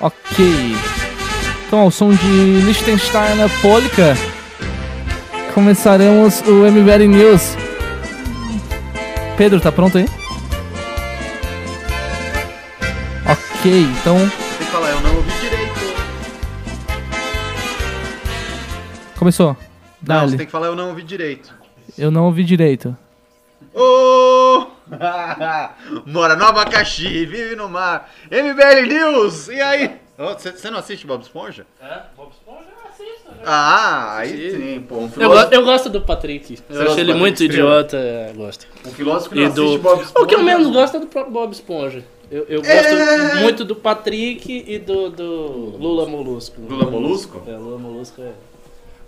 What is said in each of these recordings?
Ok. Então, ao som de Liechtenstein na Polka, começaremos o MBL News. Pedro, tá pronto aí? Ok, então Tem que falar, eu não ouvi direito. começou. Não, Dale. você tem que falar, eu não ouvi direito. Eu não ouvi direito. Ô! Mora no abacaxi, vive no mar. MBL News! E aí? Você você não assiste Bob Esponja? É, Bob Esponja eu assisto. né? Ah, aí sim, pô. Um Eu, go- eu gosto do Patrick. Eu acho ele Patrick muito Estrela? idiota. é, gosto. um filósofo que não do... assiste Bob Esponja. O que eu menos gosto é do próprio Bob Esponja. Eu, eu gosto É. muito do Patrick e do, do Lula Molusco. Lula Molusco? É, Lula Molusco é.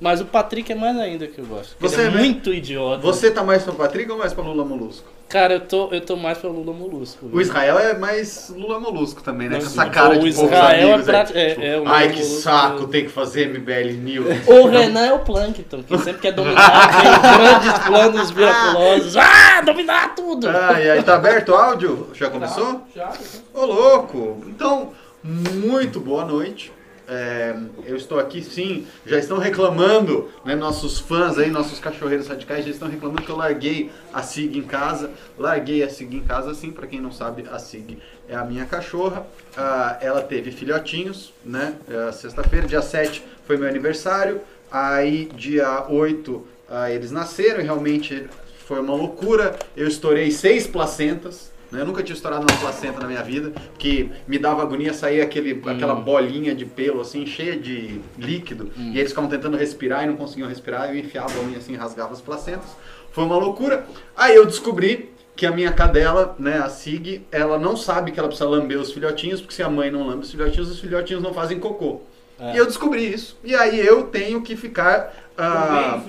Mas o Patrick é mais ainda que eu gosto. Você ele é é muito idiota. Você tá mais pra Patrick ou mais pra Lula Molusco? Cara, eu tô, eu tô mais pelo Lula Molusco. O Israel é mais Lula Molusco também, né? Não, Com essa cara O de Israel é amigos. pra- aí. é- Tipo, é o Ai, Lula que Molusco saco, mesmo. tem que fazer MBL News. O Renan é o Plankton, que sempre quer dominar, tem grandes planos miraculosos. Ah, dominar tudo! Ai, ai, tá aberto o áudio? Já começou? Já, já. Ô, louco! Então, muito boa noite. É, eu estou aqui sim, já estão reclamando, né, nossos fãs aí, nossos cachorreiros radicais, já estão reclamando que eu larguei a Sig em casa. Larguei a Sig em casa sim, para quem não sabe, a Sig é a minha cachorra. Ah, ela teve filhotinhos, né? é, Sexta-feira, dia 7 foi meu aniversário. Aí, dia 8, ah, eles nasceram e realmente foi uma loucura. Eu estourei seis placentas. Né? Eu nunca tinha estourado uma placenta na minha vida, que me dava agonia sair aquele, aquela bolinha de pelo assim, cheia de líquido, e eles ficavam tentando respirar e não conseguiam respirar, eu enfiava a unha assim, rasgava as placentas. Foi uma loucura. Aí eu descobri que a minha cadela, né, a Sig, ela não sabe que ela precisa lamber os filhotinhos, porque se a mãe não lambe os filhotinhos, os filhotinhos não fazem cocô. É. E eu descobri isso. E aí eu tenho que ficar. Ah?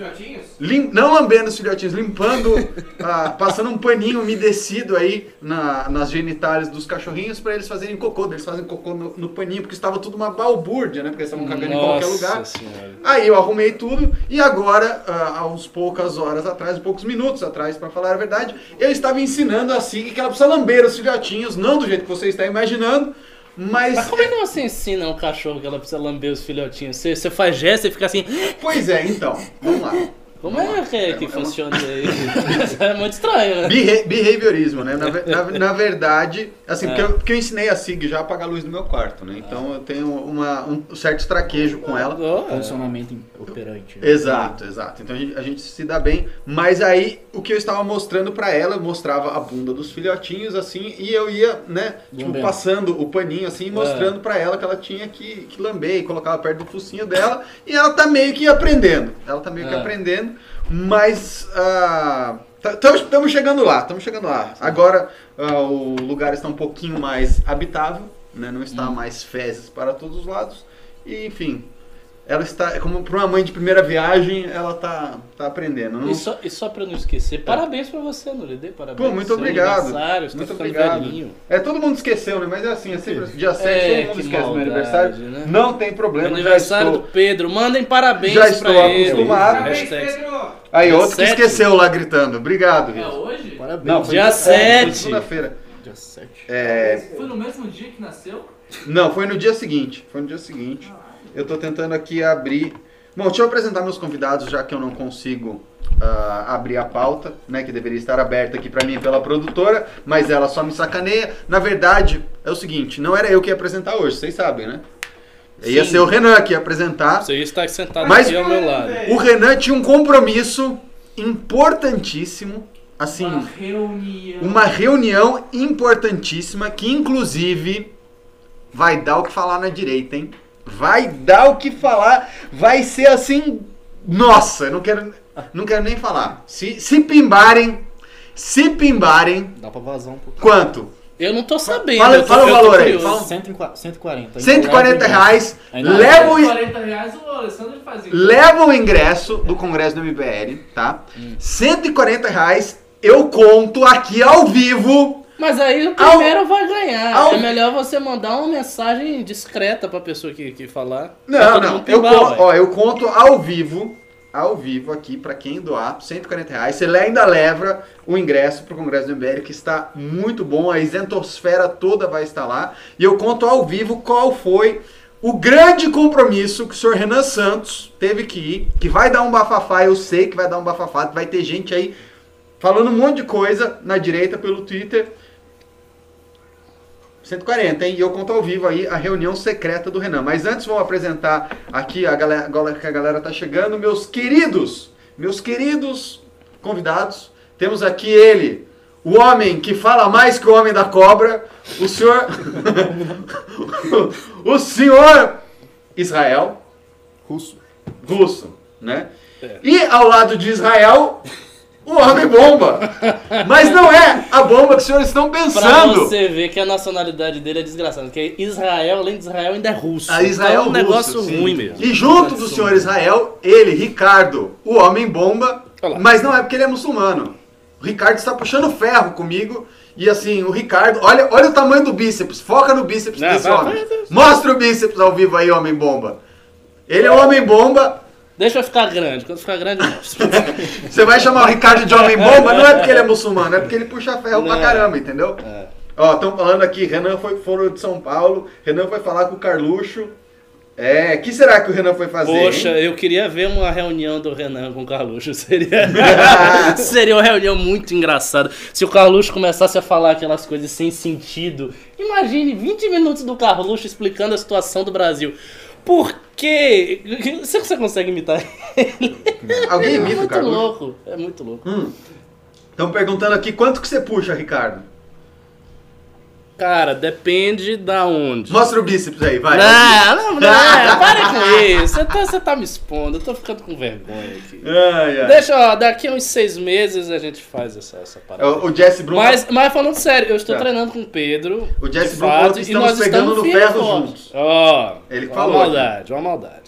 Lim- não lambendo os filhotinhos, limpando, ah, passando um paninho umedecido aí na- nas genitais dos cachorrinhos para eles fazerem cocô. Eles fazem cocô no, no paninho, porque estava tudo uma balbúrdia, né? Porque eles estavam cagando em qualquer Nossa lugar. Senhora. Aí eu arrumei tudo e agora, ah, há uns poucas horas atrás, poucos minutos atrás, para falar a verdade, eu estava ensinando a Sig que ela precisa lamber os filhotinhos, não do jeito que você está imaginando, mas... Mas como é que você ensina um cachorro que ela precisa lamber os filhotinhos? Você, você faz gesto e fica assim. Pois é, então, vamos lá. Como é que, é que É uma- funciona isso aí? É muito estranho, né? Beha- behaviorismo, né? Na, ve- na- na verdade, assim, É. porque, eu, porque eu ensinei a Sig já a apagar a luz do meu quarto, né? Então eu tenho uma, um certo traquejo com ela. É. Funcionamento operante. né? Exato, exato. Então a gente, a gente se dá bem. Mas aí o que eu estava mostrando pra ela, eu mostrava a bunda dos filhotinhos assim, e eu ia, né, tipo, passando o paninho assim, mostrando pra ela que ela tinha que, que lamber e colocava perto do focinho dela, e ela tá meio que aprendendo. Ela tá meio que É. aprendendo, mas estamos chegando lá, estamos chegando lá. Agora ah, o lugar está um pouquinho mais habitável, né? Não está mais fezes para todos os lados. E enfim, ela está, como para uma mãe de primeira viagem, ela tá, tá aprendendo. Não- E só, e só pra não esquecer, parabéns pra você, Nolide. Parabéns. Pô, muito obrigado. Muito tá obrigado. velhinho. É, todo mundo esqueceu, né? Mas é assim, é sempre dia 7, É, todo mundo que esquece do meu maldade, aniversário. né? Não tem problema. já Aniversário estou- do Pedro. Mandem parabéns Já pra estou ele. acostumado. Parabéns, Pedro! Aí, Dia outro que esqueceu lá gritando. Obrigado, É hoje? Parabéns. Não, foi Dia sete, foi sete. segunda-feira. Dia 7. É, Foi no mesmo dia que nasceu? Não, foi no dia seguinte. Foi no dia seguinte. Eu tô tentando aqui abrir. Bom, deixa eu apresentar meus convidados, já que eu não consigo ah, abrir a pauta, né? Que deveria estar aberta aqui pra mim pela produtora, mas ela só me sacaneia. Na verdade, é o seguinte, não era eu que ia apresentar hoje, vocês sabem, né? Ia Sim. ser o Renan que ia apresentar. Você está sentado Mas- aqui ao meu lado. O Renan tinha um compromisso importantíssimo, assim, Uma reunião. uma reunião importantíssima que inclusive vai dar o que falar na direita, hein? Vai dar o que falar, vai ser assim, nossa, eu não quero, não quero nem falar. Se, se pimbarem, se pimbarem, Dá pra vazar um pouco. quanto? Eu não tô sabendo. Fala- fala o valor aí, fala- 140. 140. 140 reais, leva o, 40 reais o Alessandro fazia. leva o ingresso do Congresso do MBL, tá? 140 reais, eu conto aqui ao vivo Mas aí o Ao- primeiro vai ganhar. ao- É melhor você mandar uma mensagem discreta pra pessoa que, que falar. Não, não. Eu, ó, eu conto ao vivo ao vivo aqui para quem doar 140 reais. Você ainda leva o ingresso para o Congresso do MBL, que está muito bom. A isentosfera toda vai estar lá. E eu conto ao vivo qual foi o grande compromisso que o senhor Renan Santos teve que ir, que vai dar um bafafá, eu sei que vai dar um bafafá, vai ter gente aí falando um monte de coisa na direita pelo Twitter. 140, hein? E eu conto ao vivo aí a reunião secreta do Renan. Mas antes vamos apresentar aqui a galera, agora que a galera tá chegando, meus queridos, meus queridos convidados. Temos aqui ele, o homem que fala mais que o homem da cobra, o senhor o senhor Israel Russo. russo, né? É. E ao lado de Israel, o homem bomba. Mas não é a bomba que os senhores estão Pra pensando. você ver que a nacionalidade dele é desgraçada. Porque Israel, além de Israel, ainda é russo. A Israel então é um russo, negócio sim. ruim mesmo. E junto do senhor Israel, ele, Ricardo, o homem bomba, Olha lá. mas não é porque ele é muçulmano. O Ricardo está puxando ferro comigo. E assim, o Ricardo, olha, olha o tamanho do bíceps, foca no bíceps Não, desse vai, homem. vai, vai. Mostra o bíceps ao vivo aí, homem bomba. Ele é o homem bomba. Deixa eu ficar grande. Quando ficar grande, eu. Você vai chamar o Ricardo de homem bomba, não é porque ele é muçulmano, é porque ele puxa ferro pra Não. caramba, entendeu? É. Ó, estão falando aqui, Renan foi foro de São Paulo, Renan foi falar com o Carluxo. É, que será que o Renan foi fazer? Poxa, hein? eu queria ver uma reunião do Renan com o Carluxo. Seria, seria uma reunião muito engraçada. Se o Carluxo começasse a falar aquelas coisas sem sentido. Imagine 20 minutos do Carluxo explicando a situação do Brasil. Por quê? Você, você consegue imitar ele? Alguém É imita o muito louco. É muito louco. Estão perguntando aqui quanto que você puxa, Ricardo? Cara, depende da onde. Mostra o bíceps aí, vai. Não, não, não, para com isso. Você tá, você tá me expondo, eu tô ficando com vergonha aqui. Ai, ai. Deixa, ó, daqui a uns seis meses a gente faz essa, essa parada. O, o Jesse Bruno. Mas, mas falando sério, eu estou Tá. treinando com o Pedro. O Jesse Bruno falou que e estamos pegando no ferro juntos. Ó, Ele uma falou maldade, uma maldade.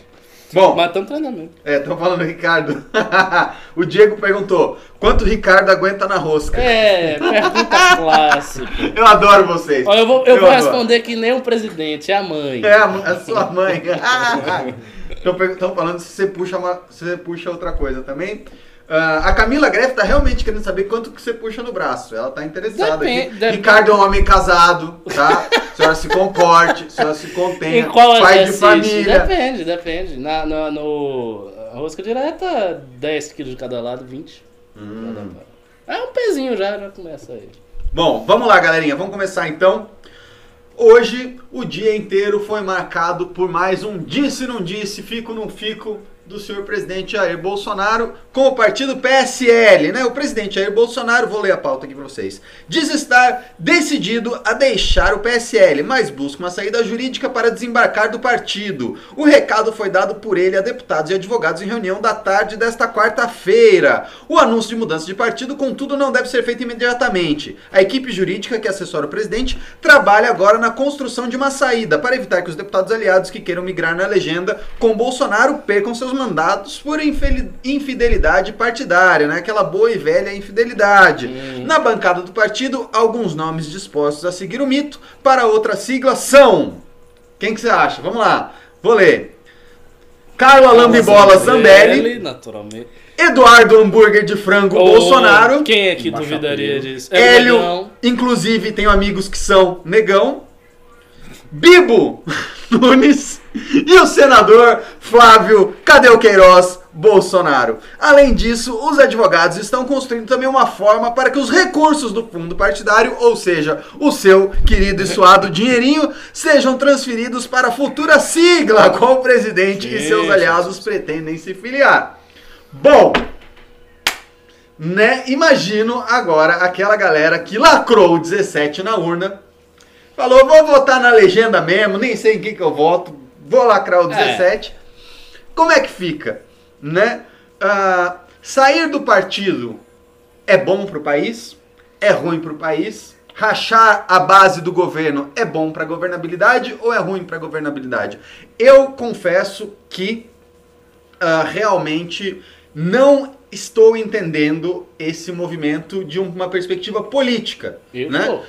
Bom, Mas estamos treinando é, estão falando do Ricardo. o Diego perguntou: quanto o Ricardo aguenta na rosca? É, pergunta clássica. Eu adoro vocês. Ó, eu vou, eu vou adoro. responder que nem o presidente, é a mãe. É a, a sua mãe. Estão falando se você puxa uma, se você puxa outra coisa também. Ah, a Camila Greff tá realmente querendo saber quanto que você puxa no braço. Ela tá interessada Depende- aqui. depende. Ricardo é um homem casado, tá? A senhora se comporte, a senhora se contenha. Em qual pai de família. Depende, depende. Na, na- no, a rosca direta, 10 quilos de cada lado, 20. Hum. É um pezinho já, já começa aí. Bom, vamos lá, galerinha. Vamos começar então. Hoje, o dia inteiro foi marcado por mais um disse não disse, fico não fico do senhor presidente Jair Bolsonaro com o partido PSL, né? O presidente Jair Bolsonaro, vou ler a pauta aqui para vocês, diz estar decidido a deixar o PSL, mas busca uma saída jurídica para desembarcar do partido. O recado foi dado por ele a deputados e advogados em reunião da tarde desta quarta-feira. O anúncio de mudança de partido, contudo, não deve ser feito imediatamente. A equipe jurídica que assessora o presidente trabalha agora na construção de uma saída para evitar que os deputados aliados que queiram migrar na legenda com Bolsonaro percam seus mandatos por infidelidade partidária, né? Aquela boa e velha infidelidade. Na bancada do partido, alguns nomes dispostos a seguir o mito para outra sigla são. Quem que você acha? Vamos lá. Vou ler. Carla Lambibola Zambelli, naturalmente. Eduardo Hambúrguer de Frango Ô, Bolsonaro, Quem é que duvidaria disso? É Hélio, Negão. inclusive tenho amigos que são negão, Bibo Nunes e o senador Flávio Cadê o Queiroz Bolsonaro. Além disso, os advogados estão construindo também uma forma para que os recursos do fundo partidário, ou seja, o seu querido e suado dinheirinho, sejam transferidos para a futura sigla qual o presidente e seus aliados pretendem se filiar. Bom, né? Imagino agora aquela galera que lacrou o 17 na urna, falou, vou votar na legenda mesmo, nem sei em que que eu voto, vou lacrar o É. 17. Como é que fica, né? Ah, sair do partido é bom pro país? É ruim pro país? Rachar a base do governo é bom pra governabilidade ou é ruim pra governabilidade? Eu confesso que ah, realmente não estou entendendo esse movimento de uma perspectiva política. Eu né? tô.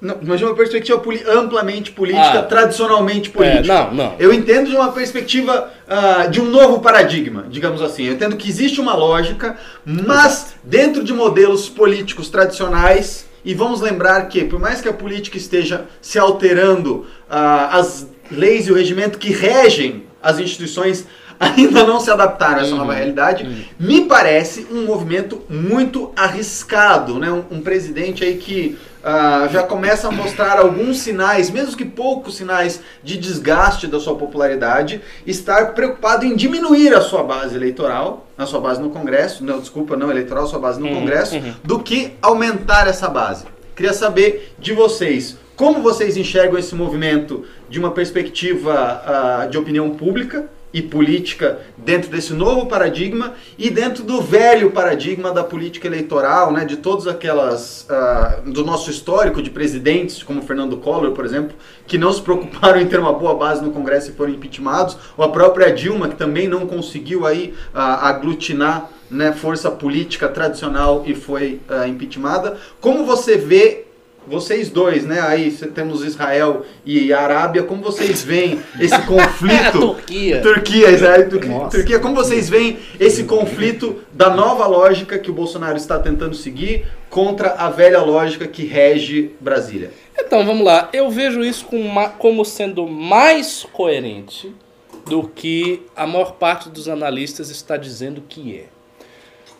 Não, mas de uma perspectiva amplamente política, Ah. tradicionalmente É, política. não, não. Eu entendo de uma perspectiva ah, de um novo paradigma, digamos assim. Eu entendo que existe uma lógica, mas dentro de modelos políticos tradicionais, e vamos lembrar que, por mais que a política esteja se alterando, ah, as leis e o regimento que regem as instituições ainda não se adaptaram a essa nova realidade, me parece um movimento muito arriscado, né? Um, um presidente aí que ah, já começa a mostrar alguns sinais, mesmo que poucos sinais, de desgaste da sua popularidade, estar preocupado em diminuir a sua base eleitoral, a sua base no Congresso, não, desculpa, não eleitoral, a sua base no Uhum, Congresso, uhum. do que aumentar essa base. Queria saber de vocês, como vocês enxergam esse movimento de uma perspectiva ah, de opinião pública e política dentro desse novo paradigma e dentro do velho paradigma da política eleitoral, né, de todas aquelas ah, do nosso histórico de presidentes como Fernando Collor, por exemplo, que não se preocuparam em ter uma boa base no Congresso e foram impeachmentados, ou a própria Dilma que também não conseguiu aí ah, aglutinar né, força política tradicional e foi ah, impeachmentada. Como você vê vocês dois, né? Aí temos Israel e Arábia. Como vocês veem esse conflito? Turquia. Turquia, Israel e Turquia. Nossa. Turquia. Como vocês veem esse conflito da nova lógica que o Bolsonaro está tentando seguir contra a velha lógica que rege Brasília? Então vamos lá, eu vejo isso como sendo mais coerente do que a maior parte dos analistas está dizendo que é.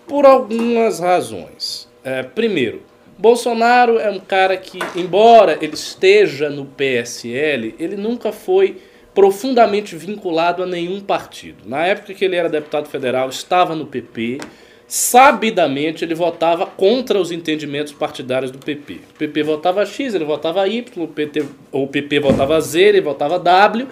Por algumas razões. É, primeiro, Bolsonaro é um cara que, embora ele esteja no PSL, ele nunca foi profundamente vinculado a nenhum partido. Na época que ele era deputado federal, estava no PP. Sabidamente ele votava contra os entendimentos partidários do PP. O PP votava X, ele votava Y, o, PT, o PP votava Z, ele votava W.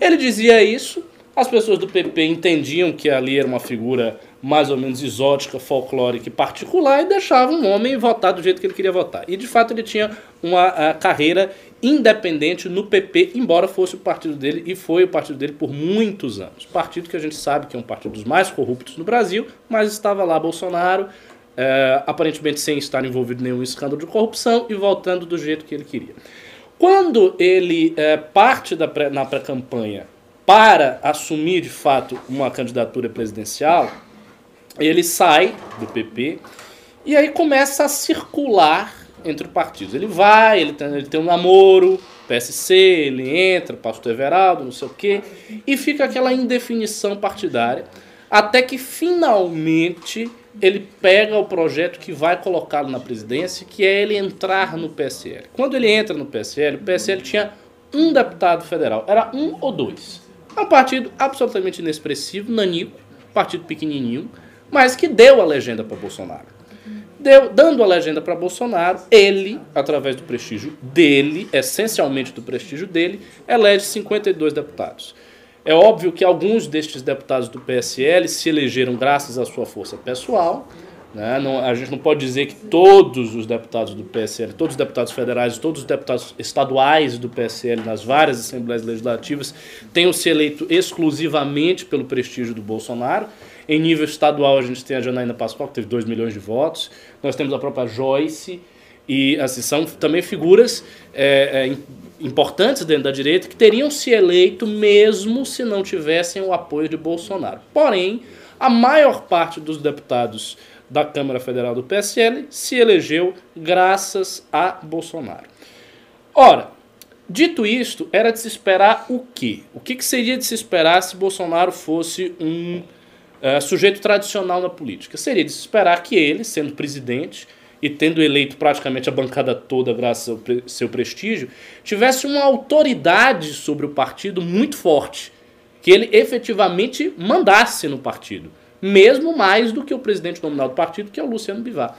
Ele dizia isso, as pessoas do PP entendiam que ali era uma figura mais ou menos exótica, folclórica e particular e deixavam o homem votar do jeito que ele queria votar. E de fato ele tinha uma carreira independente no PP, embora fosse o partido dele e foi o partido dele por muitos anos. Partido que a gente sabe que é um partido dos mais corruptos no Brasil, mas estava lá Bolsonaro, eh, aparentemente sem estar envolvido em nenhum escândalo de corrupção e voltando do jeito que ele queria. Quando ele eh, parte da pré- na pré-campanha para assumir de fato uma candidatura presidencial, ele sai do PP e aí começa a circular entre partidos. Ele vai, ele tem, ele tem um namoro, PSC, ele entra, pastor Everaldo, não sei o quê, e fica aquela indefinição partidária, até que finalmente ele pega o projeto que vai colocá-lo na presidência, que é ele entrar no PSL. Quando ele entra no PSL, o PSL tinha um deputado federal, era um ou dois. É um partido absolutamente inexpressivo, nanico, partido pequenininho, mas que deu a legenda para Bolsonaro. Deu, dando a legenda para Bolsonaro, ele, através do prestígio dele, essencialmente do prestígio dele, elege 52 deputados. É óbvio que alguns destes deputados do PSL se elegeram graças à sua força pessoal. Né? Não, a gente não pode dizer que todos os deputados do PSL, todos os deputados federais, todos os deputados estaduais do PSL nas várias assembleias legislativas tenham se eleito exclusivamente pelo prestígio do Bolsonaro. Em nível estadual, a gente tem a Janaína Pascoal, que teve 2 milhões de votos. Nós temos a própria Joyce. E assim, são também figuras é, é, im- importantes dentro da direita que teriam se eleito mesmo se não tivessem o apoio de Bolsonaro. Porém, a maior parte dos deputados da Câmara Federal do PSL se elegeu graças a Bolsonaro. Ora, dito isto, era de se esperar o quê? O que, que seria de se esperar se Bolsonaro fosse um eh, sujeito tradicional na política? Seria de se esperar que ele, sendo presidente e tendo eleito praticamente a bancada toda graças ao pre- seu prestígio, tivesse uma autoridade sobre o partido muito forte. Que ele efetivamente mandasse no partido. Mesmo mais do que o presidente nominal do partido, que é o Luciano Bivar.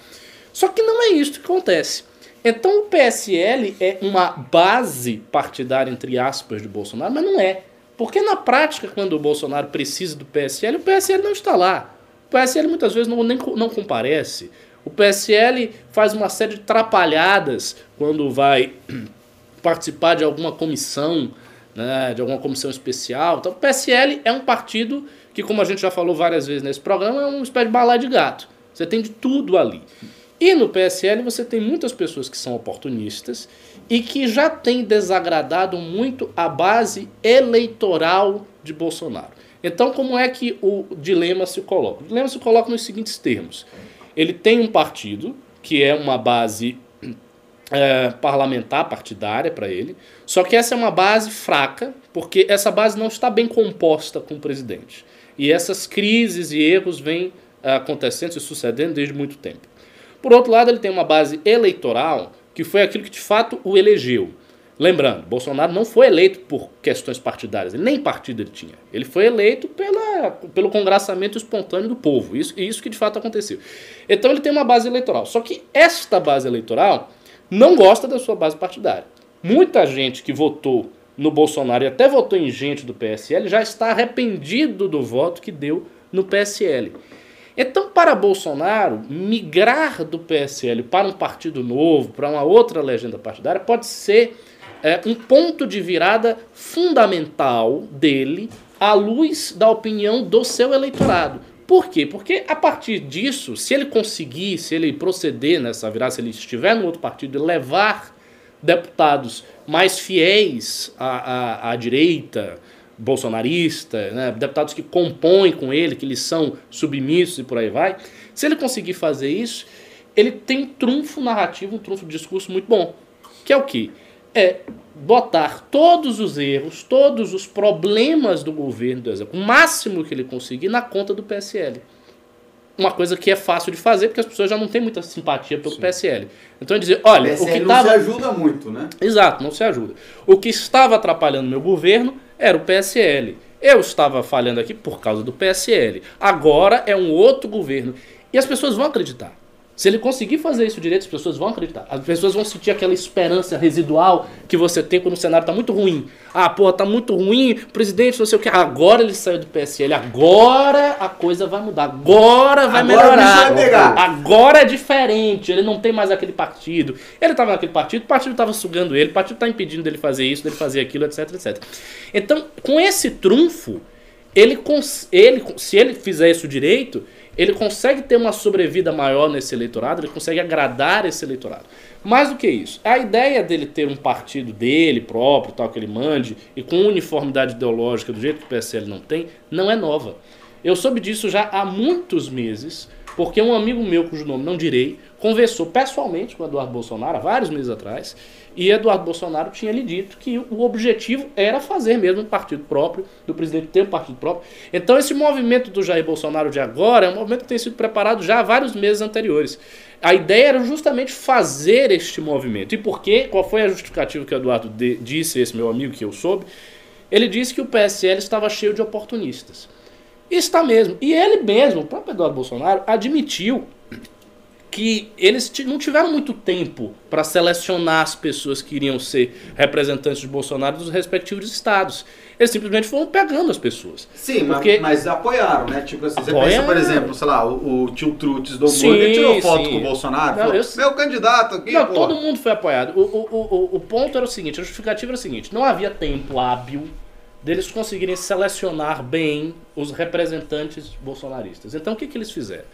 Só que não é isso que acontece. Então o PSL é uma base partidária, entre aspas, de Bolsonaro, mas não é. Porque na prática, quando o Bolsonaro precisa do PSL, o PSL não está lá. O PSL muitas vezes não, nem, não comparece. O PSL faz uma série de trapalhadas quando vai participar de alguma comissão, né, de alguma comissão especial. Então, o PSL é um partido que, como a gente já falou várias vezes nesse programa, é uma espécie de balai de gato. Você tem de tudo ali. E no PSL você tem muitas pessoas que são oportunistas e que já têm desagradado muito a base eleitoral de Bolsonaro. Então, como é que o dilema se coloca? O dilema se coloca nos seguintes termos: ele tem um partido, que é uma base é, parlamentar, partidária para ele, só que essa é uma base fraca, porque essa base não está bem composta com o presidente. E essas crises e erros vêm é, acontecendo, se sucedendo desde muito tempo. Por outro lado, ele tem uma base eleitoral, que foi aquilo que de fato o elegeu. Lembrando, Bolsonaro não foi eleito por questões partidárias, nem partido ele tinha. Ele foi eleito pela, pelo congraçamento espontâneo do povo. Isso, isso que de fato aconteceu. Então ele tem uma base eleitoral. Só que esta base eleitoral não gosta da sua base partidária. Muita gente que votou no Bolsonaro e até votou em gente do PSL já está arrependido do voto que deu no PSL. Então, para Bolsonaro, migrar do PSL para um partido novo, para uma outra legenda partidária, pode ser é, um ponto de virada fundamental dele à luz da opinião do seu eleitorado. Por quê? Porque a partir disso, se ele conseguir, se ele proceder nessa virada, se ele estiver no outro partido e levar deputados mais fiéis à, à, à direita, bolsonarista, né, deputados que compõem com ele, que eles são submissos e por aí vai, se ele conseguir fazer isso, ele tem um trunfo narrativo, um trunfo de discurso muito bom. Que é o quê? é botar todos os erros, todos os problemas do governo do Exército, o máximo que ele conseguir, na conta do PSL. Uma coisa que é fácil de fazer, porque as pessoas já não têm muita simpatia pelo Sim. PSL. Então é dizer, olha, o, o que não tava... se ajuda muito, né? Exato, não se ajuda. O que estava atrapalhando meu governo era o PSL. Eu estava falhando aqui por causa do PSL. Agora é um outro governo. E as pessoas vão acreditar. Se ele conseguir fazer isso direito, as pessoas vão acreditar. As pessoas vão sentir aquela esperança residual que você tem quando o cenário está muito ruim. Ah, porra, tá muito ruim, presidente, não sei o que. Agora ele saiu do PSL, agora a coisa vai mudar. Agora vai agora melhorar. Vai. Agora é diferente. Ele não tem mais aquele partido. Ele estava naquele partido, o partido estava sugando ele, o partido está impedindo dele fazer isso, dele fazer aquilo, etc, etc. Então, com esse trunfo, ele, ele se ele fizer isso direito ele consegue ter uma sobrevida maior nesse eleitorado, ele consegue agradar esse eleitorado. Mais do que isso, a ideia dele ter um partido dele próprio, tal que ele mande, e com uniformidade ideológica do jeito que o PSL não tem, não é nova. Eu soube disso já há muitos meses, porque um amigo meu, cujo nome não direi, conversou pessoalmente com Eduardo Bolsonaro há vários meses atrás, e Eduardo Bolsonaro tinha lhe dito que o objetivo era fazer mesmo um partido próprio, do presidente ter um partido próprio. Então esse movimento do Jair Bolsonaro de agora é um movimento que tem sido preparado já há vários meses anteriores. A ideia era justamente fazer este movimento. E por quê? Qual foi a justificativa que o Eduardo disse, esse meu amigo que eu soube? Ele disse que o PSL estava cheio de oportunistas. Está mesmo. E ele mesmo, o próprio Eduardo Bolsonaro, admitiu que eles não tiveram muito tempo para selecionar as pessoas que iriam ser representantes de Bolsonaro dos respectivos estados. Eles simplesmente foram pegando as pessoas. Sim, porque... mas, mas apoiaram, né? Tipo assim, você pensa, por exemplo, sei lá, o, o tio Trutes do Hambúrguer tirou foto sim. com o Bolsonaro. Não, falou, eu... Meu candidato aqui, Não, todo mundo foi apoiado. O, o, o, o ponto era o seguinte, a justificativa era o seguinte, não havia tempo hábil deles conseguirem selecionar bem os representantes bolsonaristas. Então o que, que eles fizeram?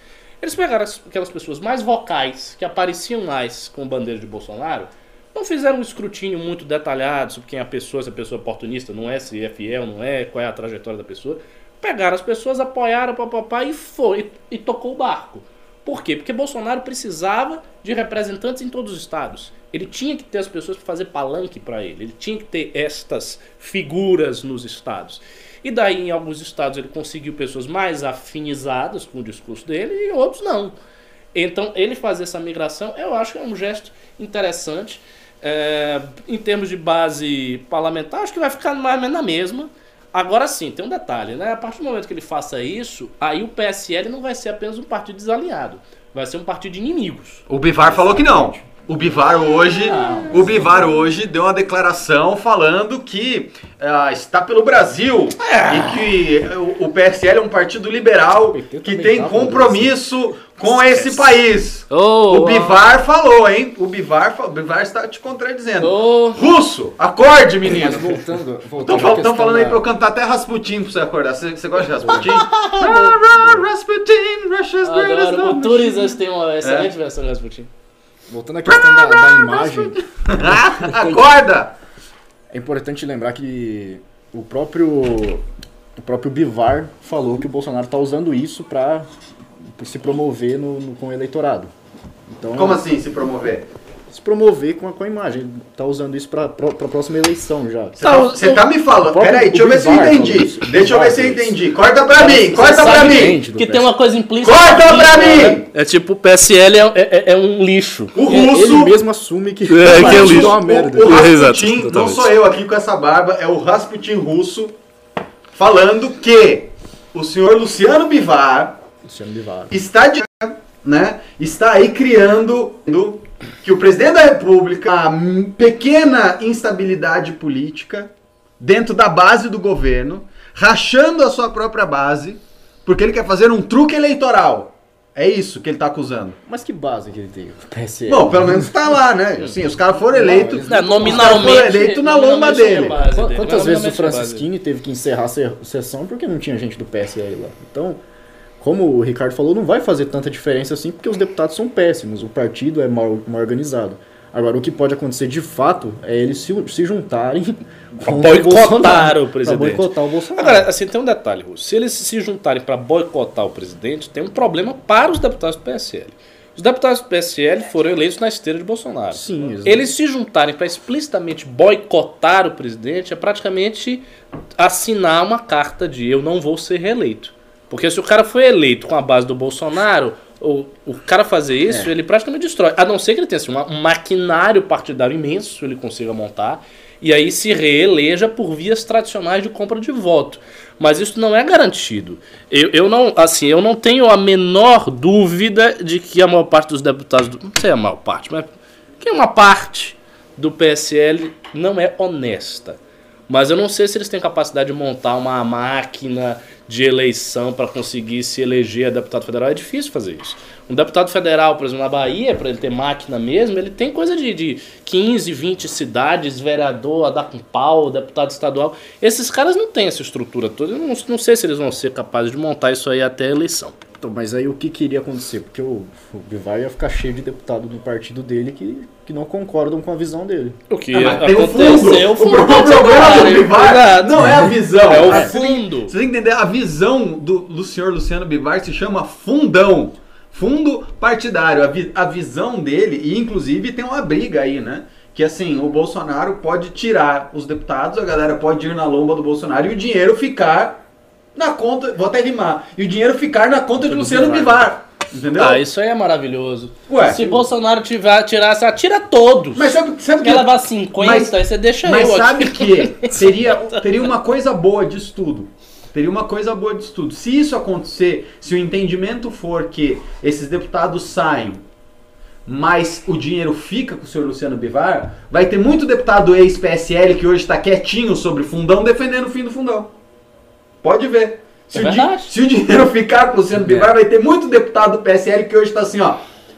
Eles pegaram aquelas pessoas mais vocais, que apareciam mais com bandeira de Bolsonaro, não fizeram um escrutínio muito detalhado sobre quem é a pessoa, se a pessoa é oportunista, não é, se é fiel, não é, qual é a trajetória da pessoa. Pegaram as pessoas, apoiaram, papapá, e foi, e, e tocou o barco. Por quê? Porque Bolsonaro precisava de representantes em todos os estados. Ele tinha que ter as pessoas para fazer palanque para ele. Ele tinha que ter estas figuras nos estados. E daí, em alguns estados, ele conseguiu pessoas mais afinizadas com o discurso dele e outros não. Então, ele fazer essa migração, eu acho que é um gesto interessante. É, em termos de base parlamentar, acho que vai ficar mais ou menos na mesma. Agora sim, tem um detalhe, né? A partir do momento que ele faça isso, aí o PSL não vai ser apenas um partido desalinhado. Vai ser um partido de inimigos. O Bivar falou que não. O Bivar hoje, Não, o Bivar hoje deu uma declaração falando que ah, está pelo Brasil e que o, o PSL é um partido liberal que tem tá compromisso com esse país. Ô, O Bivar falou, hein? O Bivar, o Bivar está te contradizendo. ô, Russo, acorde, Mas menino. voltando, voltando Estão à fal- questão tão falando aí da- pra eu cantar até Rasputin pra você acordar. Você, você gosta de Rasputin? Ra, ra, Rasputin, Russia's greatest. O Turizas tem uma excelente versão de Rasputin. Voltando à questão da, da imagem, Acorda! é importante lembrar que o próprio o próprio Bivar falou que o Bolsonaro está usando isso para se promover no, no- com o eleitorado. Então, Como assim se promover? se promover com a, com a imagem. Ele tá usando isso para a próxima eleição já. Você tá, você tá me falando. Peraí, deixa eu ver se eu entendi. Deixa eu ver se eu entendi. Corta pra mim, corta sabe mim. Que tem uma coisa implícita. Corta né? mim! É tipo, o PSL é, é- é um lixo. O Ele russo. mesmo assume que, É, que é partido lixo. uma merda. O, o Exato, Rasputin, não totalmente. sou eu aqui com essa barba, é o Rasputin russo falando que o senhor Luciano Bivar Luciano Bivar. está de, né, está aí criando que o presidente da República a pequena instabilidade política dentro da base do governo, rachando a sua própria base, porque ele quer fazer um truque eleitoral. É isso que ele está acusando. Mas que base que ele tem? PSL. Bom, pelo menos está lá, né? Assim, os caras foram eleitos. eles- É, Os nominalmente. foram eleitos na lomba é dele. Quantas vezes o é Francisquini teve que encerrar a se- sessão porque não tinha gente do PSL lá? Então, como o Ricardo falou, não vai fazer tanta diferença assim porque os deputados são péssimos, o partido é mal, mal organizado. Agora, o que pode acontecer de fato é eles se, se juntarem contra boicotar Bolsonaro, o presidente. Boicotar o Bolsonaro. Agora, assim, tem um detalhe, Russo. Se eles se juntarem para boicotar o presidente, tem um problema para os deputados do PSL. Os deputados do PSL foram eleitos na esteira de Bolsonaro. Sim, exato. Eles se juntarem para explicitamente boicotar o presidente é praticamente assinar uma carta de eu não vou ser reeleito. Porque se o cara foi eleito com a base do Bolsonaro, o, o cara fazer isso, É. ele praticamente destrói. A não ser que ele tenha assim, uma- um maquinário partidário imenso, ele consiga montar, e aí se reeleja por vias tradicionais de compra de voto. Mas isso não é garantido. Eu, eu não, assim, eu não tenho a menor dúvida de que a maior parte dos deputados, do, não sei a maior parte, mas que uma parte do PSL não é honesta. Mas eu não sei se eles têm capacidade de montar uma máquina de eleição para conseguir se eleger a deputado federal. É difícil fazer isso. Um deputado federal, por exemplo, na Bahia, para ele ter máquina mesmo, ele tem coisa de, de 15, 20 cidades, vereador, a dar com pau, deputado estadual. Esses caras não têm essa estrutura toda. Eu não, não sei se eles vão ser capazes de montar isso aí até a eleição. Então, mas aí o que queria acontecer? Porque o, o Bivar ia ficar cheio de deputado do partido dele que, que não concordam com a visão dele. O que Ah, tem o fundo. aconteceu O foi problema do Bivar não é a visão. É o Ah, você tem- fundo. Você tem que entender, a visão do, do senhor Luciano Bivar se chama fundão. Fundo partidário. A, vi- a visão dele, e inclusive tem uma briga aí, né? Que assim, o Bolsonaro pode tirar os deputados, a galera pode ir na lomba do Bolsonaro e o dinheiro ficar na conta. Vou até rimar. E o dinheiro ficar na conta de Luciano Bivar. Entendeu? Ah, isso aí é maravilhoso. Ué. Se Bolsonaro tiver, tirasse, tira todos. Mas sabe, sabe Quer levar 50, Mas- aí você deixa Mas eu sabe aqui. que teria, teria uma coisa boa disso tudo. Teria uma coisa boa disso tudo. Se isso acontecer, se o entendimento for que esses deputados saem, mas o dinheiro fica com o senhor Luciano Bivar, vai ter muito deputado ex-PSL que hoje está quietinho sobre fundão defendendo o fim do fundão. Pode ver. Se, É o, se o dinheiro ficar com o Luciano Bivar, vai ter muito deputado do PSL que hoje está assim, ó.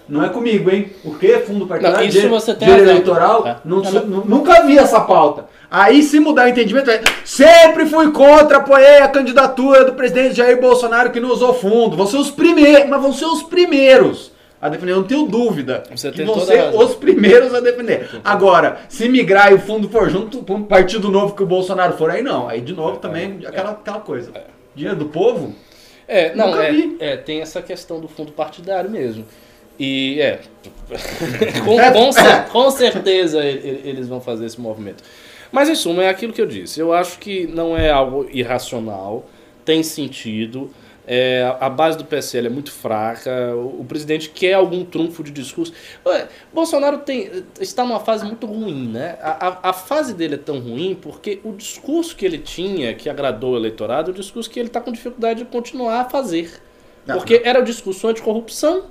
Não é comigo, hein? Por quê? Fundo partidário, Não, isso dinheiro- você tem dinheiro eleitoral, É. não- Não, não. nu- nunca vi essa pauta. Aí se mudar o entendimento, é, sempre fui contra, apoiei a candidatura do presidente Jair Bolsonaro que não usou fundo. Vão ser os primeiros, mas vão ser os primeiros a defender, eu não tenho dúvida. Você que vão ser os primeiros a defender. Agora, se migrar e o fundo for junto para um partido novo que o Bolsonaro for, aí não. Aí de novo também aquela, aquela coisa. Dinheiro do povo? É, não, Nunca é, vi. é, tem essa questão do fundo partidário mesmo. E é. com, É, com, é. com certeza eles vão fazer esse movimento. Mas em suma, é aquilo que eu disse. Eu acho que não é algo irracional, tem sentido. é, a base do PSL é muito fraca. O, o presidente quer algum trunfo de discurso. Bolsonaro tem, está numa fase muito ruim, né? A, a, a fase dele é tão ruim porque o discurso que ele tinha, que agradou o eleitorado, é o discurso que ele está com dificuldade de continuar a fazer. Não. Porque era o discurso anticorrupção,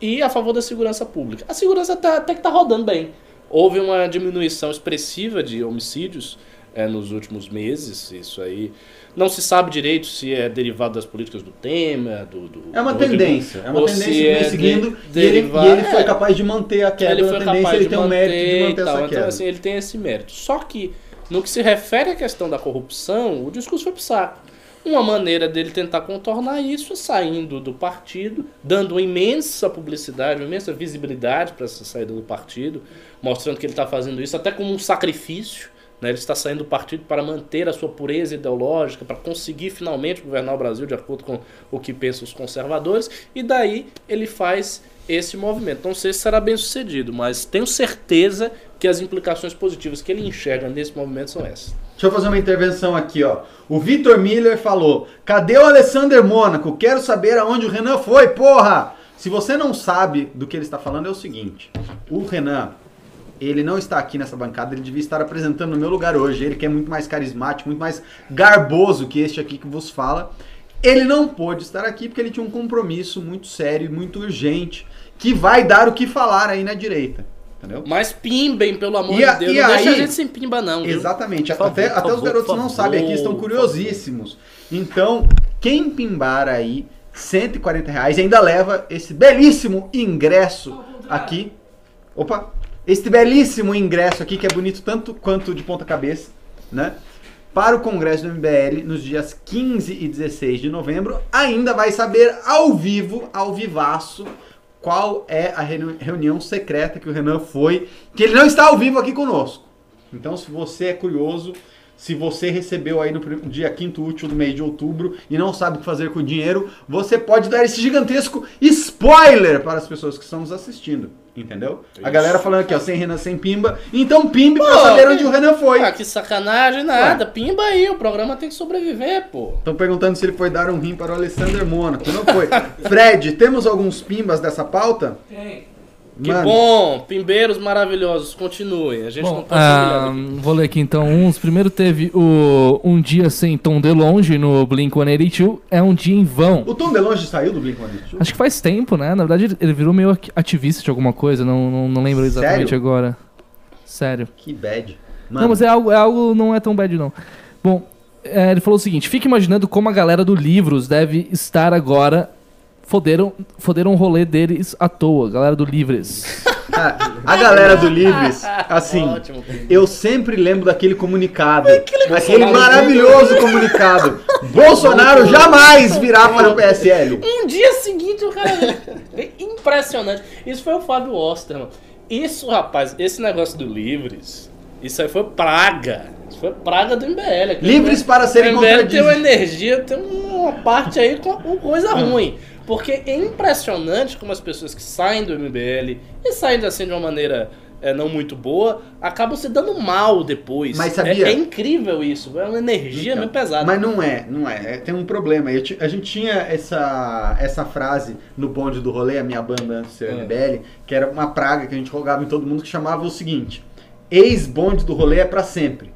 e a favor da segurança pública. A segurança tá, até que tá rodando bem. Houve uma diminuição expressiva de homicídios é, nos últimos meses. Isso aí não se sabe direito se é derivado das políticas do Temer, do, do É uma do- tendência, é uma tendência que vem é seguindo de- e, ele, e ele foi é. capaz de manter a queda ele da foi tendência, capaz ele de tem o mérito de manter manter essa Então, queda. assim, ele tem esse mérito. Só que, no que se refere à questão da corrupção, o discurso foi pro saco. Uma maneira dele tentar contornar isso é saindo do partido, dando uma imensa publicidade, uma imensa visibilidade para essa saída do partido, mostrando que ele está fazendo isso até como um sacrifício. Né? Ele está saindo do partido para manter a sua pureza ideológica, para conseguir finalmente governar o Brasil de acordo com o que pensam os conservadores, e daí ele faz esse movimento. Não sei se será bem sucedido, mas tenho certeza que as implicações positivas que ele enxerga nesse movimento são essas. Deixa eu fazer uma intervenção aqui, ó. O Vitor Miller falou: Cadê o Alessander Mônaco? Quero saber aonde o Renan foi, porra! Se você não sabe do que ele está falando, é o seguinte: o Renan, ele não está aqui nessa bancada, ele devia estar apresentando no meu lugar hoje. Ele que é muito mais carismático, muito mais garboso que este aqui que vos fala. Ele não pôde estar aqui porque ele tinha um compromisso muito sério e muito urgente que vai dar o que falar aí na direita. Entendeu? Mas pimbem, pelo amor a- de Deus. não deixa a aí- gente sem pimba, não. viu? Exatamente. Por até favor, até os garotos favor, não sabem aqui, estão favor. curiosíssimos. Então, quem pimbar aí 140 reais ainda leva esse belíssimo ingresso aqui. Opa! Este belíssimo ingresso aqui, que é bonito tanto quanto de ponta cabeça, né? Para o Congresso do MBL nos dias 15 e 16 de novembro, ainda vai saber ao vivo, ao vivaço, qual é a reuni- reunião secreta que o Renan foi, que ele não está ao vivo aqui conosco. Então, se você é curioso, se você recebeu aí no dia quinto útil do mês de outubro e não sabe o que fazer com o dinheiro, você pode dar esse gigantesco spoiler para as pessoas que estão nos assistindo. Entendeu? A Isso. galera falando aqui, ó, sem Renan, sem Pimba. Então, Pimbe pra Pô, saber que- onde o Renan foi. Ah, que sacanagem, nada. Pimba aí, o programa tem que sobreviver, pô. Estão perguntando se ele foi dar um rim para o Alessander Mônaco. Não foi. Fred, temos alguns pimbas dessa pauta? Tem. Que Mano, bom, pimbeiros maravilhosos, continuem. A gente não Bom, ser humilhado ah, vou ler aqui então uns. Primeiro teve o Um Dia Sem Tom DeLonge no Blink-182. É um dia em vão. O Tom DeLonge saiu do Blink-182? Acho que faz tempo, né? Na verdade, ele- virou meio ati- ativista de alguma coisa. Não, não, não lembro exatamente Sério? agora. Sério. Que bad. Não, mas é algo, é algo não é tão bad, não. Bom, é, ele falou o seguinte: fique imaginando como a galera do Livros deve estar agora. Foderam, foderam o rolê deles à toa, a galera do Livres. A galera do Livres, assim, Ótimo. eu sempre lembro daquele comunicado. Aquele maravilhoso comunicado. Bolsonaro jamais virá para o PSL. Um dia seguinte o cara. É Impressionante. Isso foi o Fábio Osterman. Isso, rapaz, esse negócio do Livres, isso aí foi praga. Isso foi praga do MBL. Livres para serem O MBL tem uma contraditos. energia, tem uma parte aí com com coisa ruim. Porque é impressionante como as pessoas que saem do MBL e saem assim de uma maneira é, não muito boa, acabam se dando mal depois. Mas sabia? É, é incrível isso. É uma energia Então, meio pesada. Mas não é, não é. É, Tem um problema. Eu a gente tinha essa, essa frase no bonde do rolê, a minha banda antes ser É. MBL, que era uma praga que a gente rogava em todo mundo, que chamava o seguinte: ex-bonde do rolê é pra sempre.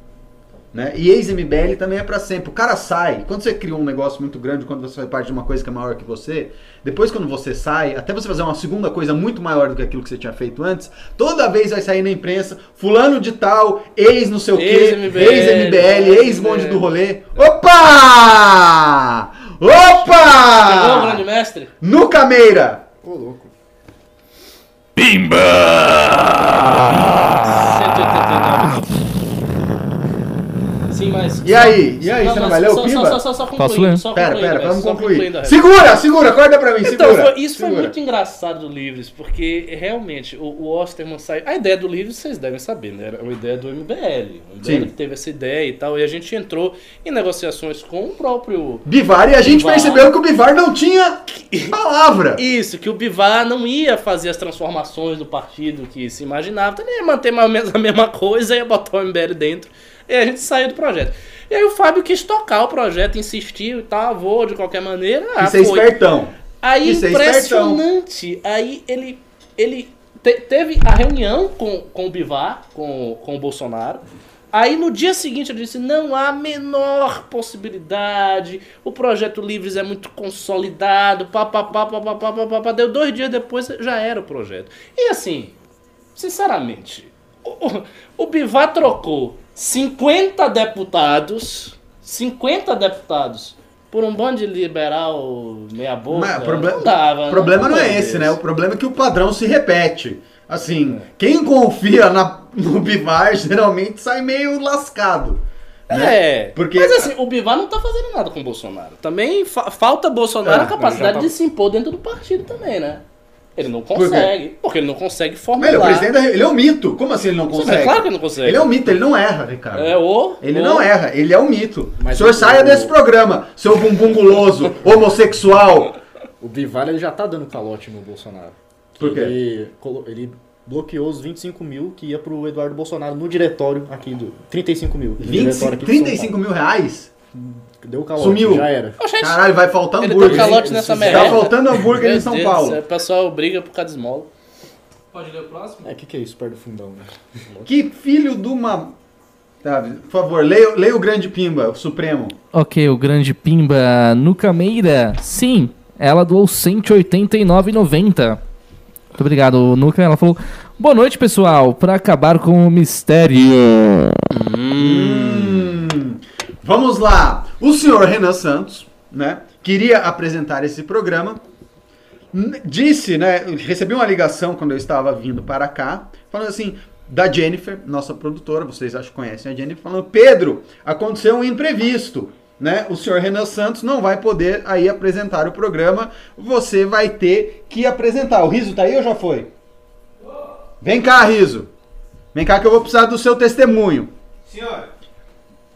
Né? E ex-MBL também é pra sempre. O cara sai. Quando você cria um negócio muito grande, quando você faz parte de uma coisa que é maior que você, depois quando você sai, até você fazer uma segunda coisa muito maior do que aquilo que você tinha feito antes, toda vez vai sair na imprensa, fulano de tal, ex não sei o quê, Ex-MBL, ex-MBL, ex-bonde é. do rolê. Opa! Opa! Chegou o grande mestre? No Cameira! Ô, louco. 189. Mas. E aí? E aí, Não, você não vai ler o só, Pimba? Só, só, só Posso concluindo, ler? só Pera, concluindo, pera, Resto, vamos concluir. Segura, segura, acorda pra mim, Então, segura. foi- isso foi segura. muito engraçado do Livres, porque realmente o, o Osterman saiu. A ideia do Livres, vocês devem saber, né? Era uma ideia do MBL. O MBL Sim. teve essa ideia e tal, e a gente entrou em negociações com o próprio. Bivar, e a gente Bivar. percebeu que o Bivar não tinha palavra. Isso, que o Bivar não ia fazer as transformações do partido que se imaginava, então ele ia manter mais ou menos a mesma coisa, ia botar o MBL dentro, e a gente saiu do projeto. E aí o Fábio quis tocar o projeto, insistiu e tal, vou de qualquer maneira. ah, Isso é foi. espertão. Aí Isso é impressionante. Aí ele, ele te- teve a reunião com, com o Bivar, com, com o Bolsonaro. Aí no dia seguinte eu disse: não há a menor possibilidade, o projeto Livres é muito consolidado, papapá, papapá, papapá. Deu dois dias depois, já era o projeto. E assim, sinceramente, o, o Bivar trocou 50 deputados, 50 deputados, por um bando de liberal meia boca. Mas o proble- não dava. o problema não, pode é esse, isso. né? O problema é que o padrão se repete. Assim, quem confia na- no Bivar geralmente sai meio lascado. né? É, Porque- mas assim, o Bivar não tá fazendo nada com o Bolsonaro. Também fa- falta Bolsonaro É, a capacidade tá- de se impor dentro do partido também, né? Ele não consegue, porque ele não consegue Mas formular. ele é o presidente da, Ele é um mito. Como assim ele não mas consegue? claro que ele não consegue. Ele é um mito, ele não erra, Ricardo. É o... Ele o- não erra, ele é um mito. Mas o senhor o- saia desse programa, seu bumbum guloso, homossexual. O Bivar ele já tá dando calote no Bolsonaro. Por quê? Ele, colo- ele bloqueou os 25 mil que ia pro Eduardo Bolsonaro no diretório aqui do. 35 mil. no 25, diretório aqui de São 35 mil reais? Deu calote, Sumiu. já era. Oxente, Caralho, vai faltar ele hambúrguer. deu calote Eles nessa fizeram- merda. Tá faltando hambúrguer Meu em São Deus Paulo. O pessoal briga por causa de esmola. Pode ler o próximo? É, o que, que é isso perto do fundão, né? Que filho de uma. Tá, por favor, leia, leia o Grande Pimba, o Supremo. Ok, o grande Pimba Nuca Meira. Sim, ela doou 189,90. Muito obrigado, Nuca. Ela falou: Boa noite, pessoal. Pra acabar com o mistério. Hum, vamos lá. O senhor Renan Santos, né, queria apresentar esse programa. Disse, né, recebi uma ligação quando eu estava vindo para cá, falando assim, da Jennifer, nossa produtora, vocês acho que conhecem a Jennifer, falando, Pedro, aconteceu um imprevisto, né, o senhor Renan Santos não vai poder aí apresentar o programa, você vai ter que apresentar. O Riso tá aí ou já foi? Vem cá, Riso. Vem cá que eu vou precisar do seu testemunho. Senhor,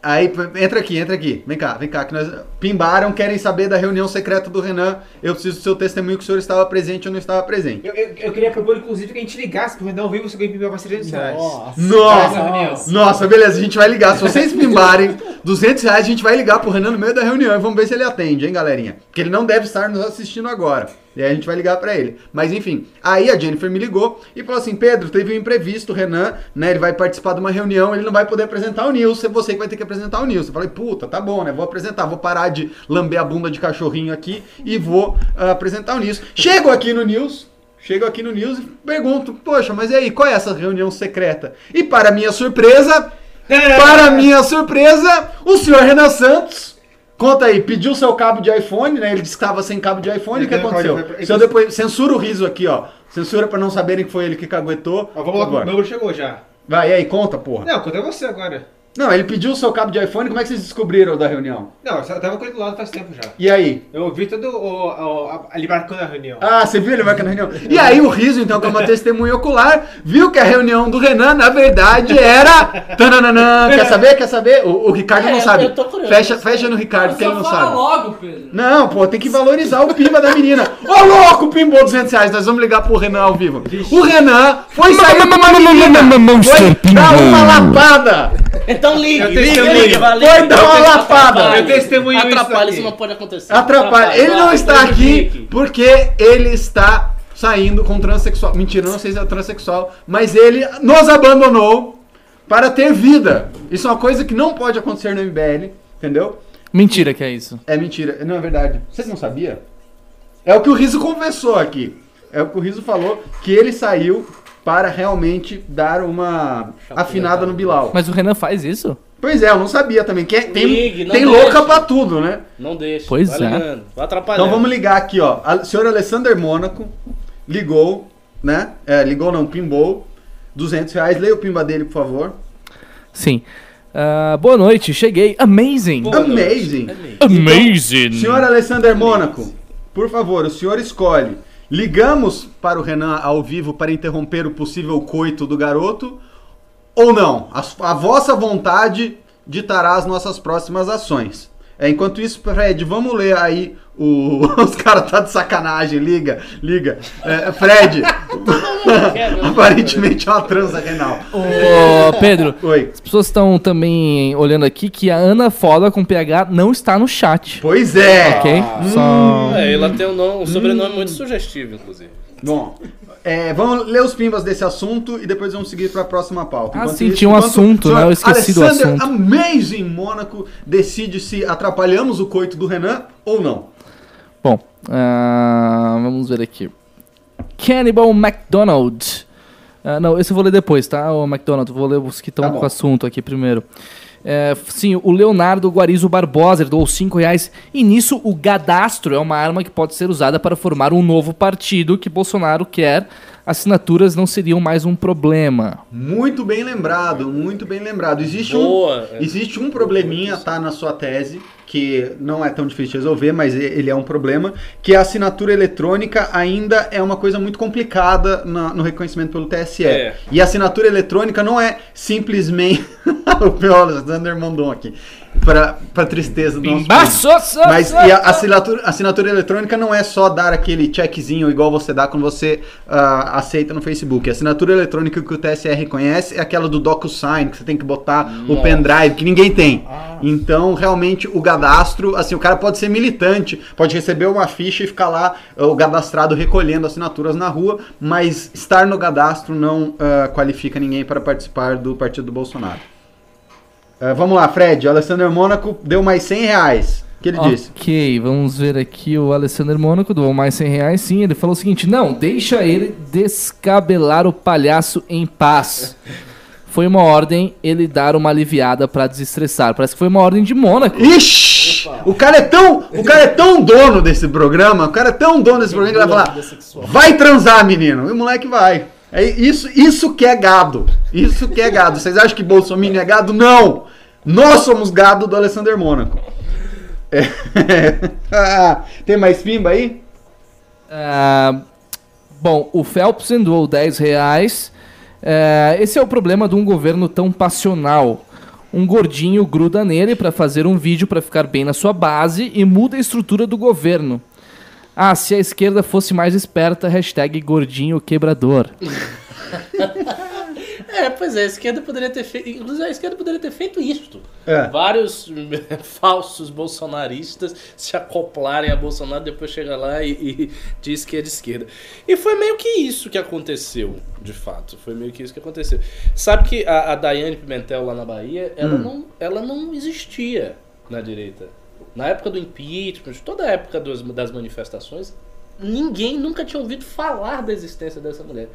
Aí, entra aqui, entra aqui. Vem cá, vem cá. Que nós pimbaram, querem saber da reunião secreta do Renan. Eu preciso do seu testemunho que o senhor estava presente ou não estava presente. eu, eu, eu queria propor, inclusive, que a gente ligasse pro Renan ao vivo se alguém pediu pra 300 reais. Nossa! Nossa. Nossa, beleza, a gente vai ligar. Se vocês pimbarem 200 reais, a gente vai ligar pro Renan no meio da reunião e vamos ver se ele atende, hein, galerinha? Porque ele não deve estar nos assistindo agora. E aí a gente vai ligar pra ele. Mas enfim, aí a Jennifer me ligou e falou assim: Pedro, teve um imprevisto, o Renan, né? Ele vai participar de uma reunião, ele não vai poder apresentar o News, é você que vai ter que apresentar o News. Eu falei, puta, tá bom, né? Vou apresentar, vou parar de lamber a bunda de cachorrinho aqui e vou ah, apresentar o News. Chego aqui no News. Chego aqui no News e pergunto, poxa, mas e aí, qual é essa reunião secreta? E para minha surpresa, para minha surpresa, o senhor Renan Santos, conta aí, pediu seu cabo de iPhone, né? Ele disse que estava sem cabo de iPhone, o que aconteceu? O senhor depois, censura o riso aqui, ó. Censura para não saberem que foi ele que caguetou. Ó, Por vamos lá, o número chegou já. Vai, e aí, conta, porra. Não, conta você agora. Não, ele pediu o seu cabo de iPhone, como é que vocês descobriram da reunião? Não, eu tava com ele do lado faz tempo já. E aí? Eu ouvi todo o, o, a, ali marcando a reunião. Ah, você viu ele vai na reunião? E aí o Riso, então, que é uma testemunha ocular, viu que a reunião do Renan, na verdade, era... Tananana, quer saber? Quer saber? O, o Ricardo É, não sabe. eu tô curioso. Fecha, fecha no Ricardo, que ele não sabe. logo, Pedro. Não, pô, tem que valorizar o pimba da menina. Ô, louco, pimbou 200 reais. Nós vamos ligar pro Renan ao vivo. O Renan foi sair com uma menina. Foi dar uma lapada. Então ligue, Eu ligue, ligue, vai, Foi ligue. dar uma lapada. Eu testemunho isso Atrapalha, isso não pode acontecer. Atrapalha. Ele não está aqui porque ele está saindo com transexual. Mentira, eu não sei se é transexual. Mas ele nos abandonou para ter vida. Isso é uma coisa que não pode acontecer no MBL. Entendeu? Mentira que é isso. É mentira, não é verdade. Vocês não sabiam? É o que o Riso confessou aqui. É o que o Riso falou, que ele saiu para realmente dar uma afinada no Bilal. Mas o Renan faz isso? Pois é, eu não sabia também. Que é- tem Ligue, tem louca pra tudo, né? Não deixa. Pois vai é. ligando, vai atrapalhando. Então vamos ligar aqui, ó. A senhora Alessander Mônaco ligou, né? É, ligou não, pimbou. 200 reais. Leia o pimba dele, por favor. Sim. Ah, boa noite, cheguei. Amazing! Boa noite. Amazing. Amazing! Senhor Alessander Mônaco, por favor, o senhor escolhe. Ligamos para o Renan ao vivo para interromper o possível coito do garoto ou não? A, a vossa vontade ditará as nossas próximas ações. É, enquanto isso, Fred, vamos ler aí o. Os caras tá de sacanagem, liga, liga. É, Fred, aparentemente é uma transa renal. Ô, Pedro, Oi. as pessoas estão também olhando aqui que a Ana Foda com PH não está no chat. Pois é. Ok? Só. É, ela tem um, nome, um sobrenome muito sugestivo, inclusive. Bom, é, vamos ler os pimbas desse assunto e depois vamos seguir para a próxima pauta. Ah, Enquanto sim, isso, tinha um enquanto assunto, né? Eu esqueci do Alexander assunto. Amazing Mônaco decide se atrapalhamos o coito do Renan ou não. Ah, vamos ver aqui. Cannibal McDonald. Ah, não, esse eu vou ler depois, tá? O McDonald, vou ler os que estão Tá com o assunto aqui primeiro. É, sim, o Leonardo Guarizo Barbosa doou 5 reais. E nisso, o gadastro é uma arma que pode ser usada para formar um novo partido que Bolsonaro quer. Assinaturas não seriam mais um problema. Muito bem lembrado, muito bem lembrado. Existe Boa. um, existe um probleminha, tá, na sua tese, que não é tão difícil de resolver, mas ele é um problema, que a assinatura eletrônica ainda é uma coisa muito complicada na- no reconhecimento pelo TSE. É. E a assinatura eletrônica não é simplesmente... o pior, Alexander mandou aqui. Pra, pra tristeza do nosso. Pimbaço! Mas e a assinatura, assinatura eletrônica não é só dar aquele checkzinho igual você dá quando você ah, aceita no Facebook. A assinatura eletrônica que o TSE reconhece é aquela do DocuSign, que você tem que botar o Nossa. pendrive, que ninguém tem. Então, realmente, o cadastro, assim, o cara pode ser militante, pode receber uma ficha e ficar lá, ah, o cadastrado recolhendo assinaturas na rua, mas estar no cadastro não ah, qualifica ninguém para participar do partido do Bolsonaro. Ah, vamos lá, Fred. O Alessandro Mônaco deu mais 100 reais. O que ele disse? Ok, vamos ver aqui o Alessandro Mônaco doou mais 100 reais. Sim, ele falou o seguinte: Não, deixa ele descabelar o palhaço em paz. Foi uma ordem ele dar uma aliviada pra desestressar. Parece que foi uma ordem de Mônaco. Ixi! O cara é tão, o cara é tão dono desse programa, o cara é tão dono desse programa que ele vai falar: "Vai transar, menino". E o moleque vai. É isso, isso que é gado. Isso que é gado. Vocês acham que Bolsonaro é gado? Não. Nós somos gado do Alessandro Mônaco. É. Ah, Tem mais pimba aí? Ah, bom, o Phelpsen doou 10 reais. É, esse é o problema de um governo tão passional. Um gordinho gruda nele pra fazer um vídeo pra ficar bem na sua base e muda a estrutura do governo. Ah, se a esquerda fosse mais esperta, hashtag gordinho quebrador. É, pois é, a esquerda poderia ter feito. Inclusive, a esquerda poderia ter feito isto. É. Vários falsos bolsonaristas se acoplarem a Bolsonaro, depois chega lá e, e diz que é de esquerda. E foi meio que isso que aconteceu, de fato. Foi meio que isso que aconteceu. Sabe que a, a Daiane Pimentel lá na Bahia, ela, Hum. não, ela não existia na direita. Na época do impeachment, toda a época dos- das manifestações, ninguém nunca tinha ouvido falar da existência dessa mulher.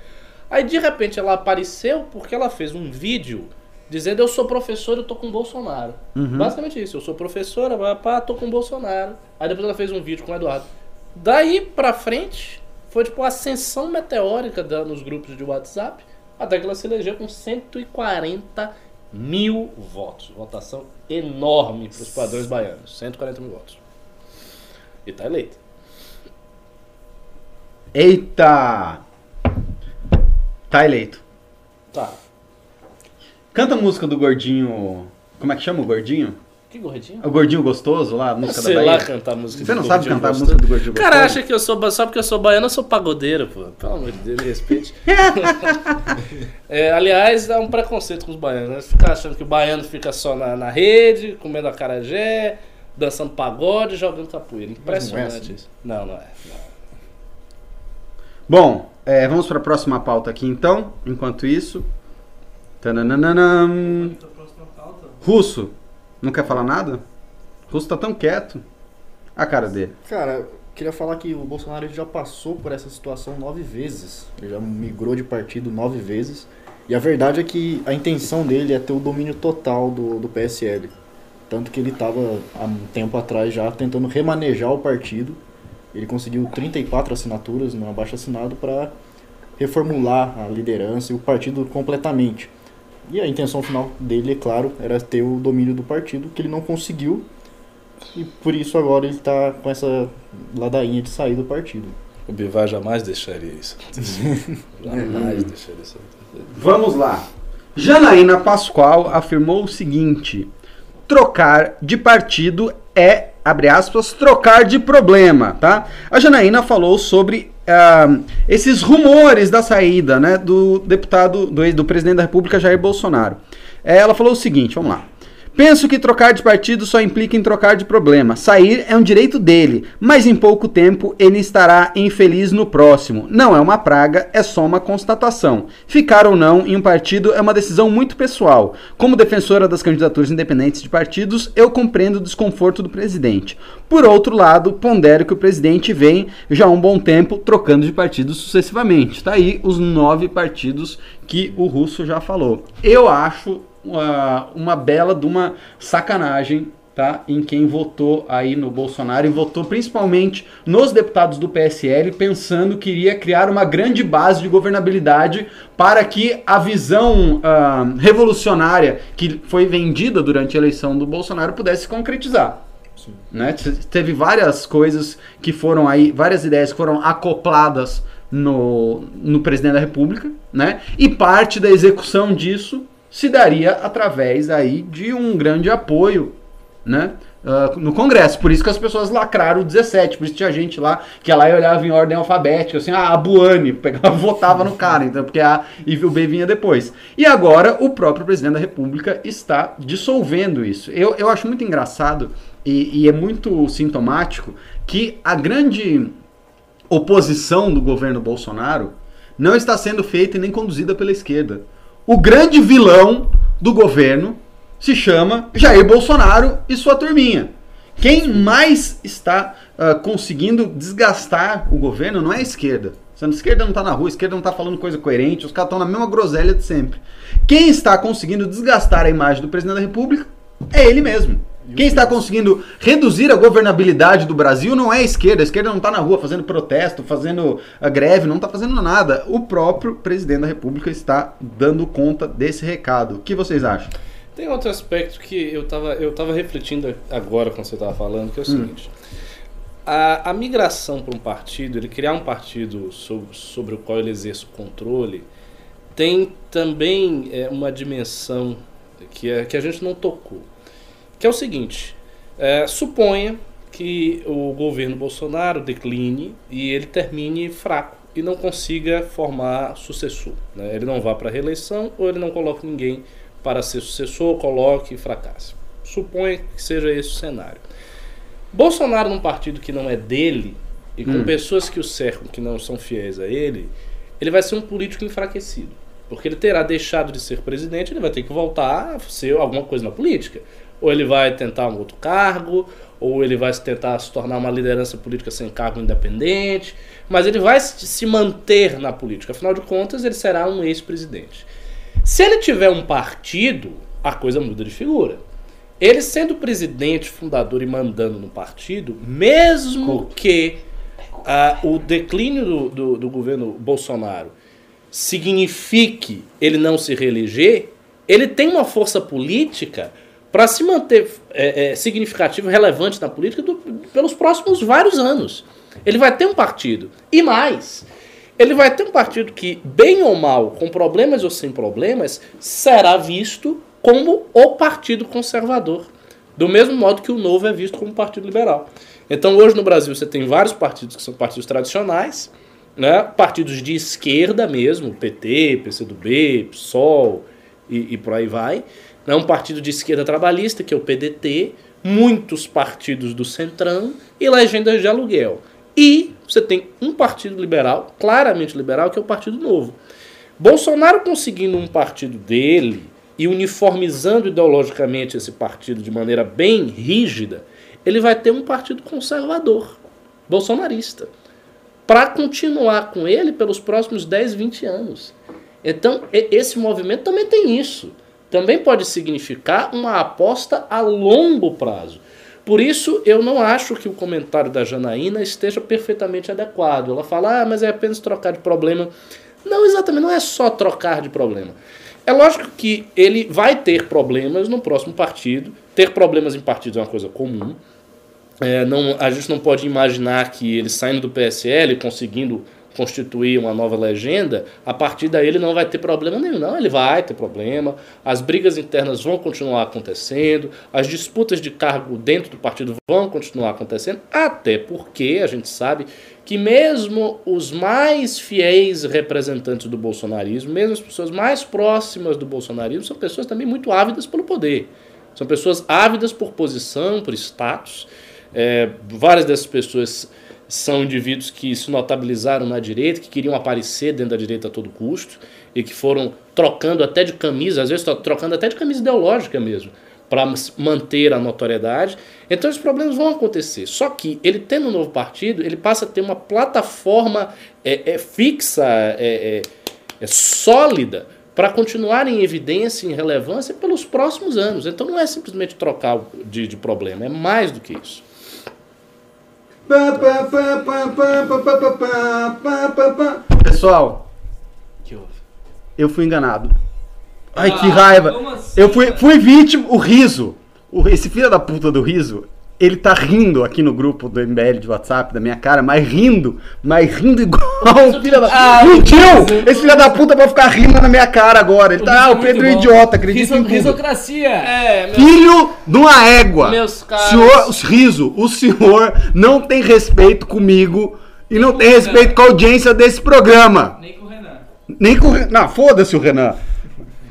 Aí de repente ela apareceu porque ela fez um vídeo dizendo eu sou professora, eu tô com o Bolsonaro. Basicamente isso, eu sou professora, pá, tô com o Bolsonaro. Aí depois ela fez um vídeo com o Eduardo. Daí pra frente, foi tipo a ascensão meteórica nos grupos de WhatsApp, até que ela se elegeu com 140 mil votos. Votação enorme pros padrões baianos. 140 mil votos. E tá eleita. Eita! Tá eleito. Tá. Canta a música do gordinho. Como é que chama o gordinho? Que gordinho. O gordinho gostoso lá, a música sei da lá Bahia. cantar música Você do não sabe cantar a Gostoso. música do gordinho O cara gostoso? acha que eu sou. Só porque eu sou baiano, eu sou pagodeiro, pô. Pelo amor de Deus, me respeite. É, aliás, dá um preconceito com os baianos, né? Ficar achando que o baiano fica só na, na rede, comendo acarajé, dançando pagode, jogando capoeira. Impressionante assim. isso. Não, não é. não. Bom, é, vamos para a próxima pauta aqui então. Enquanto isso. Tananana. Russo, não quer falar nada? Russo tá tão quieto. A cara dele. Cara, queria falar que o Bolsonaro já passou por essa situação nove vezes. Ele já migrou de partido nove vezes. E a verdade é que a intenção dele é ter o domínio total do, do PSL. Tanto que ele estava há um tempo atrás já tentando remanejar o partido. Ele conseguiu 34 assinaturas no abaixo assinado para reformular a liderança e o partido completamente. E a intenção final dele, é claro, era ter o domínio do partido, que ele não conseguiu. E por isso agora ele tá com essa ladainha de sair do partido. O Bivar jamais deixaria isso. jamais deixaria isso. Vamos lá. Janaína Pascoal afirmou o seguinte: trocar de partido é, abre aspas, trocar de problema, tá? A Janaína falou sobre ah, esses rumores da saída, né, do deputado, do, do presidente da República Jair Bolsonaro. Eh, Ela falou o seguinte, vamos lá. Penso que trocar de partido só implica em trocar de problema. Sair é um direito dele, mas em pouco tempo ele estará infeliz no próximo. Não é uma praga, é só uma constatação. Ficar ou não em um partido é uma decisão muito pessoal. Como defensora das candidaturas independentes de partidos, eu compreendo o desconforto do presidente. Por outro lado, pondero que o presidente vem já há um bom tempo trocando de partidos sucessivamente. Tá aí os nove partidos que o Russo já falou. Eu acho uma, uma bela de uma sacanagem tá? Em quem votou aí no Bolsonaro e votou principalmente nos deputados do PSL, pensando que iria criar uma grande base de governabilidade para que a visão ah, revolucionária que foi vendida durante a eleição do Bolsonaro pudesse se concretizar. Né? Te- Teve várias coisas que foram aí, várias ideias que foram acopladas no, no presidente da República, né? E parte da execução disso se daria através aí de um grande apoio, né? ah, no Congresso, por isso que as pessoas lacraram o 17, por isso tinha gente lá que ia lá e olhava em ordem alfabética, assim, ah, a Buane, pegava, votava no cara, então, porque a e o B vinha depois. E agora o próprio presidente da República está dissolvendo isso. Eu, eu acho muito engraçado e, e é muito sintomático que a grande oposição do governo Bolsonaro não está sendo feita e nem conduzida pela esquerda. O grande vilão do governo se chama Jair Bolsonaro e sua turminha. Quem mais está ah, conseguindo desgastar o governo não é a esquerda. A esquerda não está na rua, a esquerda não está falando coisa coerente, os caras estão na mesma groselha de sempre. Quem está conseguindo desgastar a imagem do presidente da República é ele mesmo. Quem está conseguindo reduzir a governabilidade do Brasil não é a esquerda. A esquerda não está na rua fazendo protesto, fazendo a greve, não está fazendo nada. O próprio presidente da República está dando conta desse recado. O que vocês acham? Tem outro aspecto que eu tava, eu tava refletindo agora quando você estava falando, que é o seguinte. A, a migração para um partido, ele criar um partido sobre, sobre o qual ele exerce o controle, tem também é, uma dimensão que, é, que a gente não tocou. Que é o seguinte, é, suponha que o governo Bolsonaro decline e ele termine fraco e não consiga formar sucessor. né? Ele não vá para a reeleição ou ele não coloque ninguém para ser sucessor, coloque e fracasse. Suponha que seja esse o cenário. Bolsonaro num partido que não é dele e com Hum. pessoas que o cercam que não são fiéis a ele, ele vai ser um político enfraquecido. Porque ele terá deixado de ser presidente, ele vai ter que voltar a ser alguma coisa na política. Ou ele vai tentar um outro cargo, ou ele vai tentar se tornar uma liderança política sem cargo independente, mas ele vai se manter na política. Afinal de contas, ele será um ex-presidente. Se ele tiver um partido, a coisa muda de figura. Ele sendo presidente, fundador e mandando no partido, mesmo que ah, o declínio do, do, do governo Bolsonaro signifique ele não se reeleger, ele tem uma força política para se manter é, é, significativo, relevante na política do- pelos próximos vários anos. Ele vai ter um partido. E mais, ele vai ter um partido que, bem ou mal, com problemas ou sem problemas, será visto como o partido conservador. Do mesmo modo que o Novo é visto como partido liberal. Então, hoje no Brasil, você tem vários partidos que são partidos tradicionais, né? partidos de esquerda mesmo, PT, PCdoB, PSOL e, e por aí vai. Né? Um partido de esquerda trabalhista, que é o PDT, muitos partidos do Centrão e legendas de aluguel. E você tem um partido liberal, claramente liberal, que é o Partido Novo. Bolsonaro conseguindo um partido dele e uniformizando ideologicamente esse partido de maneira bem rígida, ele vai ter um partido conservador, bolsonarista, para continuar com ele pelos próximos 10, 20 anos. Então, esse movimento também tem isso. Também pode significar uma aposta a longo prazo. Por isso, eu não acho que o comentário da Janaína esteja perfeitamente adequado. Ela fala, ah, mas é apenas trocar de problema. Não, exatamente, não é só trocar de problema. É lógico que ele vai ter problemas no próximo partido. Ter problemas em partidos é uma coisa comum. É, não, a gente não pode imaginar que ele saindo do PSL, conseguindo constituir uma nova legenda, a partir daí ele não vai ter problema nenhum. Não, ele vai ter problema, as brigas internas vão continuar acontecendo, as disputas de cargo dentro do partido vão continuar acontecendo, até porque a gente sabe que mesmo os mais fiéis representantes do bolsonarismo, mesmo as pessoas mais próximas do bolsonarismo, são pessoas também muito ávidas pelo poder. São pessoas ávidas por posição, por status. É, várias dessas pessoas são indivíduos que se notabilizaram na direita, que queriam aparecer dentro da direita a todo custo e que foram trocando até de camisa, às vezes tro- trocando até de camisa ideológica mesmo, para manter a notoriedade. Então esses problemas vão acontecer. Só que ele tendo um novo partido, ele passa a ter uma plataforma é, é, fixa, é, é, é sólida para continuar em evidência, em relevância pelos próximos anos. Então não é simplesmente trocar de, de problema, é mais do que isso. Pessoal, eu fui enganado. Ai, que Ah, raiva. assim, Eu fui, fui vítima, o riso. O, esse filho da puta do riso, ele tá rindo aqui no grupo do MBL de WhatsApp da minha cara, mas rindo, mas rindo igual o filho da Ah, Mentiu! Esse filho da puta vai ficar rindo na minha cara agora. Ele tá, ah, é o Pedro é muito bom. idiota, acredita Riso- em. Risocracia. É, meu, Filho de uma égua. Meus caros. Senhor, os riso, o senhor não tem respeito comigo e não tem respeito com a audiência desse programa. Nem com o Renan. Nem com o Renan. Não, foda-se o Renan.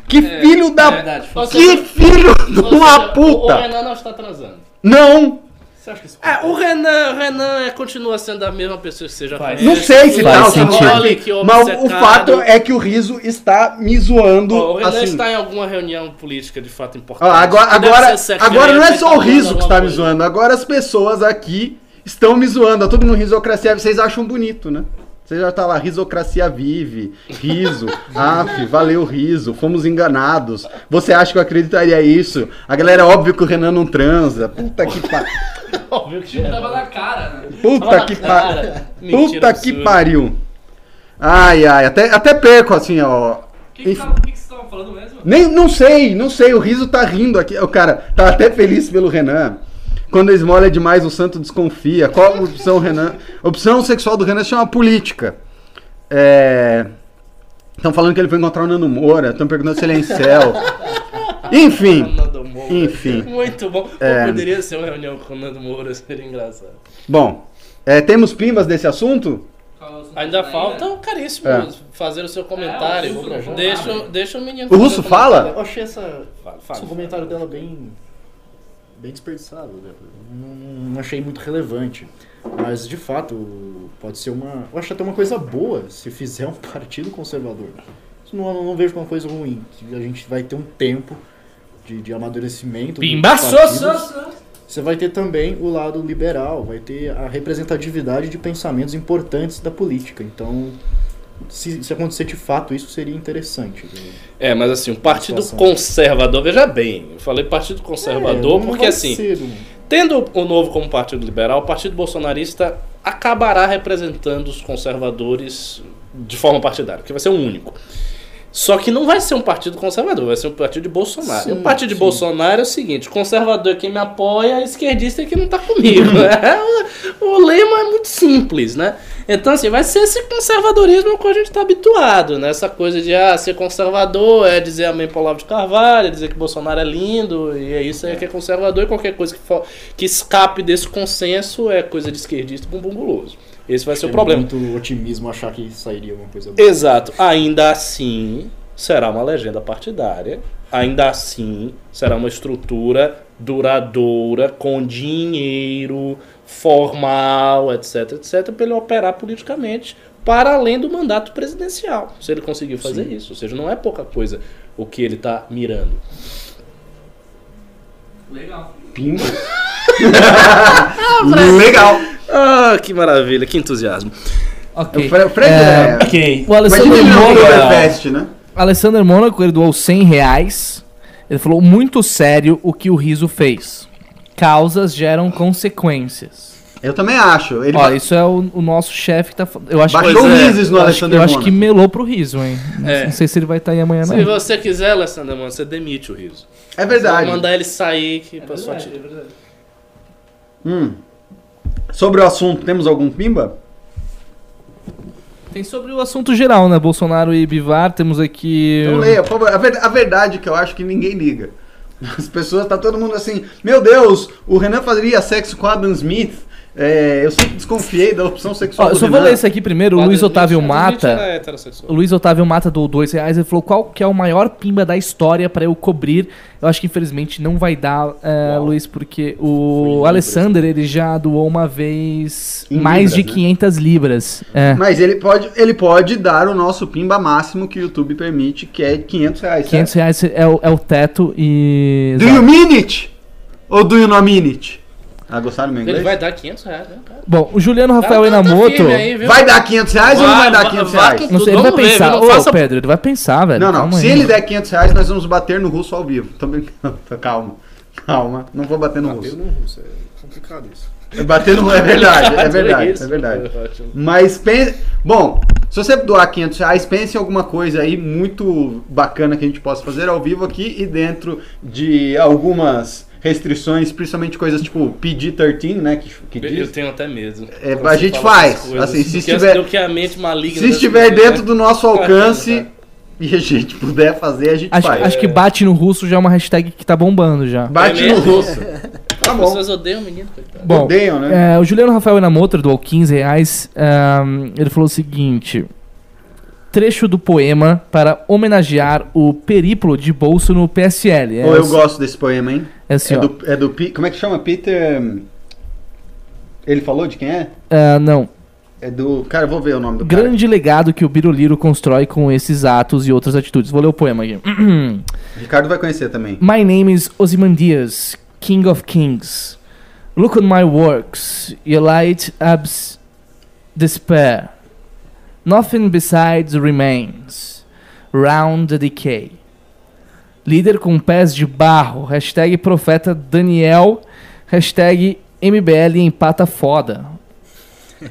Que filho da. é verdade, que seja, filho de uma seja, O, o puta. Renan não está transando. Não. Você acha que isso É, o Renan, o Renan é, continua sendo a mesma pessoa que você já Faz. Não sei se Faz tá, não Olha que Mas o fato é que o riso está me zoando. Ó, o Renan assim. está em alguma reunião política de fato importante. Ó, agora, agora, agora não é só o riso que está me zoando, agora as pessoas aqui estão me zoando. Todo mundo risocracia, vocês acham bonito, né? Você já tá lá, risocracia vive, riso, af, valeu riso, fomos enganados. Você acha que eu acreditaria isso? A galera óbvio que o Renan não transa. Puta que pariu. Óbvio que tava na cara, né? Puta que pariu. Puta que pariu. Ai, ai, até, até perco assim, ó. O que, que, o que, que vocês estavam falando mesmo? Nem, não sei, não sei, o riso tá rindo aqui. O cara tá até feliz pelo Renan. Quando esmola demais, o santo desconfia. Qual a opção, Renan? A opção sexual do Renan chama política. É. Estão falando que ele foi encontrar o Nando Moura, estão perguntando se ele é em céu. Enfim, Moura. enfim. Muito bom. É. Poderia ser uma reunião com o Nando Moura, seria engraçado. Bom, é, temos pimbas desse assunto? É Ainda da falta o caríssimo É. fazer o seu comentário. É, o deixa, fala. deixa o menino. O Russo fala? Eu achei essa, Fala, fala. esse comentário dela bem, bem desperdiçado. né? Não, não achei muito relevante. Mas, de fato, pode ser uma... Eu acho até uma coisa boa se fizer um partido conservador. Isso não, não vejo como uma coisa ruim. Que a gente vai ter um tempo de, de amadurecimento. Pimba. Você vai ter também o lado liberal, vai ter a representatividade de pensamentos importantes da política. Então, se, se acontecer de fato isso, seria interessante. É, mas assim, o Partido. Conservador, veja bem, eu falei Partido Conservador É, porque assim, ser tendo o novo como Partido Liberal, o Partido Bolsonarista acabará representando os conservadores de forma partidária, porque vai ser o único. Só que não vai ser um partido conservador, vai ser um partido de Bolsonaro. Sim, e o partido de sim. Bolsonaro é o seguinte: conservador é quem me apoia, esquerdista é quem não tá comigo. É, o, o lema é muito simples, né? Então, assim, vai ser esse conservadorismo que a gente tá habituado, né? Essa coisa de ah, ser conservador é dizer amém pro Olavo de Carvalho, é dizer que Bolsonaro é lindo, e é isso aí que é conservador, e qualquer coisa que, for- que escape desse consenso é coisa de esquerdista bumbum Esse vai ser o é problema. muito otimismo achar que sairia alguma coisa boa. Exato. Ainda assim, será uma legenda partidária. Ainda assim, será uma estrutura duradoura, com dinheiro, formal, etc, etc, para ele operar politicamente para além do mandato presidencial. Se ele conseguir fazer isso. Ou seja, não é pouca coisa o que ele está mirando. Legal. Pimba. Legal. Ah, que maravilha, que entusiasmo. Ok. O Fre- Fred É, é... Ok. O Alessandro Imagina ele Mônaco, Oktoberfest, né? Alessandro Mônaco, ele doou 100 reais. Ele falou muito sério o que o riso fez. Causas geram consequências. Eu também acho. Ele Olha, ba- isso é o, o nosso chefe que tá falando. Eu acho baixou que, Pois é. risos no eu acho, Alexandre eu acho que Mônaco. melou pro riso, hein? Não, É. não sei se ele vai estar aí amanhã, não. Se você quiser, Alessandro, mano, você demite o riso. É Vai verdade. mandar ele sair que É passou a é verdade. Hum. Sobre o assunto, temos algum pimba? Tem sobre o assunto geral, né? Bolsonaro e Bivar, temos aqui. Então leia, por favor. A, ver- a verdade é que eu acho que ninguém liga. As pessoas, tá todo mundo assim, meu Deus, o Renan faria sexo com Adam Smith. É, eu sempre desconfiei da opção Ó, sexual eu do só vou ler esse aqui primeiro. O Luiz Otávio Nietzsche Mata. heterossexual. O Luiz Otávio Mata do dois reais. Ele falou qual que é o maior pimba da história pra eu cobrir. Eu acho que infelizmente não vai dar, é, Luiz, porque o Alessander ele já doou uma vez Em mais libras, de né? 500 libras. É. Mas ele pode, ele pode dar o nosso pimba máximo que o YouTube permite, que é 500 reais. 500 reais é o, é o teto e. Do you mean it? Ou do you not mean it? Ah, gostaram do meu Ele inglês? vai dar 500 reais, né, cara? Bom, o Juliano Rafael Cara, tá Inamoto. aí? Vai dar 500 reais ou não vai dar 500 vai reais? Não sei, ele vai ver, pensar. Ô, faça- Pedro, ele vai pensar, velho. Não, não. Calma Se aí. ele der 500 reais, nós vamos bater no russo ao vivo. Tô brincando. Calma. Calma. Não vou bater no Bateu russo. no russo, é complicado isso. Bater no... É verdade, é verdade, é verdade. Mas pense. Bom, se você doar 500 reais, pense em alguma coisa aí muito bacana que a gente possa fazer ao vivo aqui e dentro de algumas restrições, principalmente coisas tipo PG-13, né? Que, que Eu diz. tenho até medo. É, a gente faz, coisas. assim, se estiver- do que a mente maligna Se estiver pessoas, dentro né? do nosso alcance e a gente puder fazer, a gente Acho, faz. acho que bate no russo já é uma hashtag que tá bombando já. Bate É no russo. Tá As bom. pessoas odeiam o menino, coitado. Bom, Odeiam, né? É, o Juliano Rafael Inamoto doou 15 reais. ahn, ele falou o seguinte: trecho do poema para homenagear o periplo de bolso no PSL. É, Ou eu assim- gosto desse poema, hein? É assim, é, do, é do Como é que chama? Peter. Ele falou de quem é? Ah, não. É do. Cara, vou ver o nome do cara. Grande legado que o Biruliro constrói com esses atos e outras atitudes. Vou ler o poema aqui. Ricardo vai conhecer também. My name is Ozymandias, King of Kings. Look on my works, you light abs despair. Nothing besides remains, round the decay. Líder com pés de barro, hashtag profeta Daniel, hashtag MBL empata foda.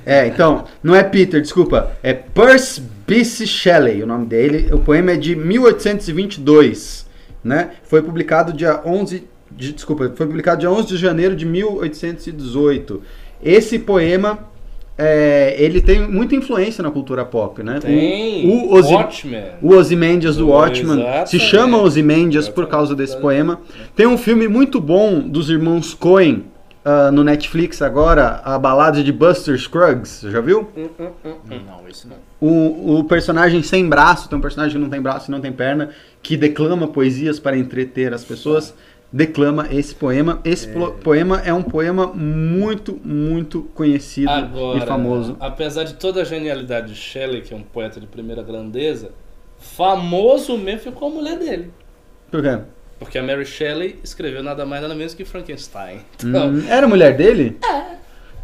É, então, não é Peter, desculpa. É Percy Bysshe Shelley, o nome dele. O poema é de 1822, né? Foi publicado dia 11 de, desculpa, foi publicado dia 11 de janeiro de 1818. Esse poema é, ele tem muita influência na cultura pop, né? O- Tem. O, Ozy- Watchmen. o Ozymandias do Watchman se chama Ozymandias por causa desse poema. Tem um filme muito bom dos irmãos Coen ah, no Netflix agora, a balada de Buster Scruggs, já viu? Não, esse não. O, o personagem sem braço, tem um personagem que não tem braço e não tem perna, que declama poesias para entreter as pessoas, declama esse poema. Esse po- poema é um poema muito, muito conhecido Agora, e famoso. apesar de toda a genialidade de Shelley, que é um poeta de primeira grandeza, famoso mesmo ficou a mulher dele. Por quê? Porque a Mary Shelley escreveu nada mais nada menos que Frankenstein. Então, Hum, era mulher dele?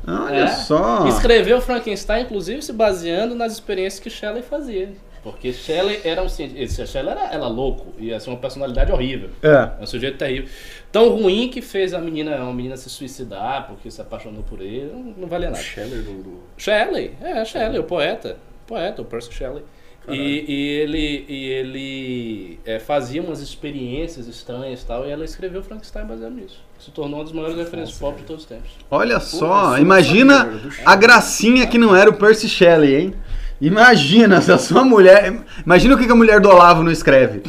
Olha É. só. Escreveu Frankenstein, inclusive, se baseando nas experiências que Shelley fazia. Porque Shelley era um cientista. Shelley era, era louco, ia ser uma personalidade horrível. É. É um sujeito terrível. Tão ruim que fez a menina, uma menina se suicidar porque se apaixonou por ele. Não, não valia nada. Scheller do, Shelley, é, Shelley, o poeta. Poeta, o Percy Shelley. E, e ele, e ele é, fazia umas experiências estranhas e tal, e ela escreveu Frankenstein baseado nisso. Se tornou uma das maiores referências pop de todos os tempos. Olha só, eu não imagina a gracinha que não era o Percy Shelley, hein? Imagina se a sua mulher. Imagina o que a mulher do Olavo não escreve.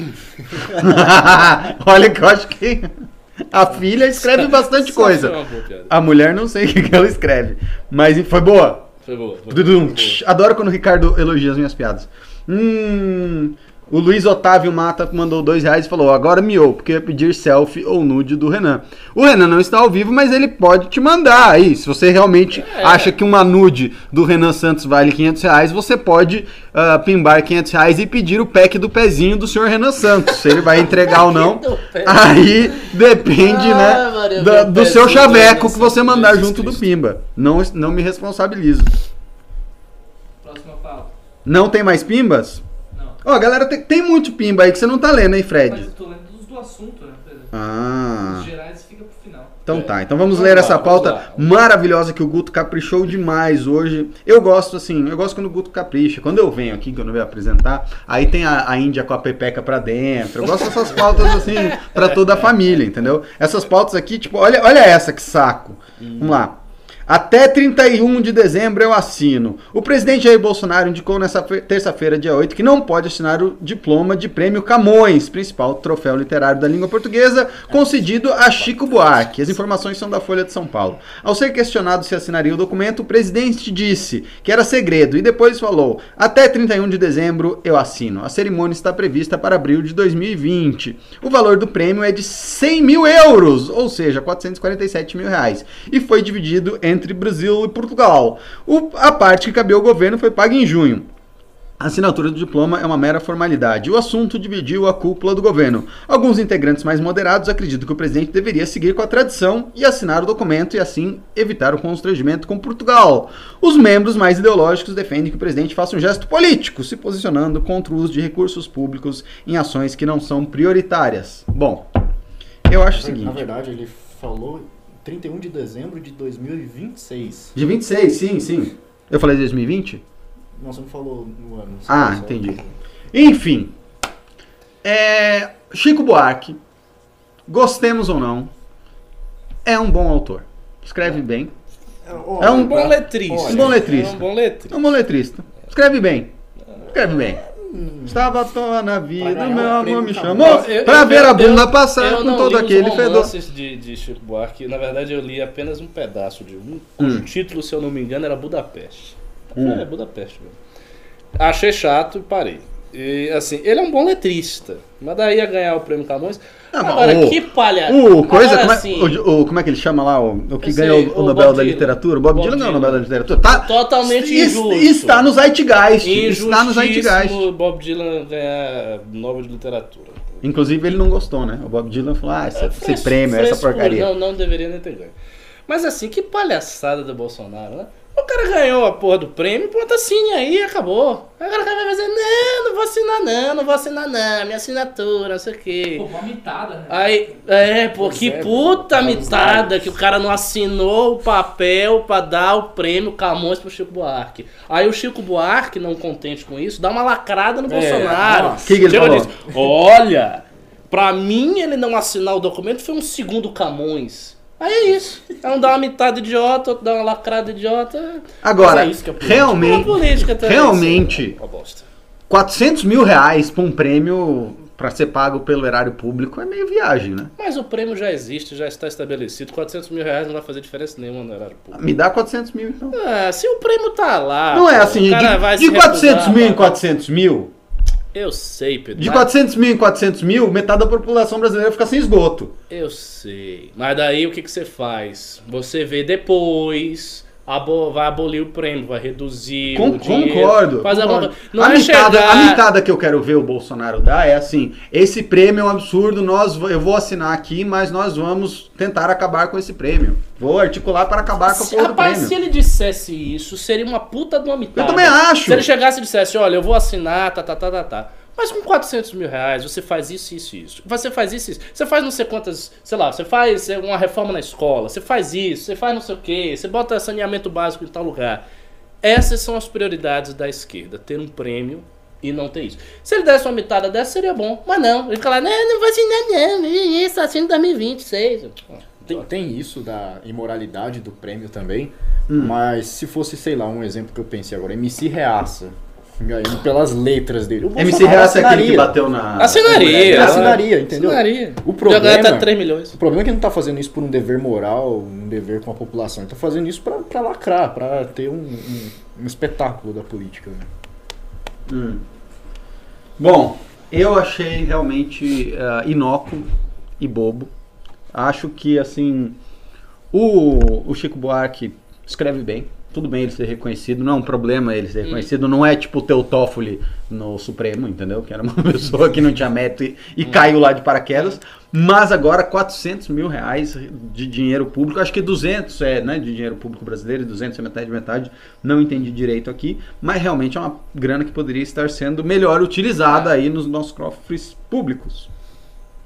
Olha que eu acho que a filha escreve bastante coisa. A mulher não sei o que ela escreve. Mas foi boa. Foi boa. Foi boa. Adoro quando o Ricardo elogia as minhas piadas. Hum. O Luiz Otávio Mata mandou dois reais e falou: agora miou, porque ia pedir selfie ou nude do Renan. O Renan não está ao vivo, mas ele pode te mandar aí. Se você realmente É. acha que uma nude do Renan Santos vale 500 reais, você pode ah, pimbar 500 reais e pedir o pack do pezinho do senhor Renan Santos. Se ele vai entregar ou não. Do. Aí depende, Ah, né? Maria, da- do seu do chaveco que você mandar Jesus junto do Cristo. Pimba. Não, não me responsabilizo. Próxima fala. Não tem mais pimbas? Ó, galera, tem, tem muito pimba aí que você não tá lendo, hein, Mas Fred? eu tô lendo do assunto, né, Pedro? Ah. Os gerais fica pro final. Então tá, então vamos Vamos ler lá, essa pauta lá. maravilhosa que o Guto caprichou demais hoje. Eu gosto assim, eu gosto quando o Guto capricha. Quando eu venho aqui, que eu não venho apresentar, aí tem a, a Índia com a pepeca pra dentro. Eu gosto dessas pautas assim, pra toda a família, entendeu? Essas pautas aqui, tipo, olha, olha essa que saco. Vamos lá. Até 31 de dezembro eu assino. O presidente Jair Bolsonaro indicou nessa fe- terça-feira, dia 8, que não pode assinar o diploma de prêmio Camões, principal troféu literário da língua portuguesa, concedido a Chico Buarque. As informações são da Folha de São Paulo. Ao ser questionado se assinaria o documento, o presidente disse que era segredo e depois falou: até 31 de dezembro eu assino. A cerimônia está prevista para abril de 2020. O valor do prêmio é de 100 mil euros, ou seja, 447 mil reais, e foi dividido entre Brasil e Portugal. O- a parte que cabia ao governo foi paga em junho. A assinatura do diploma é uma mera formalidade. O assunto dividiu a cúpula do governo. Alguns integrantes mais moderados acreditam que o presidente deveria seguir com a tradição e assinar o documento e assim evitar o constrangimento com Portugal. Os membros mais ideológicos defendem que o presidente faça um gesto político, se posicionando contra o uso de recursos públicos em ações que não são prioritárias. Bom, eu acho o Na seguinte. verdade, ele falou 31 de dezembro de 2026. De 26, sim, sim. Eu falei 2020? Não, você não falou no ano. Ah, só- entendi. Enfim, é, Chico Buarque, gostemos ou não, é um bom autor. Escreve bem. Ó, É um Um bom letrista. Um bom letrista. É um bom letrista. É um bom letrista. Escreve bem. Escreve bem. Estava à toa na vida, meu amor me chamou Eu- pra eu- ver a eu- bunda eu- passar com todo aquele fedor. de, de Chico Buarque. Na verdade, eu li apenas um pedaço de um, cujo Hum. título, se eu não me engano, era Budapeste. Hum. É, Budapeste mesmo. Achei chato e parei. E, assim, ele é um bom letrista. Mas daí ia ganhar o prêmio Camões. Mas Agora, o- que palha. O coisa, Agora, como é, assim, o, o- como é que ele chama lá? O, o que ganhou o, o Nobel Bob da. Literatura? O Bob, Bob Dylan ganhou o Dylan. Nobel da Literatura. Tá, Totalmente es- injusto. Está no Zeitgeist. Está no Zeitgeist. Injustíssimo Bob Dylan ganhar Nobel de Literatura. Inclusive ele não gostou, né? O Bob Dylan falou: ah, esse, É esse prêmio, essa porcaria. Não, não deveria nem ter ganho. Mas assim, que palhaçada do Bolsonaro, né? O cara ganhou a porra do prêmio, pronto, assine aí, acabou. Agora o cara vai fazer, não, não vou assinar não, não vou assinar não, minha assinatura, não sei o quê. Pô, uma mitada, né? Aí, é, pô, que é, puta mitada que o cara não assinou o papel pra dar o prêmio Camões pro Chico Buarque. Aí o Chico Buarque, não contente com isso, dá uma lacrada no Bolsonaro. nossa. Que que ele falou? diz, olha, pra mim ele não assinar o documento foi um segundo Camões. Aí é isso. É um dá uma mitada idiota, outro dá uma lacrada idiota. Agora, é isso que é política. É realmente, política realmente- isso é Uma bosta. 400 mil reais pra um prêmio pra ser pago pelo erário público é meio viagem, né? Mas o prêmio já existe, já está estabelecido. 400 mil reais não vai fazer diferença nenhuma no horário público. Me dá 400 mil, então. Ah, se o prêmio tá lá. não é pô, assim, cara vai de, de se 400 recusar, mil em vai- 400 mil, Eu sei, Pedro. de mas- 400 mil em 400 mil, metade da população brasileira fica sem esgoto. Eu sei. Mas daí o que, que você faz? Você vê depois. Abo- vai abolir o prêmio, vai reduzir Con- o dinheiro. concordo. Faz concordo. Não a, é mitada, chegar... a mitada que eu quero ver o Bolsonaro dar é assim: esse prêmio é um absurdo, nós, eu vou assinar aqui, mas nós vamos tentar acabar com esse prêmio. Vou articular para acabar com porra do rapaz, prêmio. se ele dissesse isso, seria uma puta de uma mitada. Eu também acho. Se ele chegasse e dissesse, olha, eu vou assinar, tá, tá, tá, tá, tá. Mas com 400 mil reais, você faz isso, isso, isso. Você faz isso, isso. Você faz não sei quantas, sei lá, você faz uma reforma na escola, você faz isso, você faz não sei o quê, você bota saneamento básico em tal lugar. Essas são as prioridades da esquerda, ter um prêmio e não ter isso. Se ele desse uma mitada dessa, seria bom. Mas não, ele fica lá, não, não vou assinar não, isso, assina em 2026. Tem, tem isso da imoralidade do prêmio também, Hum. mas se fosse, sei lá, um exemplo que eu pensei agora, MC Reaça, ganhando pelas letras dele. O MC Reaça é aquele que bateu na. Assinaria. Ela- assinaria, entendeu? Assinaria. O problema- Já ganha até 3 milhões. O problema é que ele não tá fazendo isso por um dever moral, um dever com a população. Ele tá fazendo isso pra, pra lacrar, pra ter um, um, um espetáculo da política. Né? Hum. Bom, eu achei realmente uh, inócuo e bobo. Acho que, assim, o, o Chico Buarque escreve bem. Tudo bem ele ser reconhecido, não é um problema ele ser reconhecido. Não é tipo o Teu Toffoli no Supremo, entendeu? Que era uma pessoa que não tinha mérito e, e caiu lá de paraquedas. Mas agora 400 mil reais de dinheiro público, acho que 200 é né, de dinheiro público brasileiro, 200 é metade metade, não entendi direito aqui, mas realmente é uma grana que poderia estar sendo melhor utilizada aí nos nossos cofres públicos.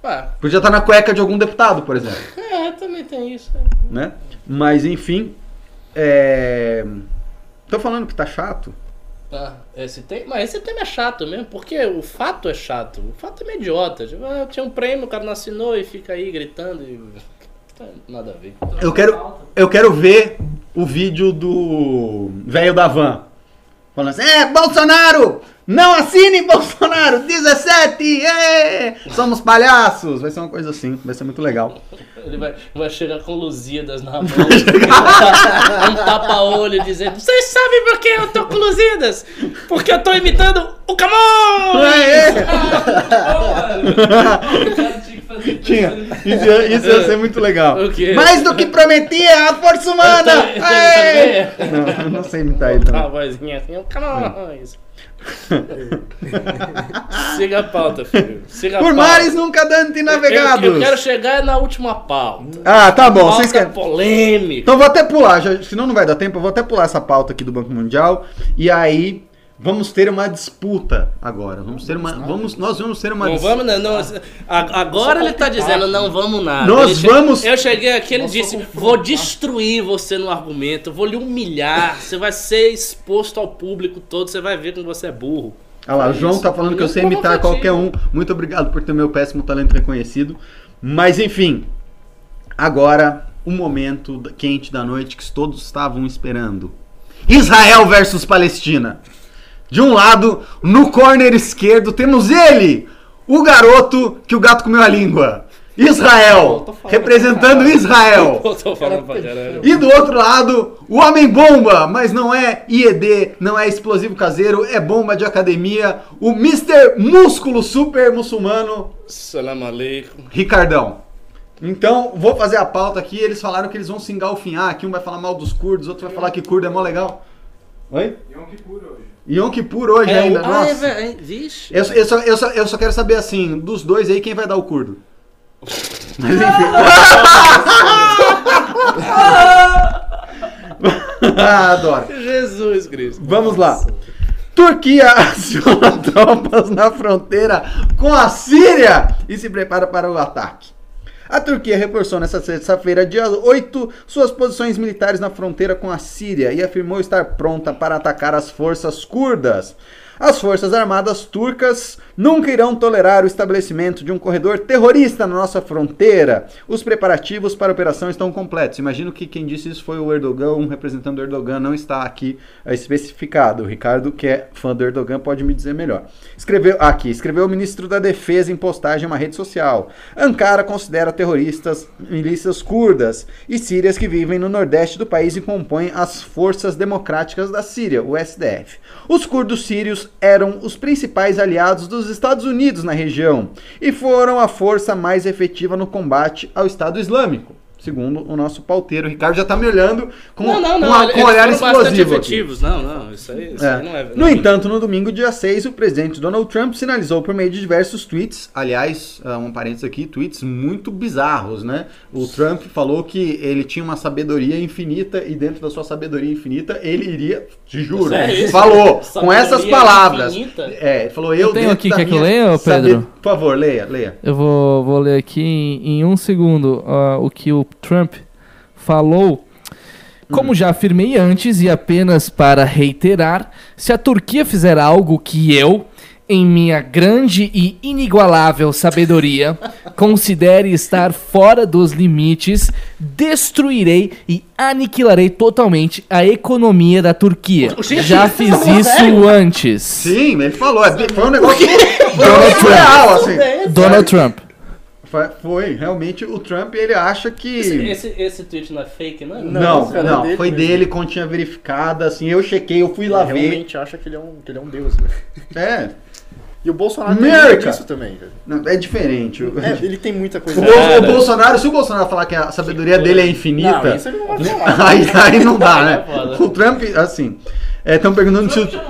Ah, Podia estar na cueca de algum deputado, por exemplo, é, também tem isso. né? Mas enfim, é... tô falando que tá chato. Ah, esse tem, mas esse tema é chato mesmo, porque o fato é chato. O fato é meio idiota. Tipo, ah, tinha um prêmio, o cara não assinou e fica aí gritando e. Tá, Nada a ver. Eu quero, eu quero ver o vídeo do velho da van. Falando assim, é, Bolsonaro! Não assine Bolsonaro! 17! É! Somos palhaços! Vai ser uma coisa assim, vai ser muito legal. Ele vai, vai chegar com Lusíadas na mão. um tapa-olho dizendo: Vocês sabem por que eu tô com Lusíadas? Porque eu tô imitando o Camões! É, é. Cara tinha. Isso, ia- isso ia ser muito legal. O quê? Mais do que prometia a força humana! Eu tô- eu tô É. imitando Não, eu não sei imitar ele Tá, também. a vozinha assim, o Camões. Siga a pauta, filho. Siga Por pauta. mares nunca dantes navegados. Eu, eu quero chegar na última pauta. Ah, tá bom. pauta Vocês querem... polêmica. Então vou até pular, já, senão não vai dar tempo, eu vou até pular essa pauta aqui do Banco Mundial e aí vamos ter uma disputa agora. Vamos ter uma, vamos, nós vamos ter uma Não disputa. vamos, não. não agora ele tá dizendo, não vamos nada. Nós che- vamos- Eu cheguei aqui, ele disse: vou destruir você no argumento, vou lhe humilhar, você vai ser exposto ao público todo, você vai ver como você é burro. Olha lá, o João tá falando que eu sei imitar qualquer um. Muito obrigado por ter meu péssimo talento reconhecido. Mas enfim, agora o momento quente da noite que todos estavam esperando. Israel versus Palestina. De um lado, no corner esquerdo, temos ele, o garoto que o gato comeu a língua. Israel, representando Israel. E do outro lado, o Homem Bomba, mas não é IED, não é explosivo caseiro, é bomba de academia, o Mr. Músculo Super Muçulmano, Salam aleikum. Ricardão. Então, vou fazer a pauta aqui, eles falaram que eles vão se engalfinhar, aqui um vai falar mal dos curdos, outro vai falar que curdo é mó legal. Oi? Yom Kippur hoje. Yom Kippur hoje É, ainda, o- ah, é, nossa. velho, vixe. Eu, só- eu, só, eu, só, eu só quero saber assim, dos dois aí, quem vai dar o curdo? Mas enfim. ah, adoro. Jesus Cristo. Vamos lá. Turquia aciona tropas na fronteira com a Síria e se prepara para o ataque. A Turquia reforçou nesta sexta-feira, dia 8, suas posições militares na fronteira com a Síria e afirmou estar pronta para atacar as forças curdas. As forças armadas turcas nunca irão tolerar o estabelecimento de um corredor terrorista na nossa fronteira. Os preparativos para a operação estão completos. Imagino que quem disse isso foi o Erdogan, um representante do Erdogan não está aqui eh, especificado. O Ricardo, que é fã do Erdogan, pode me dizer melhor. Escreveu aqui, escreveu o ministro da Defesa em postagem em uma rede social. Ankara considera terroristas milícias curdas e sírias que vivem no nordeste do país e compõem as Forças Democráticas da Síria, o SDF. Os curdos sírios eram os principais aliados dos Estados Unidos na região e foram a força mais efetiva no combate ao Estado Islâmico. Segundo o nosso pauteiro, o Ricardo já tá me olhando com, Não, não, não. com, a- eles com um olhar explosivo. aqui. Não, não. Isso aí, isso É. aí não é. No entanto, no domingo, dia 6, o presidente Donald Trump sinalizou por meio de diversos tweets, aliás, ah, um parênteses aqui, tweets muito bizarros, né? O Trump falou que ele tinha uma sabedoria infinita e dentro da sua sabedoria infinita ele iria, te juro, É isso? falou com essas palavras. infinita? É, ele falou eu, Eu tenho aqui, quer que eu leia, Pedro? Por favor, leia, leia. Eu vou, vou ler aqui em, em um segundo ó, o que o Trump falou. Como já afirmei antes, e apenas para reiterar, se a Turquia fizer algo que eu, em minha grande e inigualável sabedoria, considere estar fora dos limites, destruirei e aniquilarei totalmente a economia da Turquia. Já fiz isso antes. Sim, ele falou, é- foi um negócio foi real, assim. Donald Trump. Foi- realmente, o Trump, ele acha que... Esse, esse, esse tweet não é fake, não é? Não, não, é dele foi mesmo. dele, continha verificada, assim, eu chequei, eu fui lá Ele ver. realmente acha que ele é um, que ele é um deus, velho. É, E o Bolsonaro tem America! disso também, velho. não, é diferente. É, ele tem muita coisa. o o Bolsonaro, se o Bolsonaro falar que a sabedoria dele é infinita, Não, isso ele não vai falar. aí, aí não dá, né? É. O Trump, assim, estão perguntando se o... Já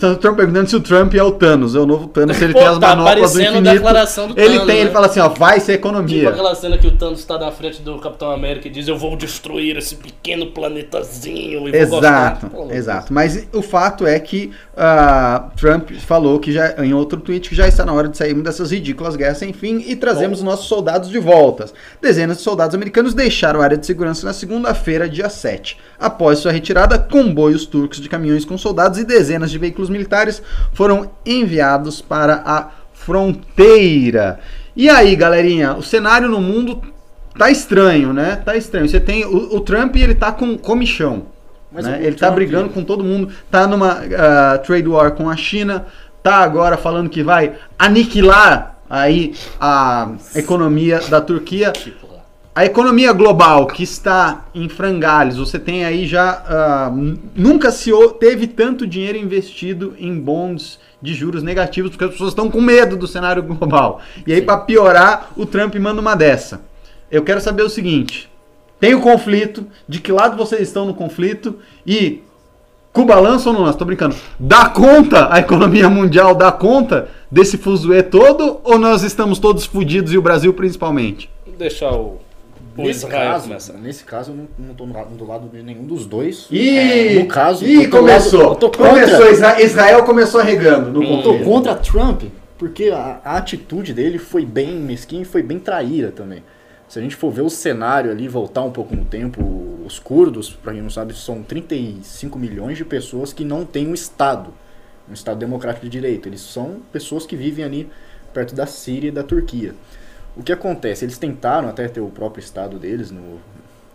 não pode falar isso. Estão perguntando se o Trump é o Thanos, é o novo Thanos, se ele Pô, tem as tá manoplas do infinito. declaração do ele Thanos, tem, ele né? fala assim, ó, vai ser Tipo economia. aquela cena que o Thanos tá na frente do Capitão América e diz: Eu vou destruir esse pequeno planetazinho e vou Exato, gostar. Pô, exato. Mas o fato é que ah, Trump falou que já em outro tweet que já está na hora de sairmos dessas ridículas guerras sem fim e trazemos nossos soldados de volta. Dezenas de soldados americanos deixaram a área de segurança na segunda-feira, dia 7. Após sua retirada, comboios turcos de caminhões com soldados e dezenas de veículos militares foram enviados para a fronteira. E aí, galerinha, o cenário no mundo tá estranho, né? Tá estranho. Você tem o, o Trump, ele tá com comichão. Mas né? Ele tá brigando com todo mundo, tá numa ah, trade war com a China, tá agora falando que vai aniquilar aí a economia da Turquia. Tipo. A economia global que está em frangalhos, você tem aí já. n- nunca se teve tanto dinheiro investido em bonds de juros negativos, porque as pessoas estão com medo do cenário global. E aí, para piorar, o Trump manda uma dessa. Eu quero saber o seguinte: tem o conflito, de que lado vocês estão no conflito e. Cuba lança ou não lança? Tô brincando. Dá conta a economia mundial, dá conta desse fuzuê todo ou nós estamos todos fudidos e o Brasil principalmente? Deixar o, Nesse Israel caso, começar. nesse caso, eu não, não tô do lado de nenhum dos dois. Ih, É, no caso, do começou. lado- começou. Isra- Israel começou regando no Eu tô contra Trump, porque a, a atitude dele foi bem mesquinha e foi bem traíra também. Se a gente for ver o cenário ali, voltar um pouco no tempo, os curdos, pra quem não sabe, são 35 milhões de pessoas que não têm um Estado, um Estado democrático de direito. Eles são pessoas que vivem ali perto da Síria e da Turquia. O que acontece? Eles tentaram até ter o próprio Estado deles no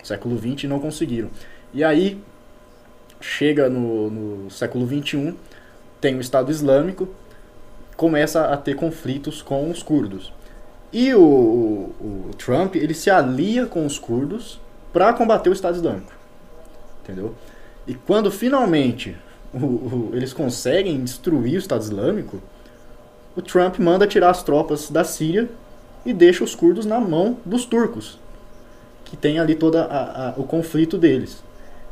século XX e não conseguiram. E aí, chega no, no século XXI, tem o Estado Islâmico, começa a ter conflitos com os curdos. E o, o- o Trump, ele se alia com os curdos para combater o Estado Islâmico. Entendeu? E quando finalmente o- eles conseguem destruir o Estado Islâmico, o Trump manda tirar as tropas da Síria e deixa os curdos na mão dos turcos, que tem ali todo o conflito deles.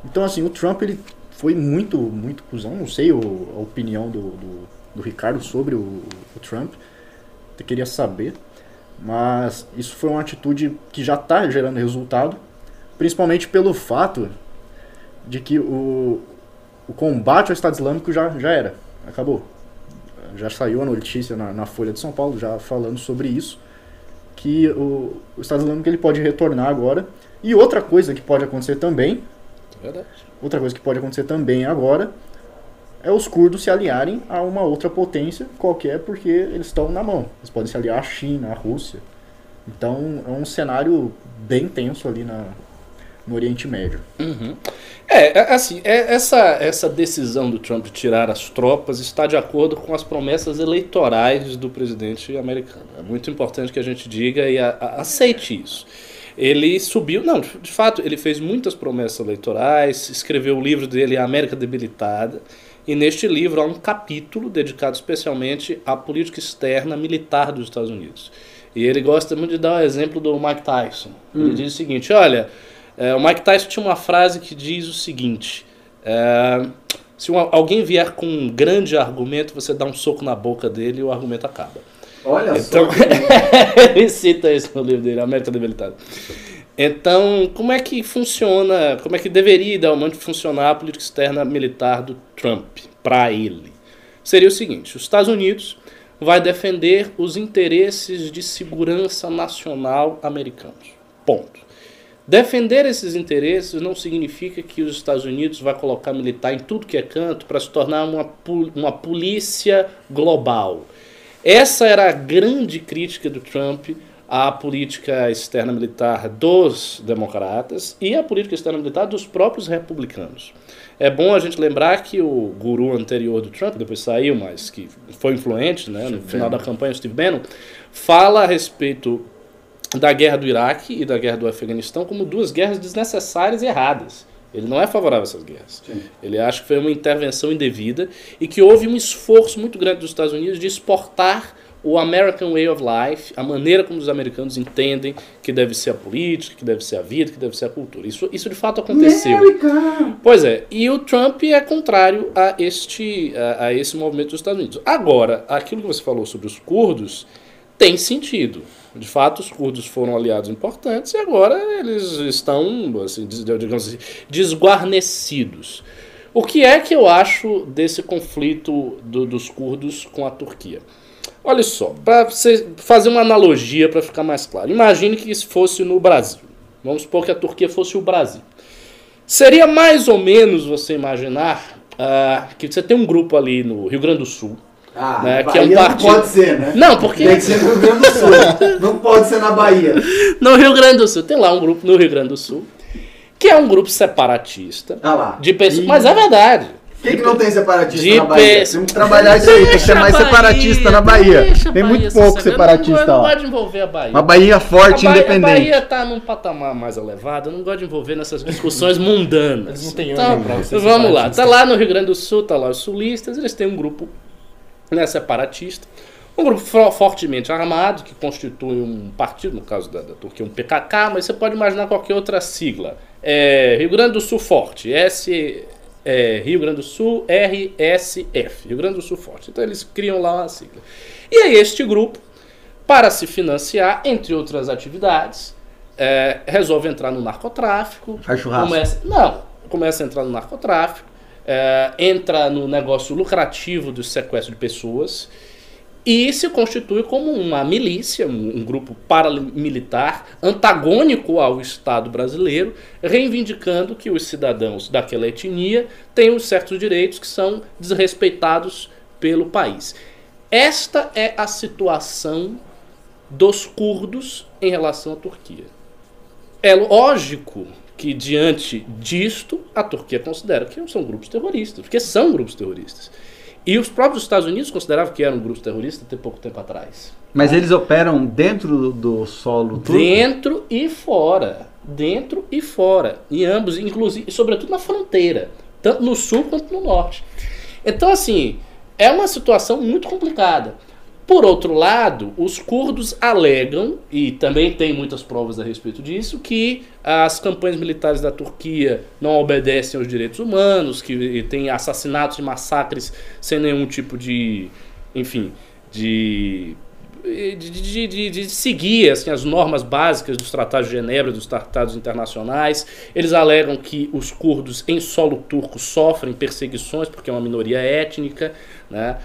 Então, assim, o Trump ele foi muito, muito cuzão. Não sei o- a opinião do, do, do Ricardo sobre o, o Trump. Eu queria saber. Mas isso foi uma atitude que já está gerando resultado, principalmente pelo fato de que o, o combate ao Estado Islâmico já, já era, acabou. Já saiu a notícia na, na Folha de São Paulo já falando sobre isso, que o, o Estado Islâmico ele pode retornar agora. E outra coisa que pode acontecer também, Verdade. outra coisa que pode acontecer também agora, é os curdos se aliarem a uma outra potência qualquer, porque eles estão na mão. Eles podem se aliar à China, à Rússia. Então é um cenário bem tenso ali na, no Oriente Médio. Uhum. É, é, assim, é, essa, essa decisão do Trump de tirar as tropas está de acordo com as promessas eleitorais do presidente americano. É muito importante que a gente diga e a- a- aceite isso. Ele subiu, não, de fato, ele fez muitas promessas eleitorais, escreveu o livro dele, A América Debilitada, e neste livro há um capítulo dedicado especialmente à política externa militar dos Estados Unidos. E ele gosta muito de dar o exemplo do Mike Tyson. Ele diz o seguinte: olha, é, o Mike Tyson tinha uma frase que diz o seguinte: é, se alguém vier com um grande argumento, você dá um soco na boca dele e o argumento acaba. Olha Então, só. ele cita isso no livro dele, América Debilitada. Então, como é que funciona, como é que deveria idealmente funcionar a política externa militar do Trump para ele? Seria o seguinte: os Estados Unidos vai defender os interesses de segurança nacional americanos. Ponto. Defender esses interesses não significa que os Estados Unidos vai colocar militar em tudo que é canto para se tornar uma, uma polícia global. Essa era a grande crítica do Trump à política externa militar dos democratas e à política externa militar dos próprios republicanos. É bom a gente lembrar que o guru anterior do Trump, depois saiu, mas que foi influente né, no final da campanha, o Steve Bannon, fala a respeito da guerra do Iraque e da guerra do Afeganistão como duas guerras desnecessárias e erradas. Ele não é favorável a essas guerras. Ele acha que foi uma intervenção indevida e que houve um esforço muito grande dos Estados Unidos de exportar o American Way of Life, a maneira como os americanos entendem que deve ser a política, que deve ser a vida, que deve ser a cultura. Isso, isso de fato aconteceu. Pois é, e o Trump é contrário a este a, a esse movimento dos Estados Unidos. Agora, aquilo que você falou sobre os curdos tem sentido. De fato, os curdos foram aliados importantes e agora eles estão, assim, digamos assim, desguarnecidos. O que é que eu acho desse conflito do- dos curdos com a Turquia? Olha só, para fazer uma analogia para ficar mais claro. Imagine que isso fosse no Brasil. Vamos supor que a Turquia fosse o Brasil. Seria mais ou menos você imaginar ah, que você tem um grupo ali no Rio Grande do Sul Ah, né, que é um partido. não pode ser, né? Não, porque Tem que ser no Rio Grande do Sul. não pode ser na Bahia. no Rio Grande do Sul tem lá um grupo no Rio Grande do Sul que é um grupo separatista Ah lá. de pessoas, mas é verdade. Por que, que não tem separatista De na Bahia? pes- Temos que trabalhar isso aí, tem que ser mais separatista na Bahia. Tem muito Bahia pouco separatista não, eu não lá. gosto de envolver a Bahia. Uma Bahia forte, Bahia, independente. A Bahia tá num patamar mais elevado, eu não gosto de envolver nessas discussões mundanas. Eles não têm então, ânimo pra Vamos lá, tá lá no Rio Grande do Sul, tá lá os sulistas, eles têm um grupo né, separatista, um grupo fo- fortemente armado, que constitui um partido, no caso da, da Turquia, um PKK, mas você pode imaginar qualquer outra sigla. É, Rio Grande do Sul Forte, S, é, Rio Grande do Sul RSF, Rio Grande do Sul Forte. Então eles criam lá uma sigla. E aí este grupo, para se financiar, entre outras atividades, é, resolve entrar no narcotráfico. Faz churrasco. Começa, não, começa a entrar no narcotráfico, é, entra no negócio lucrativo do sequestro de pessoas e se constitui como uma milícia, um, grupo paramilitar antagônico ao Estado brasileiro, reivindicando que os cidadãos daquela etnia uns certos direitos que são desrespeitados pelo país. Esta é a situação dos curdos em relação à Turquia. É lógico que, diante disto, a Turquia considera que são grupos terroristas, porque são grupos terroristas. E os próprios Estados Unidos consideravam que eram grupos terroristas até pouco tempo atrás. Mas eles operam dentro do, solo turco? Dentro e fora. Dentro e fora. Em ambos, inclusive, e sobretudo na fronteira. Tanto no sul quanto no norte. Então, assim, é uma situação muito complicada. Por outro lado, os curdos alegam, e também tem muitas provas a respeito disso, que as campanhas militares da Turquia não obedecem aos direitos humanos, que tem assassinatos e massacres sem nenhum tipo de, enfim, de de, de, de, de seguir assim, as normas básicas dos tratados de Genebra, dos tratados internacionais. Eles alegam que os curdos em solo turco sofrem perseguições porque é uma minoria étnica, né?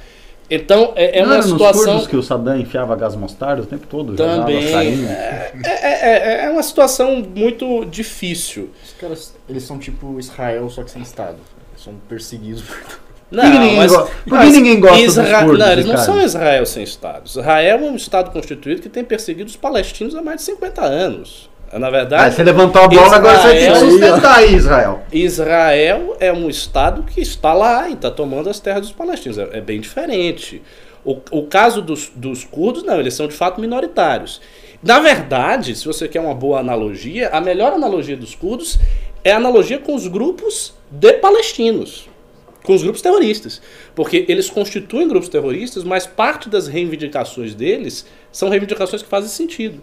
Então é, é Não uma era nos situação curdos que o Saddam enfiava gás mostarda o tempo todo? também sarinha? é, é, é- é uma situação muito difícil. Os caras, eles são tipo Israel, só que sem Estado. Eles são perseguidos por que ninguém go- por que ninguém gosta dos curdos, Não, eles não são Israel sem Estado. Israel é um Estado constituído que tem perseguido os palestinos há mais de 50 anos. Na Ah, verdade, você levantou a bola, agora você tem que Israel- sustentar aí, Israel. Israel é um Estado que está lá e está tomando as terras dos palestinos. É, é bem diferente. O, o caso dos, dos curdos, não, eles são de fato minoritários. Na verdade, se você quer uma boa analogia, a melhor analogia dos curdos é a analogia com os grupos de palestinos, com os grupos terroristas. Porque eles constituem grupos terroristas, mas parte das reivindicações deles são reivindicações que fazem sentido.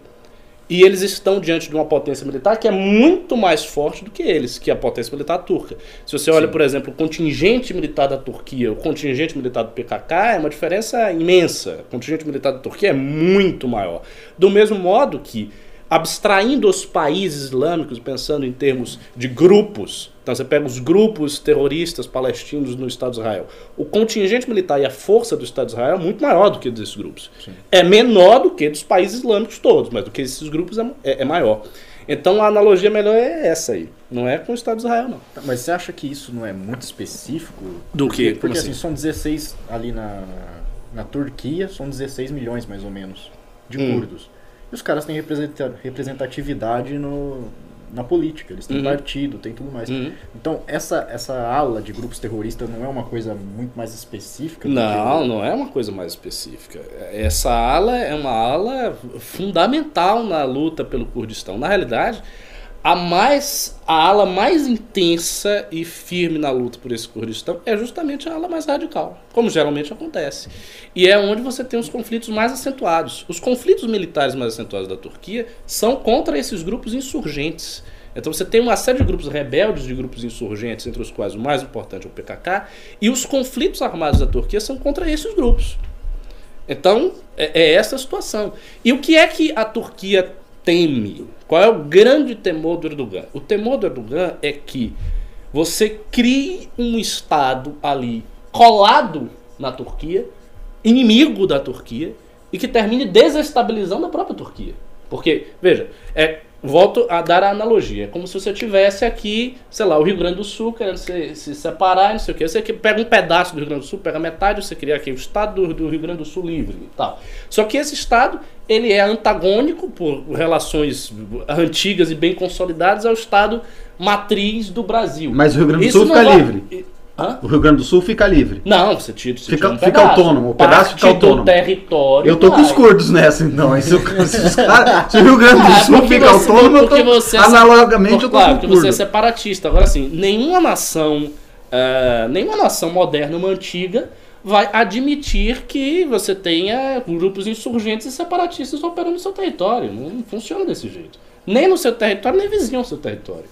E eles estão diante de uma potência militar que é muito mais forte do que eles, que é a potência militar turca. Se você olha, por exemplo, o contingente militar da Turquia, o contingente militar do PKK, é uma diferença imensa. O contingente militar da Turquia é muito maior. Do mesmo modo que, abstraindo os países islâmicos, pensando em termos de grupos, então você pega os grupos terroristas palestinos no Estado de Israel, o contingente militar e a força do Estado de Israel é muito maior do que desses grupos. É menor do que dos países islâmicos todos, mas do que esses grupos é, é- é maior. Então a analogia melhor é essa aí. Não é com o Estado de Israel, não. Tá, Mas você acha que isso não é muito específico? Do Porque, quê? Como porque assim? assim, são 16 ali na, na Turquia, são 16 milhões mais ou menos de Hum. curdos. E os caras têm representa- representatividade no, na política, eles têm Uhum. partido, tem tudo mais. Uhum. Então, essa, essa ala de grupos terroristas não é uma coisa muito mais específica? Não, que- não é uma coisa mais específica. Essa ala é uma ala fundamental na luta pelo Kurdistão. Na realidade, a mais a ala mais intensa e firme na luta por esse Kurdistão é justamente a ala mais radical, como geralmente acontece. E é onde você tem os conflitos mais acentuados. Os conflitos militares mais acentuados da Turquia são contra esses grupos insurgentes. Então você tem uma série de grupos rebeldes, de grupos insurgentes, entre os quais o mais importante é o PKK, e os conflitos armados da Turquia são contra esses grupos. Então, é, é essa a situação. E o que é que a Turquia teme? Qual é o grande temor do Erdogan? O temor do Erdogan é que você crie um Estado ali colado na Turquia, inimigo da Turquia, e que termine desestabilizando a própria Turquia. Porque, veja, é, volto a dar a analogia. É como se você tivesse aqui, sei lá, o Rio Grande do Sul querendo se, se separar, não sei o quê. Você pega um pedaço do Rio Grande do Sul, pega metade, você cria aqui o estado do, do Rio Grande do Sul livre e tal. Só que esse estado, ele é antagônico por relações antigas e bem consolidadas ao estado matriz do Brasil. Mas o Rio Grande do Isso Sul fica vai- livre. Hã? O Rio Grande do Sul fica livre. Não, você tira, você Fica- tira um fica pedaço. autônomo, o pedaço Parte fica autônomo. território. Eu tô com vai. os curdos nessa, então. Aí Se, os caras- se o Rio Grande do Ah, Sul porque fica você- autônomo, eu porque tô, você é analogamente Por- eu tô claro, com porque você é separatista. Agora, assim, nenhuma nação, ah, nenhuma nação moderna, uma antiga, vai admitir que você tenha grupos insurgentes e separatistas operando no seu território. Não funciona desse jeito. Nem no seu território, nem vizinho ao seu território.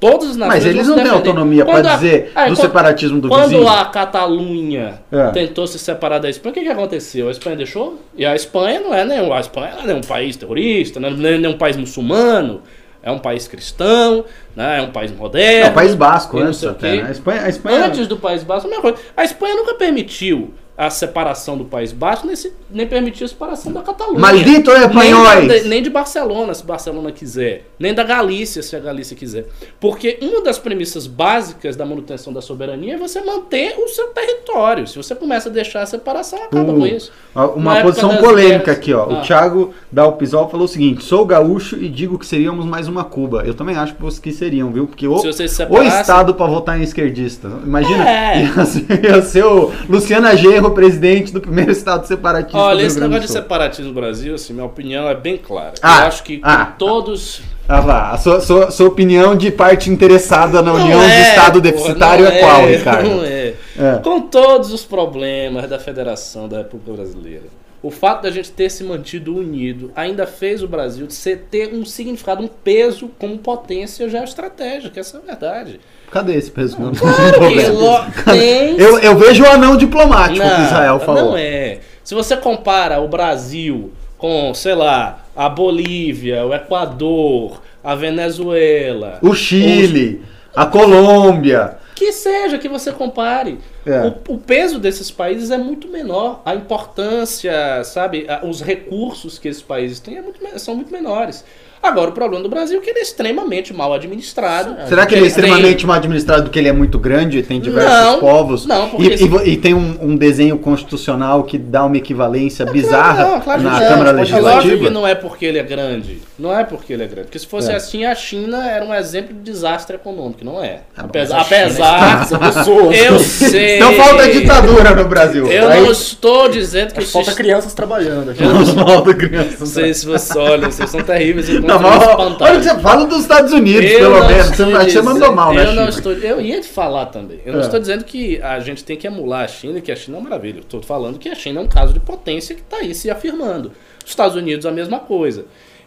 Todas as nações Mas eles não têm autonomia pra Quando a- dizer é, do quando- separatismo do Quando vizinho. a Catalunha É. tentou se separar da Espanha, o que, que aconteceu? A Espanha deixou? E a Espanha não é nenhum, a Espanha não é nenhum país terrorista, não é nenhum país muçulmano, é um país cristão, né? é um país moderno. É o País Basco, antes até. né? A Espanha, a Espanha Antes do País Basco, a mesma coisa. A Espanha nunca permitiu a separação do País Basco, nem, se- nem permitiu a separação da Catalunha. Maldito nem, espanhóis! da- nem de Barcelona, se Barcelona quiser. Nem da Galícia, se a Galícia quiser. Porque uma das premissas básicas da manutenção da soberania é você manter o seu território. Se você começa a deixar a separação, acaba Uh, com isso. Na Uma posição polêmica guerras. aqui, ó. Ah. O Thiago Dalpisol falou o seguinte: sou gaúcho e digo que seríamos mais uma Cuba. Eu também acho que seriam, viu? Porque o, Se se o Estado pra votar em esquerdista. Imagina, É. ia, ser, ia ser o Luciana Genro, presidente do primeiro Estado separatista do Olha, esse negócio do de separatismo no Brasil, assim, minha opinião é bem clara. Ah, Eu acho que ah, todos. Ah, vá. A sua, sua, sua opinião de parte interessada na Não união de é, Estado porra, deficitário não é qual, Ricardo? Não é. É. Com todos os problemas da Federação da República Brasileira, o fato da gente ter se mantido unido ainda fez o Brasil ser, ter um significado, um peso como potência geoestratégica, essa é a verdade. Cadê esse peso? Porque lo- tem eu, eu vejo o anão diplomático que não, Israel falou. Não é. Se você compara o Brasil com, sei lá, a Bolívia, o Equador, a Venezuela, O Chile, a Colômbia. que seja que você compare. É. O, o peso desses países é muito menor. A importância, sabe, os recursos que esses países têm é muito são muito menores. Agora, o problema do Brasil é que ele é extremamente mal administrado. Será que ele é Ele tem- extremamente mal administrado porque ele é muito grande e tem diversos Não, povos? não, e, porque e vo- e tem um, um desenho constitucional que dá uma equivalência bizarra Não, claro que na não. Câmara É lógico Legislativa? que não é porque ele é grande. Não é porque ele é grande. Porque se fosse É. assim, a China era um exemplo de desastre econômico, não é? Ah, bom, apesar, apesar eu sei. Então falta ditadura no Brasil. Eu Aí- não estou dizendo que falta crianças trabalhando aqui. Não Falta criança. não sei se você olha, vocês são terríveis. Eu Não, não mas, olha que você fala dos Estados Unidos, Eu pelo não menos. Você, estou não- você mandou mal, né, eu não estou, Eu ia te falar também. Eu não É. estou dizendo que a gente tem que emular a China, que a China é uma maravilha. Eu estou falando que a China é um caso de potência que está aí se afirmando. Os Estados Unidos a mesma coisa.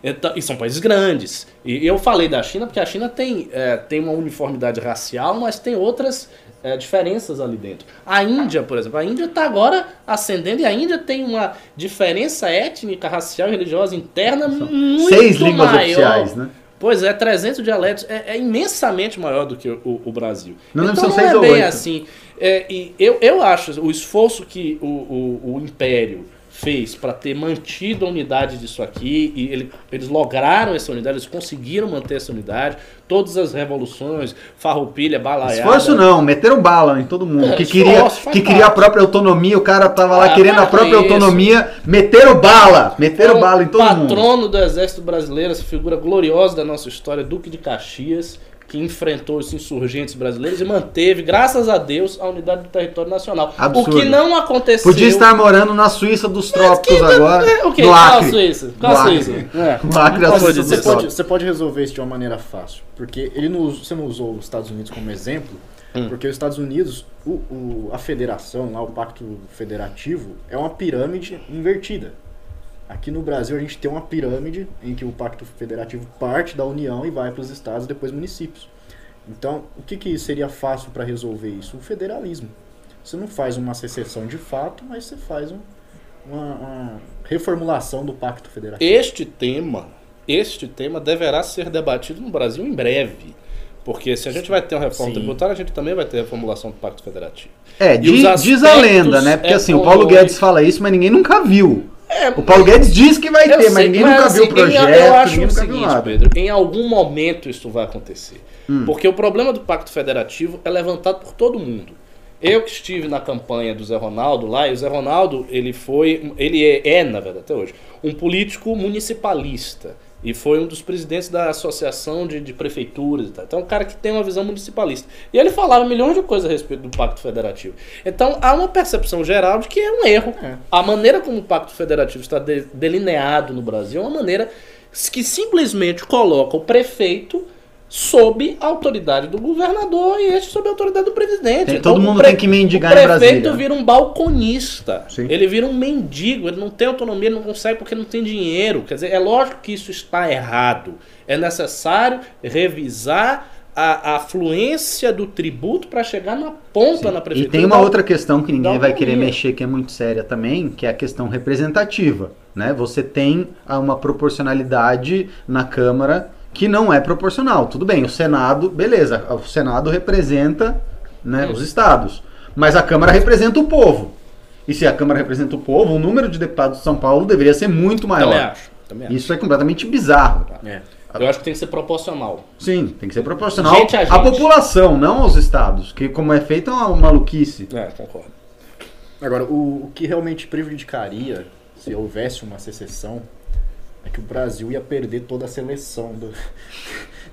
Então, e são países grandes. E eu falei da China porque a China tem, é, tem uma uniformidade racial, mas tem outras é, diferenças ali dentro. A Índia, por exemplo, a Índia está agora ascendendo e a Índia tem uma diferença étnica, racial e religiosa interna muito Seis línguas maior. oficiais, né? Pois é, 300 dialetos é, é imensamente maior do que o, o Brasil. Não então são não seis é ou bem oito. assim. É, e eu, eu acho o esforço que o, o, o Império fez para ter mantido a unidade disso aqui e ele- eles lograram essa unidade, eles conseguiram manter essa unidade. Todas as revoluções, farroupilha, balaiada. Esforço não, meteram bala em todo mundo. É, que queria, que queria a própria autonomia, o cara tava lá Ah, querendo a própria isso. autonomia, meteram bala, meteram o bala em todo mundo. patrono do exército brasileiro, essa figura gloriosa da nossa história, Duque de Caxias, que enfrentou os insurgentes brasileiros e manteve, graças a Deus, a unidade do território nacional. Absurdo. O que não aconteceu. Podia estar morando na Suíça dos que trópicos não- agora. É, o quê? No Qual a. Suíça? Qual a Acre. Suíça? É. No Acre, a Não Suíça. Você pode, você pode resolver isso de uma maneira fácil. Porque ele não, você não usou os Estados Unidos como exemplo, Hum. porque os Estados Unidos, o, o- a federação, lá, o pacto federativo, é uma pirâmide invertida. Aqui no Brasil a gente tem uma pirâmide em que o pacto federativo parte da União e vai para os estados e depois municípios. Então, o que, que seria fácil para resolver isso? O federalismo. Você não faz uma secessão de fato, mas você faz um- uma, uma reformulação do pacto federativo. Este tema, este tema deverá ser debatido no Brasil em breve. Porque se a gente vai ter uma reforma Sim. tributária, a gente também vai ter a reformulação do Pacto Federativo. É, diz, diz a lenda, né? Porque assim, o Paulo Guedes fala isso, mas ninguém nunca viu. É, O Paulo Guedes diz que vai ter, mas sei, ninguém mas, nunca viu o assim, projeto, Eu acho o seguinte. Pedro, em algum momento isso vai acontecer. Hum. Porque o problema do Pacto Federativo é levantado por todo mundo. Eu que estive na campanha do Zé Ronaldo lá, e o Zé Ronaldo, ele foi, ele é, é, na verdade, até hoje, um político municipalista. E foi um dos presidentes da associação de, de prefeituras e tal. Então, é um cara que tem uma visão municipalista. E ele falava milhões de coisas a respeito do Pacto Federativo. Então, há uma percepção geral de que é um erro. A maneira como o Pacto Federativo está de- delineado no Brasil é uma maneira que simplesmente coloca o prefeito sob a autoridade do governador e este sob a autoridade do presidente. Tem- Então, todo mundo pre- tem que mendigar o em prefeito Brasília. vira um balconista. Sim. Ele vira um mendigo, ele não tem autonomia, ele não consegue porque não tem dinheiro. Quer dizer, é lógico que isso está errado. É necessário revisar a, a fluência do tributo para chegar na ponta na E prefeitura. tem uma da- outra questão que ninguém vai querer mexer, que é muito séria também, que é a questão representativa. Né? Você tem uma proporcionalidade na Câmara que não é proporcional. Tudo bem, o Senado, beleza, o Senado representa né, os estados. Mas a Câmara representa o povo. E se a Câmara representa o povo, o número de deputados de São Paulo deveria ser muito Também maior. acho. Também acho. Isso é completamente bizarro. Eu acho que tem que ser proporcional. Sim, tem que ser proporcional Gente a à gente. população, não aos estados. Que como é feito é uma maluquice. É, concordo. Agora, o, o que realmente prejudicaria se houvesse uma secessão é que o Brasil ia perder toda a seleção do-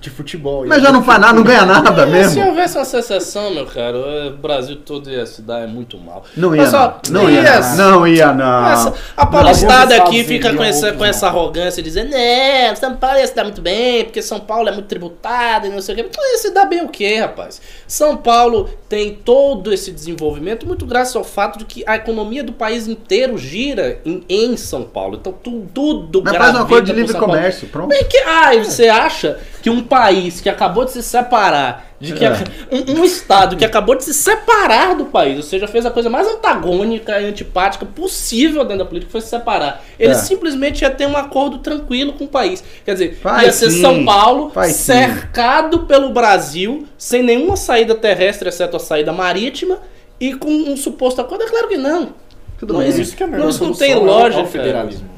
de futebol. Mas já não faz nada, não ganha nada É, Se mesmo. houvesse uma secessão, meu caro, o Brasil todo ia se dar muito mal. Não ia, não. Não ia, yes. não. Ia, não. Essa- a paulistada aqui fica com essa, com essa arrogância, dizendo, né, São Paulo ia se dar muito bem, porque São Paulo é muito tributado e não sei o quê. Então ia se dar bem o quê, rapaz? São Paulo tem todo esse desenvolvimento muito graças ao fato de que a economia do país inteiro gira em, em São Paulo. Então tu- tudo Mas faz um gravita acordo de livre comércio, pronto. Bem que, ah, e você acha que um país que acabou de se separar, de que É. um, um estado que acabou de se separar do país, ou seja, fez a coisa mais antagônica e antipática possível dentro da política, que foi se separar. Ele É. simplesmente ia ter um acordo tranquilo com o país. Quer dizer, Faz ia ser sim, São Paulo faz sim. cercado pelo Brasil, sem nenhuma saída terrestre, exceto a saída marítima, e com um suposto acordo. É claro que não. Tudo Não bem. existe Isso que é Não, isso não tem é lógica, é o federalismo.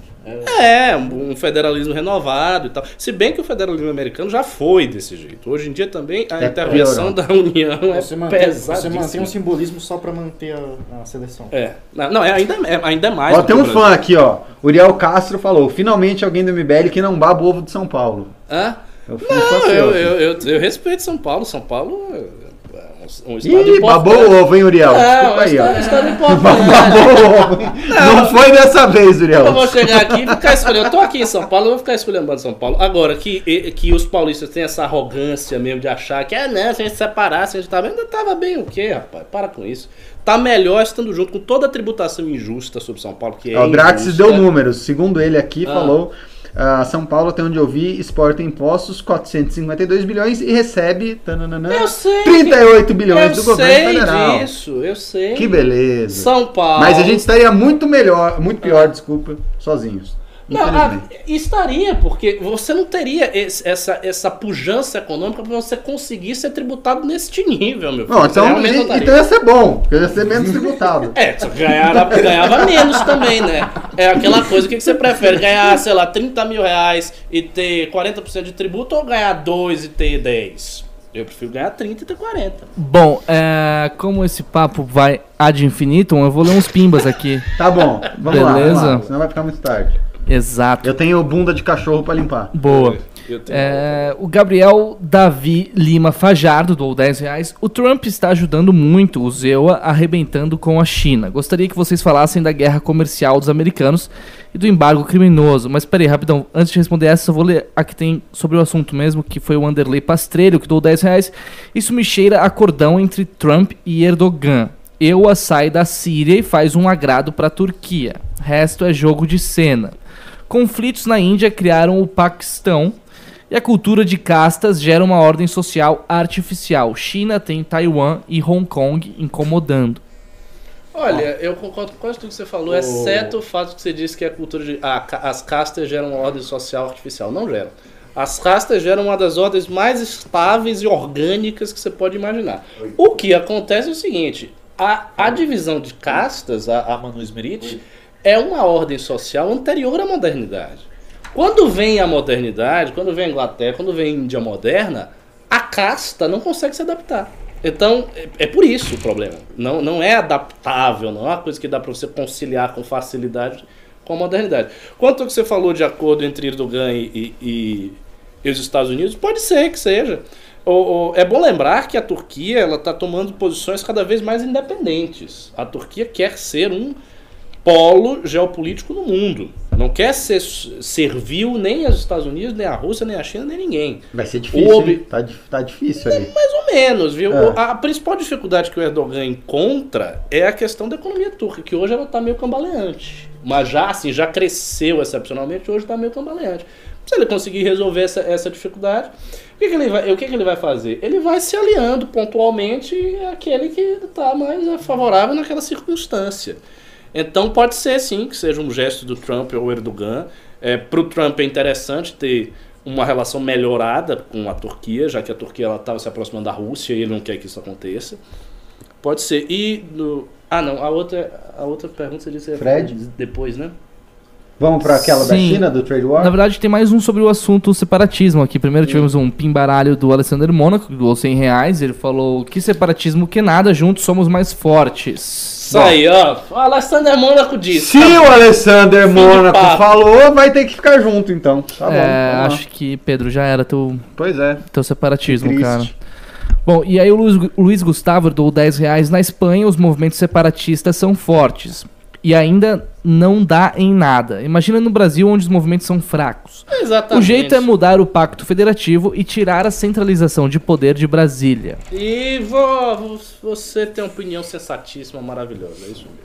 É, um federalismo renovado e tal. Se bem que o federalismo americano já foi desse jeito. Hoje em dia também a É intervenção da União é mantém, você mantém um simbolismo só pra manter a, a seleção. É. Não, não, é ainda, é ainda mais. Ó, tem um fã aqui, ó. Uriel Castro falou: finalmente alguém do MBL que não baba o ovo de São Paulo. Hã? É o fã Não, eu, eu, eu, eu respeito São Paulo. São Paulo é um, estado Ih, babou o ovo, hein, Uriel? Não, é Desculpa aí, ó. estado, estado importante. Babou o ovo. hein? Não foi dessa vez, Uriel. Eu vou chegar aqui e ficar escolhendo. Eu tô aqui em São Paulo, eu vou ficar escolhendo bando de São Paulo. Agora, que, que os paulistas têm essa arrogância mesmo de achar que, ah, não, se a gente separasse, a gente tava. Ainda tava bem o quê, rapaz? Para com isso. Tá melhor estando junto com toda a tributação injusta sobre São Paulo, que é. O injusta. deu números. Segundo ele aqui, Ah. falou. Ah, São Paulo, até onde eu vi, exporta impostos 452 bilhões e recebe tananana, Eu sei. 38 bilhões eu do governo federal. disso, eu sei. Que beleza. São Paulo. Mas a gente estaria muito melhor, muito pior, desculpa, sozinhos. Não, ah, Infelizmente. estaria, porque você não teria esse- essa, essa pujança econômica para você conseguir ser tributado neste nível, meu filho. Não, Você então, não gente, estaria. então ia ser bom, porque ia ser menos tributado. É, só que ganhava, ganhava menos também, né? É aquela coisa, o que, que você prefere? Ganhar, sei lá, 30 mil reais e ter 40% de tributo ou ganhar 2 e ter 10? Eu prefiro ganhar 30 e ter 40. Bom, é, como esse papo vai ad infinitum, eu vou ler uns pimbas aqui. Tá bom, vamos lá, Beleza. lá, senão vai ficar muito tarde. Exato. Eu tenho bunda de cachorro pra limpar. Boa. É, o Gabriel Davi Lima Fajardo doou 10 reais. O Trump está ajudando muito o ZEUA arrebentando com a China. Gostaria que vocês falassem da guerra comercial dos americanos e do embargo criminoso. Mas peraí, rapidão. Antes de responder essa, eu vou ler a que tem sobre o assunto mesmo, que foi o Anderley Pastrelho, que doou 10 reais. Isso me cheira a cordão entre Trump e Erdogan. EUA sai da Síria e faz um agrado para a Turquia. Resto é jogo de cena. Conflitos na Índia criaram o Paquistão. E a cultura de castas gera uma ordem social artificial. China tem Taiwan e Hong Kong incomodando. Olha, eu concordo com quase tudo que você falou, exceto o fato que você disse que a cultura de. ah, as castas geram uma ordem social artificial. Não geram. As castas geram uma das ordens mais estáveis e orgânicas que você pode imaginar. O que acontece é o seguinte: a, a divisão de castas, a, a A Manu Smerit, é uma ordem social anterior à modernidade. Quando vem a modernidade, quando vem a Inglaterra, quando vem a Índia moderna, a casta não consegue se adaptar. Então, é, é por isso o problema. Não, não é adaptável, não é uma coisa que dá para você conciliar com facilidade com a modernidade. Quanto ao que você falou de acordo entre Erdogan e, e, e os Estados Unidos, pode ser que seja. O- é bom lembrar que a Turquia ela está tomando posições cada vez mais independentes. A Turquia quer ser um polo geopolítico no mundo. Não quer ser servil nem aos Estados Unidos, nem à Rússia, nem à China, nem ninguém. Vai ser difícil, O ob-? Tá, tá difícil aí. Mais ou menos, viu? É. A principal dificuldade que o Erdogan encontra é a questão da economia turca, que hoje ela está meio cambaleante. Mas já assim, já cresceu excepcionalmente, hoje está meio cambaleante. Se ele conseguir resolver essa, essa dificuldade, o, que, que ele vai, o que, que ele vai fazer? Ele vai se aliando pontualmente àquele que está mais favorável naquela circunstância. Então pode ser sim que seja um gesto do Trump ou Erdogan. É, Para o Trump é interessante ter uma relação melhorada com a Turquia, já que a Turquia estava se aproximando da Rússia e ele não quer que isso aconteça. Pode ser. E no... Ah não, a outra, a outra pergunta você disse ia Fred? depois, né? Vamos pra aquela da Sim. China, do Trade War? Na verdade, tem mais um sobre o assunto separatismo aqui. Primeiro tivemos um pimbaralho do Alessandro Mônaco, que doou 100 reais. Ele falou que separatismo que nada, juntos somos mais fortes. Isso aí, ó. O Alexander Mônaco disse. Se o Alexander de Mônaco falou, vai ter que ficar junto, então. Tá bom. é, acho que, Pedro, já era teu, Pois é. teu separatismo, cara. Bom, e aí o Luiz, Luiz Gustavo doou 10 reais. Na Espanha, os movimentos separatistas são fortes. E ainda não dá em nada. Imagina no Brasil, onde os movimentos são fracos. Exatamente. O jeito é mudar o pacto federativo e tirar a centralização de poder de Brasília. E vo- você tem uma opinião sensatíssima, maravilhosa. É isso mesmo.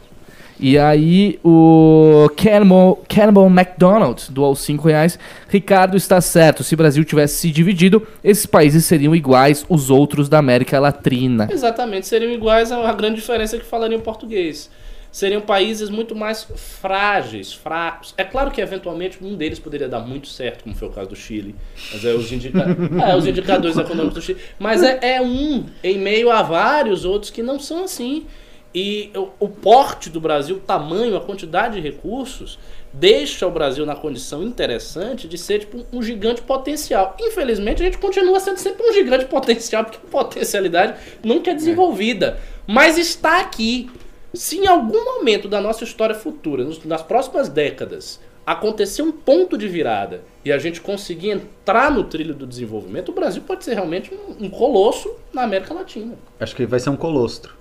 E aí o Cannibal, Cannibal McDonald doou 5 reais. Ricardo está certo. Se o Brasil tivesse se dividido, esses países seriam iguais os outros da América Latina. Exatamente, seriam iguais a a grande diferença é que falariam português. Seriam países muito mais frágeis, fracos. É claro que eventualmente um deles poderia dar muito certo, como foi o caso do Chile. Mas é os, indica... é, os indicadores econômicos do Chile. Mas é, é um em meio a vários outros que não são assim. E o, o porte do Brasil, o tamanho, a quantidade de recursos, deixa o Brasil na condição interessante de ser tipo um gigante potencial. Infelizmente, a gente continua sendo sempre um gigante potencial, porque a potencialidade nunca é desenvolvida. Mas está aqui. Se em algum momento da nossa história futura, nas próximas décadas, acontecer um ponto de virada e a gente conseguir entrar no trilho do desenvolvimento, o Brasil pode ser realmente um, um colosso na América Latina. Acho que vai ser um colostro.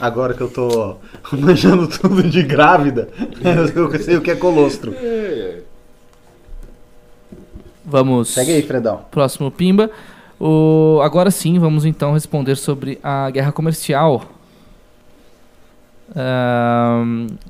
Agora que eu tô manjando tudo de grávida, eu sei o que é colostro. Vamos. Segue aí, Fredão. Próximo Pimba. O... Agora sim, vamos então responder sobre a guerra comercial.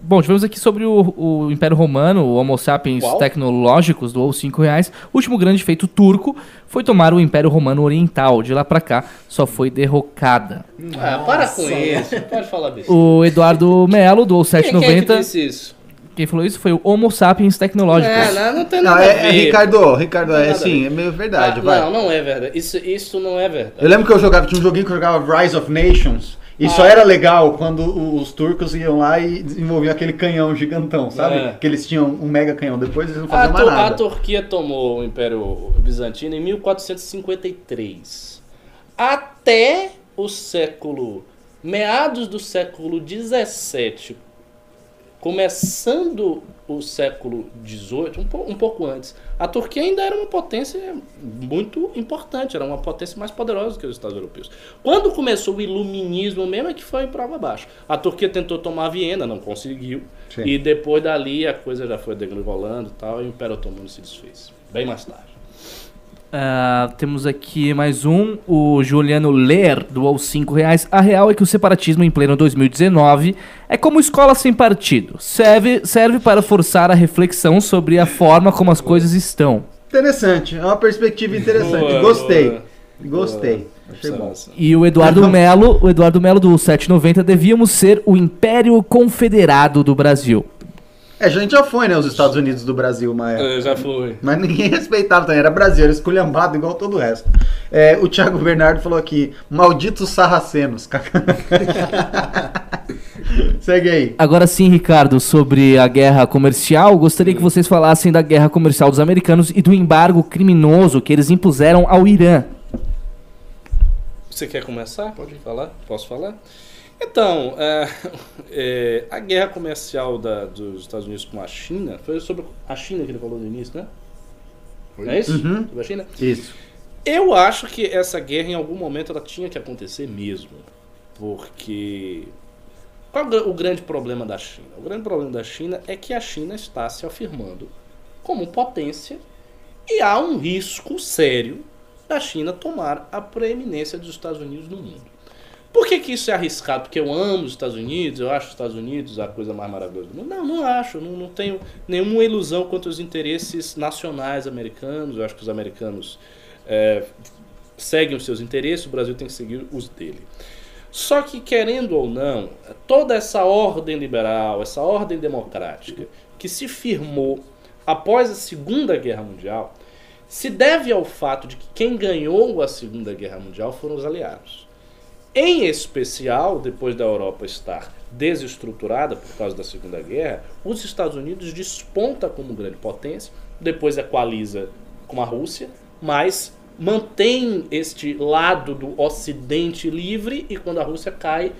Bom, tivemos aqui sobre o, o Império Romano, o Homo sapiens Qual? tecnológicos, doou 5 reais. O último grande feito turco foi tomar o Império Romano Oriental. De lá pra cá, só foi derrocada. Ah, para com isso. Pode falar besteira. O Eduardo Melo doou Quem, quem é que 7,90. disse isso? Quem falou isso foi o Homo sapiens tecnológicos. É, não, não tem Não, nada a é, é, ver. Ricardo, Ricardo, Não é sim, é meio verdade, Ah, vai. Não, não é verdade. Isso, isso não é verdade. Eu lembro que eu jogava, tinha um joguinho que eu jogava Rise of Nations. E só Ah. era legal quando os turcos iam lá e desenvolviam aquele canhão gigantão, sabe? É. Que eles tinham um mega canhão. Depois eles não A, faziam mais Tur- a nada. Turquia tomou o Império Bizantino em 1453. Até o século. meados do século 17, começando o século 18, um, po- um pouco antes, a Turquia ainda era uma potência muito importante, era uma potência mais poderosa que os Estados Europeus. Quando começou o iluminismo mesmo é que foi para abaixo. A Turquia tentou tomar Viena, não conseguiu. Sim. E depois dali a coisa já foi degringolando e tal, e o Império Otomano se desfez. Bem mais tarde. Ah, temos aqui mais um, o Juliano Ler doou 5 reais. A real é que o separatismo em pleno 2019 é como escola sem partido. Serve, serve para forçar a reflexão sobre a forma como as coisas estão. Interessante, é uma perspectiva interessante. Boa, Gostei. boa. Gostei. Achei bom. E o Eduardo Melo, o Eduardo Melo do 790, devíamos ser o Império Confederado do Brasil. É, a gente já foi, né? Os Estados Unidos do Brasil, uma época. É, já foi. Mas ninguém respeitava também, era Brasil, era esculhambado igual todo o resto. É, o Thiago Bernardo falou aqui, malditos sarracenos. Segue aí. Agora sim, Ricardo, sobre a guerra comercial, gostaria que vocês falassem da guerra comercial dos americanos e do embargo criminoso que eles impuseram ao Irã. Você quer começar? Pode falar? Posso falar? Então, é, é, a guerra comercial da- dos Estados Unidos com a China foi sobre a China que ele falou no início, né? Não é isso? Uhum. Sobre a China? Isso. Eu acho que essa guerra em algum momento ela tinha que acontecer mesmo. Porque. Qual é o grande problema da China? O grande problema da China é que a China está se afirmando como potência e há um risco sério da China tomar a preeminência dos Estados Unidos no mundo. Por que, que isso é arriscado? Porque eu amo os Estados Unidos, eu acho os Estados Unidos a coisa mais maravilhosa do mundo? Não, não acho. Não, não tenho nenhuma ilusão quanto aos interesses nacionais americanos. Eu acho que os americanos é, seguem os seus interesses, o Brasil tem que seguir os dele. Só que, querendo ou não, toda essa ordem liberal, essa ordem democrática que se firmou após a Segunda Guerra Mundial, se deve ao fato de que quem ganhou a Segunda Guerra Mundial foram os aliados. Em especial, depois da Europa estar desestruturada por causa da Segunda Guerra, os Estados Unidos desponta como grande potência, depois equaliza com a Rússia, mas mantém este lado do Ocidente livre e quando a Rússia cai,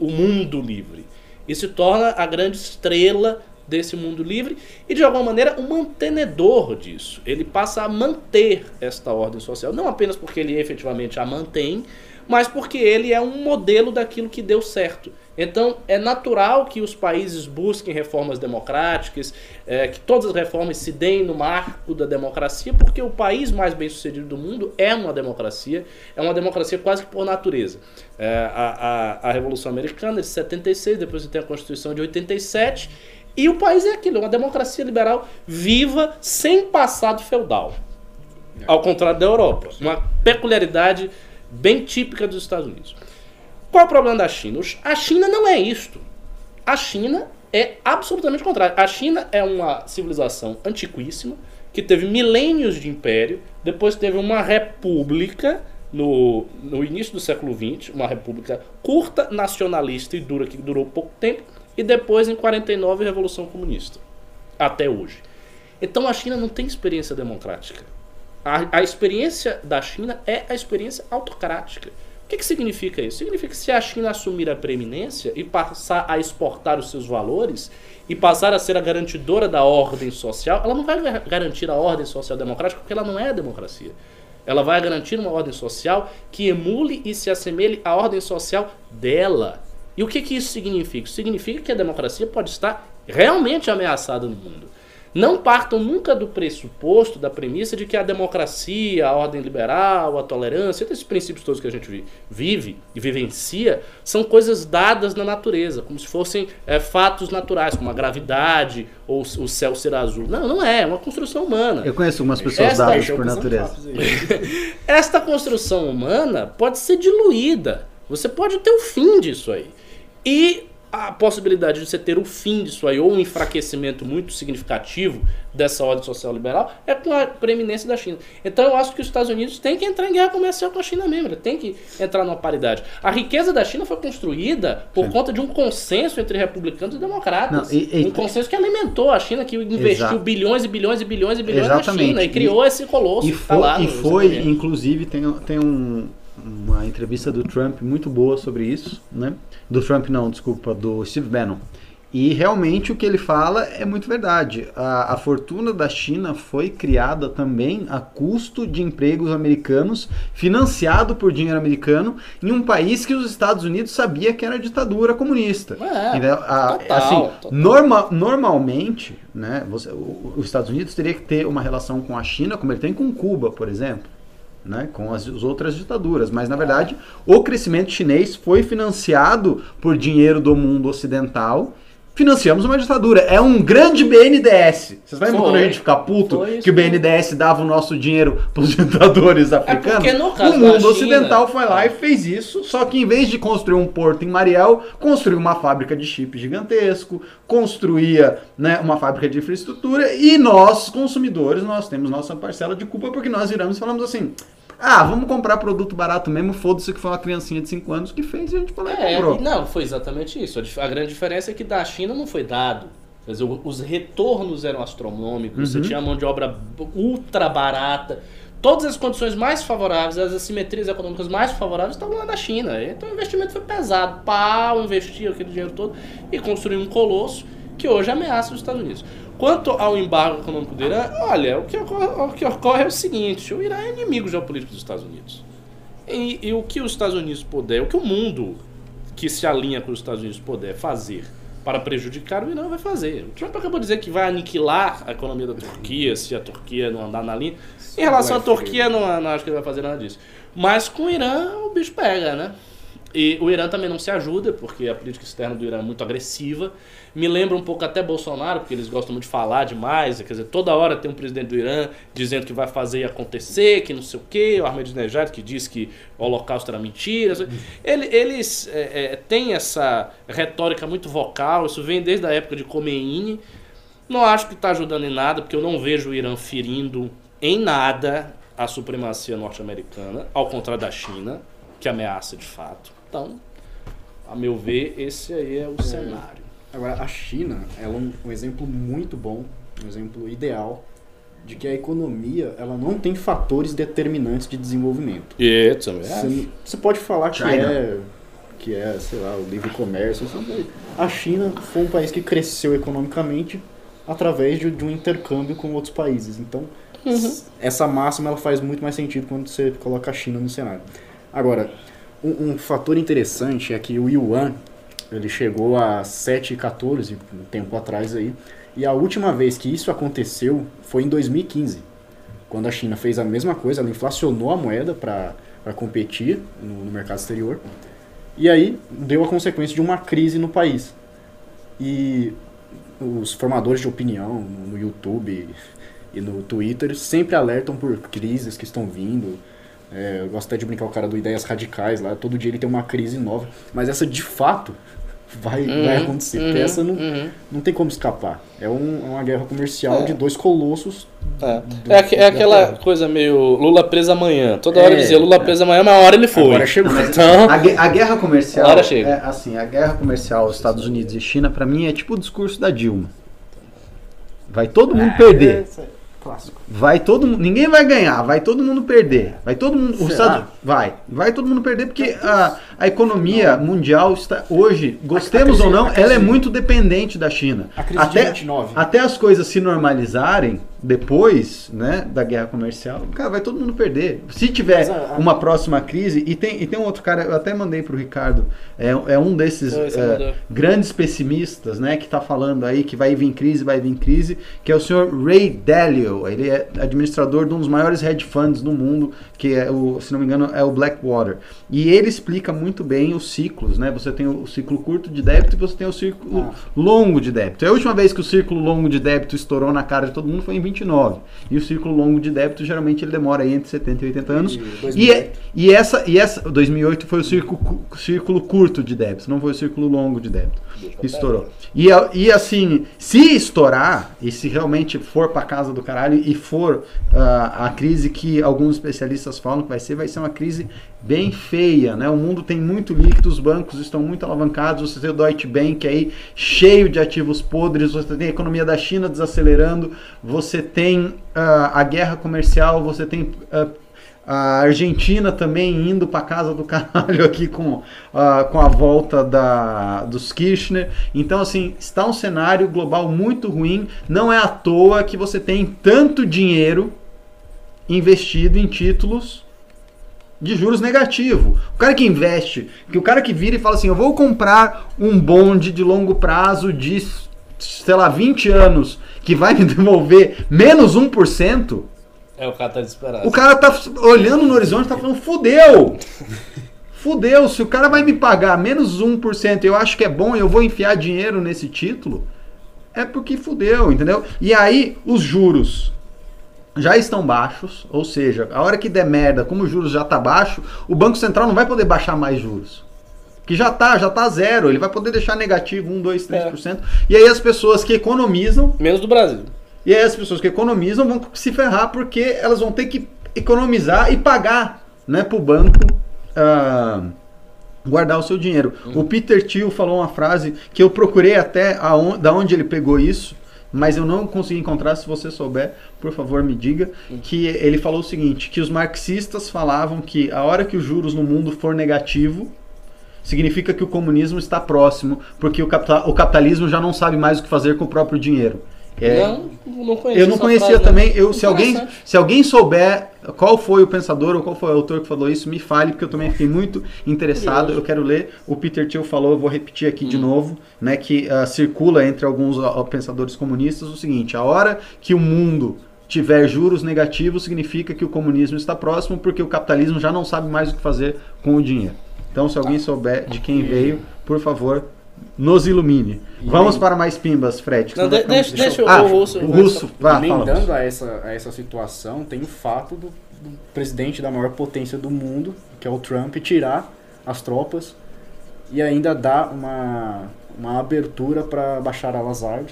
o mundo livre. E se torna a grande estrela desse mundo livre e de alguma maneira um mantenedor disso. Ele passa a manter esta ordem social, não apenas porque ele efetivamente a mantém, mas porque ele é um modelo daquilo que deu certo. Então é natural que os países busquem reformas democráticas, é, que todas as reformas se deem no marco da democracia, porque o país mais bem sucedido do mundo é uma democracia, é uma democracia quase que por natureza. É, a, a, a Revolução Americana de 76, depois você tem a Constituição de 87, e o país é aquilo, é uma democracia liberal viva, sem passado feudal. Ao contrário da Europa. Uma peculiaridade bem típica dos Estados Unidos. Qual é o problema da China? A China não é isto. A China é absolutamente contrário. A China é uma civilização antiquíssima, que teve milênios de império, depois teve uma república no, no início do século XX, uma república curta, nacionalista e dura, que durou pouco tempo, e depois, em 49, a Revolução Comunista. Até hoje. Então a China não tem experiência democrática. A, a experiência da China é a experiência autocrática. O que, que significa isso? Significa que se a China assumir a preeminência e passar a exportar os seus valores e passar a ser a garantidora da ordem social, ela não vai gar- garantir a ordem social democrática porque ela não é a democracia. Ela vai garantir uma ordem social que emule e se assemelhe à ordem social dela. E o que, que isso significa? Significa que a democracia pode estar realmente ameaçada no mundo. Não partam nunca do pressuposto, da premissa de que a democracia, a ordem liberal, a tolerância, esses princípios todos que a gente vi- vive e vivencia, são coisas dadas na natureza, como se fossem é, fatos naturais, como a gravidade ou o céu ser azul. Não, não é, é uma construção humana. Eu conheço algumas pessoas Esta- dadas por natureza. Esta construção humana pode ser diluída. Você pode ter o fim disso aí. E a possibilidade de você ter o fim disso aí, ou um enfraquecimento muito significativo dessa ordem social liberal, é com a preeminência da China. Então eu acho que os Estados Unidos têm que entrar em guerra comercial com a China mesmo, ele tem que entrar numa paridade. A riqueza da China foi construída por conta de um consenso entre republicanos e democratas. Não, e- e- um consenso que alimentou a China, que investiu Exato. bilhões e bilhões e bilhões e bilhões na. China e criou esse colosso. E que tá foi, lá e foi inclusive, tem, tem um- uma entrevista do Trump muito boa sobre isso, né? Do Trump não, desculpa, do Steve Bannon. E realmente o que ele fala é muito verdade. A, a fortuna da China foi criada também a custo de empregos americanos, financiado por dinheiro americano, em um país que os Estados Unidos sabia que era ditadura comunista. É, Entendeu? A- total, assim, total. norma- normalmente, né, você- o- os Estados Unidos teria que ter uma relação com a China, como ele tem com Cuba, por exemplo, né, com as, as outras ditaduras. Mas, na verdade, o crescimento chinês foi financiado por dinheiro do mundo ocidental. Financiamos uma ditadura. É um grande BNDES. Vocês lembram Foi. quando a gente fica puto Foi que o BNDES dava o nosso dinheiro para os ditadores africanos? porque no caso o mundo China- ocidental foi lá e fez isso, só que em vez de construir um porto em Mariel, construiu uma fábrica de chip gigantesco, construía né, uma fábrica de infraestrutura e nós, consumidores, nós temos nossa parcela de culpa porque nós viramos e falamos assim, Ah, vamos comprar produto barato mesmo, foda-se que foi uma criancinha de 5 anos que fez e a gente falou, É, comprou. e não, foi exatamente isso. A grande diferença é que da China não foi dado. Quer dizer, os retornos eram astronômicos, você Uhum. tinha mão de obra ultra barata. Todas as condições mais favoráveis, as assimetrias econômicas mais favoráveis estavam lá na China. Então o investimento foi pesado. Pau, investir aquele dinheiro todo e construir um colosso que hoje ameaça os Estados Unidos. Quanto ao embargo econômico do Irã, olha, o que ocorre, o que ocorre é o seguinte: o Irã é inimigo geopolítico dos Estados Unidos. E, e o que os Estados Unidos puder, o que o mundo que se alinha com os Estados Unidos puder fazer para prejudicar, o Irã vai fazer. O Trump acabou de dizer que vai aniquilar a economia da Turquia se a Turquia não andar na linha. Em relação à Turquia, não, não acho que ele vai fazer nada disso. Mas com o Irã, o bicho pega, né? E o Irã também não se ajuda, porque a política externa do Irã é muito agressiva. Me lembra um pouco até Bolsonaro, porque eles gostam muito de falar demais. Quer dizer, toda hora tem um presidente do Irã dizendo que vai fazer e acontecer, que não sei o quê. O Ahmadinejad que diz que o holocausto era mentira. Ele- eles é, é, têm essa retórica muito vocal, isso vem desde a época de Khomeini. Não acho que está ajudando em nada, porque eu não vejo o Irã ferindo em nada a supremacia norte-americana, ao contrário da China, que ameaça de fato. Então, a meu ver, esse aí é o cenário. Agora, a China é um, um exemplo muito bom, um exemplo ideal de que a economia ela não tem fatores determinantes de desenvolvimento. E também Você, você pode falar que China. é, que é, sei lá, o livre comércio. assim, A China foi um país que cresceu economicamente através de, de um intercâmbio com outros países. Então, s- essa máxima ela faz muito mais sentido quando você coloca a China no cenário. Agora, um, um fator interessante é que o yuan ele chegou a 7,14 um tempo atrás aí. E a última vez que isso aconteceu foi em 2015, quando a China fez a mesma coisa, ela inflacionou a moeda para competir no, no mercado exterior. E aí deu a consequência de uma crise no país. E os formadores de opinião no, YouTube e no Twitter sempre alertam por crises que estão vindo. É, eu gosto até de brincar o cara do Ideias Radicais lá, todo dia ele tem uma crise nova. Mas essa de fato vai, vai Uhum, acontecer, uhum, porque essa não, uhum. não tem como escapar. É, um- é uma guerra comercial É. de dois colossos. É, do- é, é aquela Terra. coisa meio Lula preso amanhã. Toda hora É, dizia Lula preso amanhã, mas uma hora ele foi. Agora chegou. Então, A, gue- a guerra comercial. A hora chega. É, assim, a guerra comercial Estados Unidos e China, pra mim, é tipo o discurso da Dilma. Vai todo mundo perder. Clássico. Vai todo mundo. Ninguém vai ganhar, vai todo mundo perder. Vai todo mundo. Será? Estados, vai. Vai todo mundo perder porque a, a economia mundial está hoje, gostemos crise- ou não, ela é muito dependente da China. A crise de até, 29. até as coisas se normalizarem depois né, da guerra comercial, cara, vai todo mundo perder. Se tiver a- a- uma próxima crise, e tem, e tem um outro cara, eu até mandei pro Ricardo, é, é um desses é, grandes pessimistas, né, que tá falando aí que vai vir crise, vai vir crise, que é o senhor Ray Dalio. Ele é administrador de um dos maiores hedge funds do mundo, que é o, se não me engano, é o Blackwater. E ele explica muito bem os ciclos, né? Você tem o ciclo curto de débito e você tem o ciclo Ah. longo de débito. A última vez que o ciclo longo de débito estourou na cara de todo mundo foi em 29. E o ciclo longo de débito geralmente ele demora aí entre 70 e 80 anos. E E, 2008. é- e essa e essa 2008 foi o círculo, cu- círculo curto de débito, não foi o círculo longo de débito. Que Estourou. E, a- e assim, se estourar, e se realmente for pra casa do caralho e for ah, a crise que alguns especialistas falam que vai ser, vai ser uma crise bem feia, né? O mundo tem muito líquido, os bancos estão muito alavancados, você tem o Deutsche Bank aí cheio de ativos podres, você tem a economia da China desacelerando, você tem ah, a guerra comercial, você tem ah, a Argentina também indo para casa do caralho aqui com, ah, com a volta da, dos Kirchner. Então, assim, está um cenário global muito ruim. Não é à toa que você tem tanto dinheiro investido em títulos de juros negativo. O cara que investe, que o cara que vira e fala assim, eu vou comprar um bonde de longo prazo de, sei lá, 20 anos, que vai me devolver menos 1%, é o cara tá desesperado. o cara tá olhando no horizonte e tá falando, fudeu! Fudeu, se o cara vai me pagar menos 1% e eu acho que é bom eu vou enfiar dinheiro nesse título, é porque fudeu, entendeu? E aí, os juros já estão baixos, ou seja, a hora que der merda, como os juros já tá baixo, o Banco Central não vai poder baixar mais juros. Que já tá, já tá zero, ele vai poder deixar negativo 1, 2, 3%. E aí as pessoas que economizam Menos do Brasil. E aí as pessoas que economizam vão se ferrar porque elas vão ter que economizar e pagar né, para o banco ah, guardar o seu dinheiro. O Peter Thiel falou uma frase que eu procurei até aon- da onde ele pegou isso, mas eu não consegui encontrar. Se você souber, por favor, me diga. Que ele falou o seguinte: que os marxistas falavam que a hora que os juros no mundo for negativo, significa que o comunismo está próximo, porque o, capita- o capitalismo já não sabe mais o que fazer com o próprio dinheiro. É, Não, não conheço eu não conhecia frase, também. Eu, se, alguém, se alguém souber qual foi o pensador ou qual foi o autor que falou isso, me fale, porque eu também fiquei muito interessado. Eu quero ler. O Peter Thiel falou, eu vou repetir aqui Hum. de novo, né, que ah, circula entre alguns ah, pensadores comunistas o seguinte: a hora que o mundo tiver juros negativos, significa que o comunismo está próximo, porque o capitalismo já não sabe mais o que fazer com o dinheiro. Então, se alguém souber de quem veio, por favor, nos ilumine. Vamos para mais pimbas, Fred. Não, de- deixa- deixa o- Ah, o Russo- O russo, vá, fala. A essa, a essa situação, tem o fato do, do presidente da maior potência do mundo, que é o Trump, tirar as tropas e ainda dar uma, uma abertura para Bashar al-Assad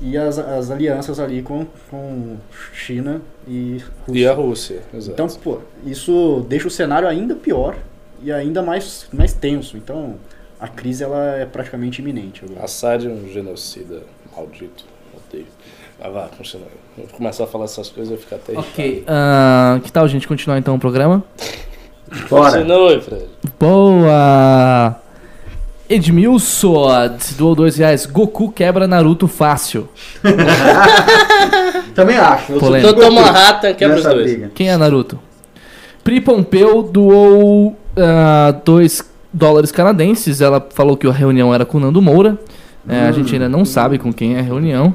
e as, as alianças ali com, com China e Rússia. E a Rússia, exato. Então, pô, isso deixa o cenário ainda pior e ainda mais, mais tenso. Então, a crise ela é praticamente iminente agora. Assad é um genocida maldito. Odeio. Mas vá, continua. Eu vou começar a falar essas coisas eu fico até Ok. ah, que tal a gente continuar então o programa? Bora. Continue, Fred. Boa! Edmilson doou dois reais. Goku quebra Naruto fácil. Também acho. Eu do Doutor Goku Manhattan quebra os dois. briga. Quem é Naruto? Pri Pompeu doou 2 dólares canadenses. Ela falou que a reunião era com o Nando Moura. É, a gente ainda não sabe com quem é a reunião.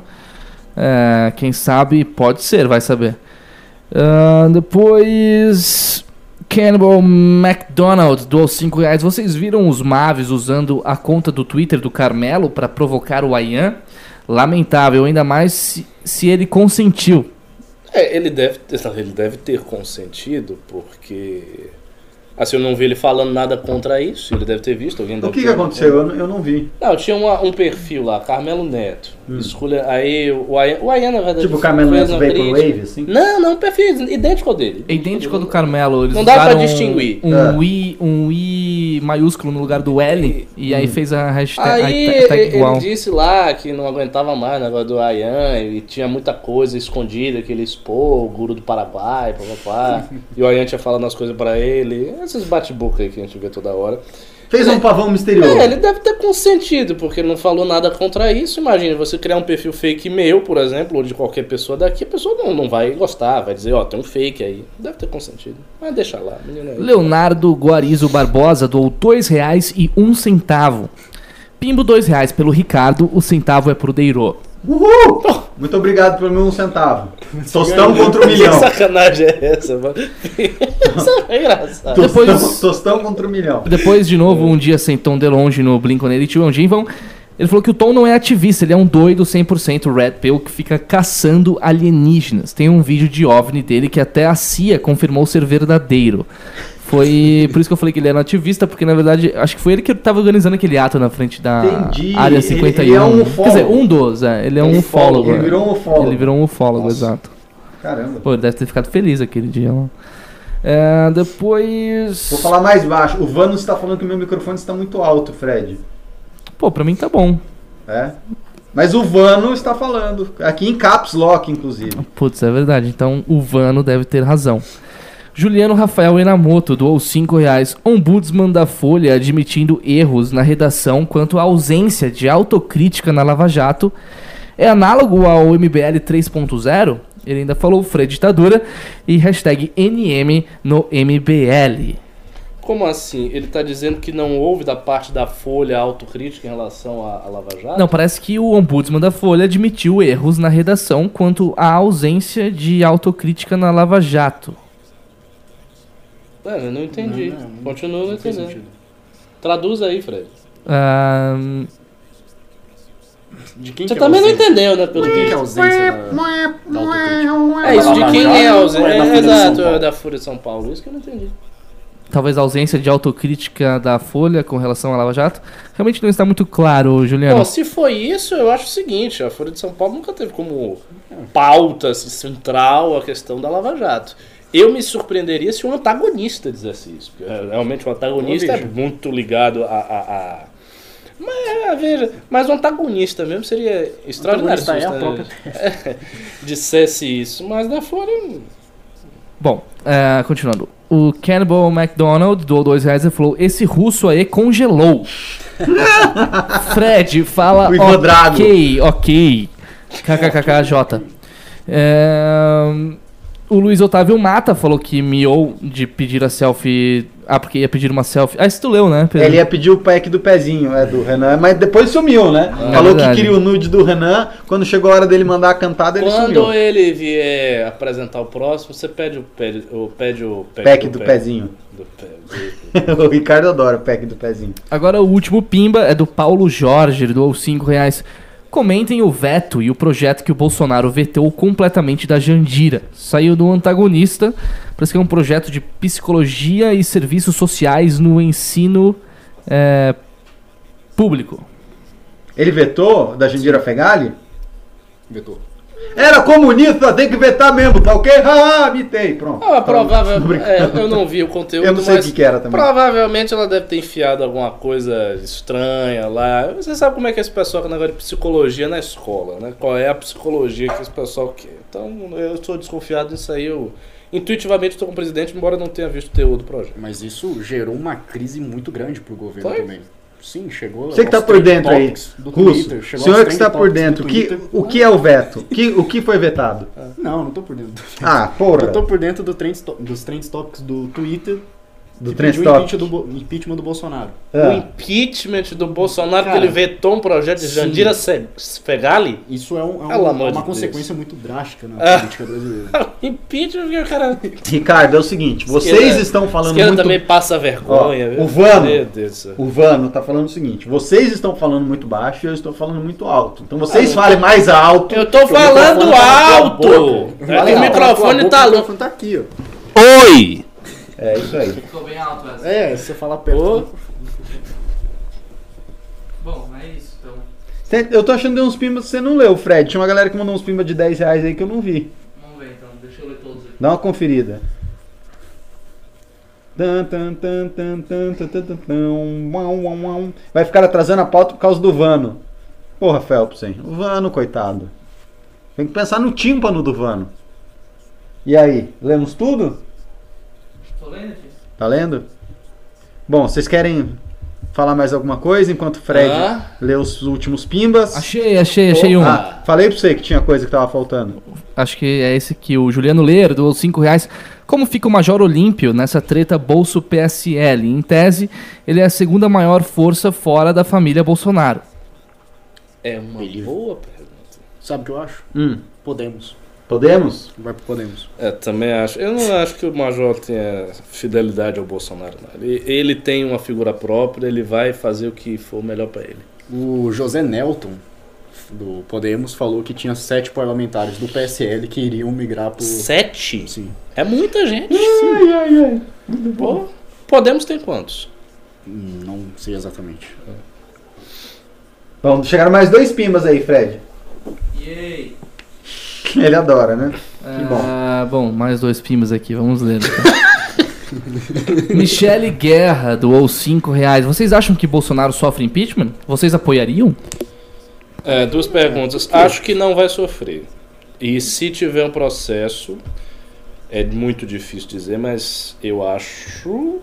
É, quem sabe pode ser, vai saber. Ah, depois. Cannibal McDonald doou 5 reais. Vocês viram os Maves usando a conta do Twitter do Carmelo para provocar o Ayan? Lamentável, ainda mais se, se ele consentiu. É, ele deve, ele deve ter consentido, porque. Assim, eu não vi ele falando nada contra isso, ele deve ter visto. Alguém O que, que aconteceu? Eu, não- eu não vi. Não, tinha uma- um perfil lá, Carmelo Neto. Escolha, aí o Ayan, o Ayan, na verdade. Tipo, o Carmelo fez Neto uma veio pro crítica. Wave, assim? Não, não, um perfil idêntico ao dele. É idêntico ao do Carmelo. Eles Não dá pra distinguir. Um, É. I, um I maiúsculo no lugar do L e aí fez a hashtag, Aí a ele, igual. ele disse lá que não aguentava mais o negócio do Ayan e tinha muita coisa escondida que ele expôs, o guru do Paraguai, papapá. e o Ayan tinha falado umas coisas pra ele, esses bate-boca aí que a gente vê toda hora. Fez um pavão misterioso. É, ele deve ter consentido, porque ele não falou nada contra isso. Imagina, você criar um perfil fake meu, por exemplo, ou de qualquer pessoa daqui, a pessoa não, não vai gostar, vai dizer, ó, tem um fake aí. Deve ter consentido. Mas deixa lá, menino aí. Leonardo Guarizo Barbosa doou dois reais e um centavo. Pimbo dois reais pelo Ricardo, o centavo é pro Deiro. Uhul! Muito obrigado pelo meu um centavo. Tostão contra um Que milhão. sacanagem é essa, mano? Isso é engraçado. Tostão, Depois- tostão contra um milhão. Depois, de novo, um dia sem Tom DeLonge no Blink-182 um dia vão... Ele falou que o Tom não é ativista, ele é um doido 100% Red Pill que fica caçando alienígenas. Tem um vídeo de OVNI dele que até a CIA confirmou ser verdadeiro. Foi por isso que eu falei que ele era um ativista, porque na verdade acho que foi ele que estava organizando aquele ato na frente da Entendi. área Ele- 51. ele é um Quer dizer, ufólogo. um dos, é. Ele é um Ufólogo, ufólogo. Ele é. virou um ufólogo. Ele virou um ufólogo, Nossa. exato. Caramba. Pô, ele deve ter ficado feliz aquele dia lá. É, depois. Vou falar mais baixo. O Vanos está falando que o meu microfone está muito alto, Fred. Pô, pra mim tá bom. É? Mas o Vano está falando. Aqui em caps lock, inclusive. Putz, é verdade. Então o Vano deve ter razão. Juliano Rafael Enamoto doou 5 reais. Ombudsman da Folha admitindo erros na redação quanto à ausência de autocrítica na Lava Jato. É análogo ao MBL 3.0? Ele ainda falou Fred ditadura e hashtag NM no MBL. Como assim? Ele tá dizendo que não houve da parte da Folha autocrítica em relação à, à Lava Jato? Não, parece que o ombudsman da Folha admitiu erros na redação quanto à ausência de autocrítica na Lava Jato. É, eu não entendi. Não, não, não- Continuo não Não entendendo. Traduz aí, Fred. Ahn, De quem Você que é também não ausência? entendeu, né? Pelo que é ausência da, da? É isso, de quem é a ausência. é da É, Folha de São exato, Paulo? é da Folha de São Paulo. Isso que eu não entendi. talvez a ausência de autocrítica da Folha com relação à Lava Jato. Realmente não está muito claro, Juliano. Bom, se foi isso, eu acho o seguinte, a Folha de São Paulo nunca teve como pauta assim, central a questão da Lava Jato. Eu me surpreenderia se um antagonista dissesse isso. Porque realmente o antagonista é muito ligado a. a, a- Mas, é, veja, mas o antagonista mesmo seria extraordinário se é a o Stanley dissesse isso. Mas da fora. Bom, é, continuando. O Cannibal McDonald doou dois reais e falou: Esse russo aí congelou. Fred fala. Ok, ok. KKKKJ. É, o Luiz Otávio Mata falou que miou de pedir a selfie. Ah, porque ia pedir uma selfie. Ah, isso tu leu, né? Pedro? Ele ia pedir o pack do pezinho, é do Renan, mas depois sumiu, né? É Falou que verdade. queria o nude do Renan, quando chegou a hora dele mandar a cantada, ele Quando sumiu. ele vier apresentar o próximo, você pede o, pede, o, pede o Pack do pezinho. do pé- do- o Ricardo adora o pack do pezinho. Agora o último pimba é do Paulo Jorge, ele doou 5 reais. Comentem o veto e o projeto que o Bolsonaro vetou completamente da Jandira. Saiu do antagonista, parece que é um projeto de psicologia e serviços sociais no ensino é, público. Ele vetou da Jandira Fegali? Vetou. Era comunista, tem que vetar mesmo, tá ok? Ah, mitei, pronto. Ah, provável, é, eu não vi o conteúdo, Eu não sei o mas que, que era também. provavelmente ela deve ter enfiado alguma coisa estranha lá. Você sabe como é que esse pessoal com negócio de psicologia na escola, né? Qual é a psicologia que esse pessoal quer. Então eu estou desconfiado disso aí. Eu intuitivamente estou com o presidente, embora não tenha visto o teor do projeto. Mas isso gerou uma crise muito grande pro governo Foi? também. Sim, chegou. Você que tá aos por dentro aí, do Russo, Twitter, chegou senhor que está por do dentro, que, o que é o veto? Que, o que foi vetado? Não, não tô por dentro. Ah, porra. Eu tô por dentro do trends to- dos trends topics do Twitter. Do Trend pediu o impeachment do, Bo- impeachment do Bolsonaro. O Ah, impeachment do Bolsonaro, Cara, que ele vetou um projeto de sim. Jandira Se- Fegali? Isso é, um- é um- é uma de consequência muito drástica na Ah. política brasileira. impeachment, o cara. Ricardo, é o seguinte, vocês Esquerda- estão falando muito... também passa vergonha. Ó, viu? o Vano. Deus. O Vano tá falando o seguinte, vocês estão falando muito baixo e eu estou falando muito alto. Então vocês Ah, falem mais alto. Eu tô falando tá alto! boca. É o microfone boca, tá O louco. microfone tá aqui, ó. Oi! É isso aí. Ficou bem alto essa. É, se você falar perto. Bom, é isso então. Eu tô achando que uns pimbas que você não leu, Fred. Tinha uma galera que mandou uns pimbas de 10 reais aí que eu não vi. Vamos ver então, deixa eu ler todos aqui. Dá uma conferida. Vai ficar atrasando a pauta por causa do Vano. Porra, Phelps, hein? O Vano, coitado. Tem que pensar no tímpano do Vano. E aí, lemos tudo? Tô lendo aqui? Tá lendo? Bom, vocês querem falar mais alguma coisa enquanto o Fred Ah. lê os últimos pimbas? Achei, achei, achei um. Ah, falei pra você que tinha coisa que tava faltando. Acho que é esse aqui, o Juliano Leiro, doou 5 reais. Como fica o Major Olímpio nessa treta Bolso-PSL? Em tese, ele é a segunda maior força fora da família Bolsonaro. É uma boa pergunta. Sabe o que eu acho? Hum, Podemos. Podemos? Vai pro Podemos. É, também acho. Eu não acho que o Major tenha fidelidade ao Bolsonaro, não. Ele, ele tem uma figura própria, ele vai fazer o que for melhor pra ele. O José Nelton, do Podemos, falou que tinha sete parlamentares do PSL que iriam migrar pro. Sete? Sim. É muita gente. Ai, ai, ai. Pô, Podemos tem quantos? Não sei exatamente. Bom, chegaram mais dois pimbas aí, Fred. Yay! Ele adora, né? Ah, bom, mais dois pimbas aqui, vamos ler. então. Michele Guerra doou 5 reais. Vocês acham que Bolsonaro sofre impeachment? Vocês apoiariam? É, duas perguntas. Acho que não vai sofrer. E se tiver um processo, é muito difícil dizer, mas eu acho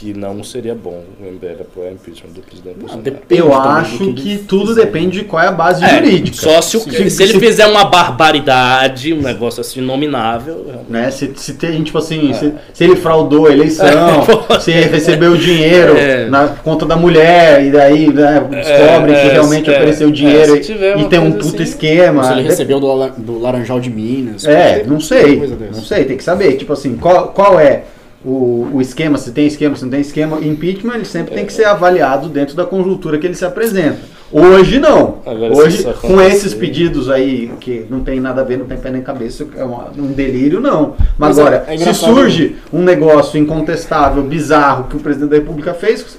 que não seria bom o MBL apoiar o impeachment do presidente Bolsonaro. depende Eu acho que que, tudo fizer. depende de qual é a base É, jurídica. Só se, o- Sim. se ele Se- fizer uma barbaridade, um negócio assim nominável. realmente. Né? Se, se tem, tipo assim, se, se ele fraudou a eleição, É. se recebeu dinheiro É. na conta da mulher e daí né, descobre É, que é, realmente é, ofereceu é, dinheiro se tiver e, e tem um puta assim- esquema. Se ele De- recebeu do, do Laranjal de Minas. É, não sei. Não sei, tem que saber. Tipo assim, qual, qual é o, o esquema, se tem esquema, se não tem esquema. Impeachment ele sempre tem que ser avaliado dentro da conjuntura que ele se apresenta. Hoje não. Agora, se Hoje, com esses pedidos aí, que não tem nada a ver, não tem pé nem cabeça, é um delírio, não. Mas, Mas é- agora, é se engraçado- surge um negócio incontestável, bizarro, que o presidente da República fez,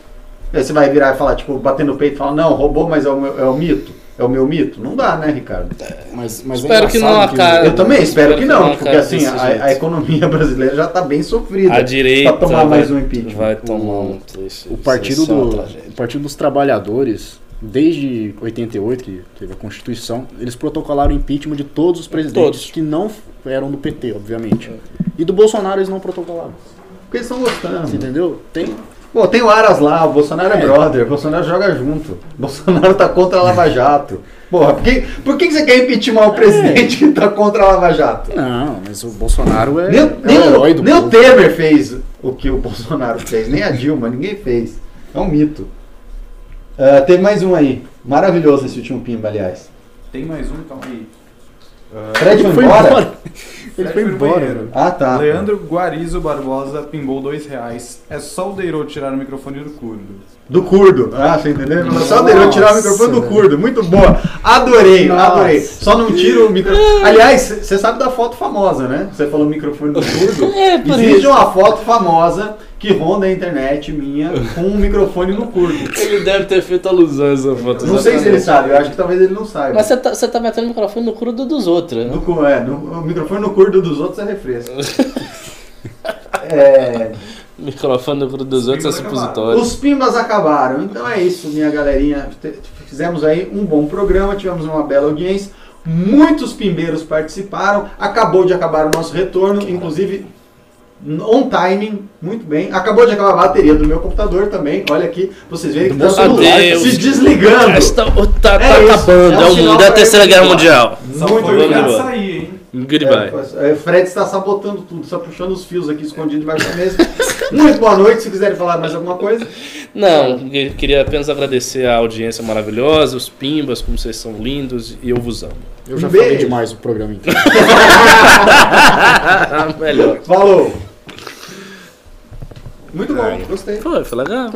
você vai virar e falar, tipo, bater no peito e falar, não, roubou, mas é o, é o mito. É o meu mito? Não dá, né, Ricardo? Mas, mas é Espero que não acabe. Eu também espero que não, porque assim, a, a economia brasileira já tá bem sofrida. A direita Pra tomar vai, mais um impeachment. vai tomar um O partido, é uma do, o partido dos Trabalhadores, desde 88, que teve a Constituição, eles protocolaram impeachment de todos os presidentes Todos. que não eram do PT, obviamente. E do Bolsonaro eles não protocolaram. Porque eles estão gostando. Você entendeu? Tem. Pô, tem o Aras lá, o Bolsonaro é, É. brother, o Bolsonaro joga junto. O Bolsonaro tá contra a Lava Jato. Porra, por que, por que você quer impeachment o presidente que tá contra a Lava Jato? Não, mas o Bolsonaro é, Nem, é nem o o, herói do nem o povo. Temer fez o que o Bolsonaro fez, nem a Dilma, ninguém fez. É um mito. Tem mais um aí. Maravilhoso esse último pimba, aliás. Tem mais um, calma aí. Ah, Fred foi Foi embora? embora. Ele Fred foi embora. velho. Ah, tá. Leandro Guarizo Barbosa pimbou dois reais. É só o Deiro tirar o microfone do curdo. Do curdo. Ah, você entendeu? Só deu tirar o microfone do curdo. Muito boa. Adorei, Nossa. adorei. Só não tira o microfone. Aliás, você sabe da foto famosa, né? Você falou microfone do curdo. É, por Existe isso. uma foto famosa que ronda a internet minha com um microfone no curdo. Ele deve ter feito alusão a essa foto. Não sei se ele sabe, eu acho que talvez ele não saiba. Mas você tá, você tá metendo o microfone no crudo dos outros, né? No cu- é, no- o microfone no curdo dos outros é refresco. É, O microfone no crudo dos outros é supositório. os pimbas acabaram. Então é isso, minha galerinha. Fizemos aí um bom programa, tivemos uma bela audiência. Muitos pimbeiros participaram. Acabou de acabar o nosso retorno, inclusive on timing, muito bem. Acabou de acabar a bateria do meu computador também. Olha aqui, vocês verem que tá Meu tudo Deus. se desligando. Está, tá tá É isso, acabando, é um é o sinal mundo, é a pra terceira guerra mundial. Muito obrigado. Goodbye. É, o Fred está sabotando tudo, só puxando os fios aqui escondidos debaixo da mesa. Muito boa noite, se quiserem falar mais alguma coisa. Não, queria apenas agradecer a audiência maravilhosa, os pimbas, como vocês são lindos, e eu vos amo. Eu já Um falei beijo. demais o programa inteiro. Melhor. Falou! Muito bom, gostei. Foi, foi legal.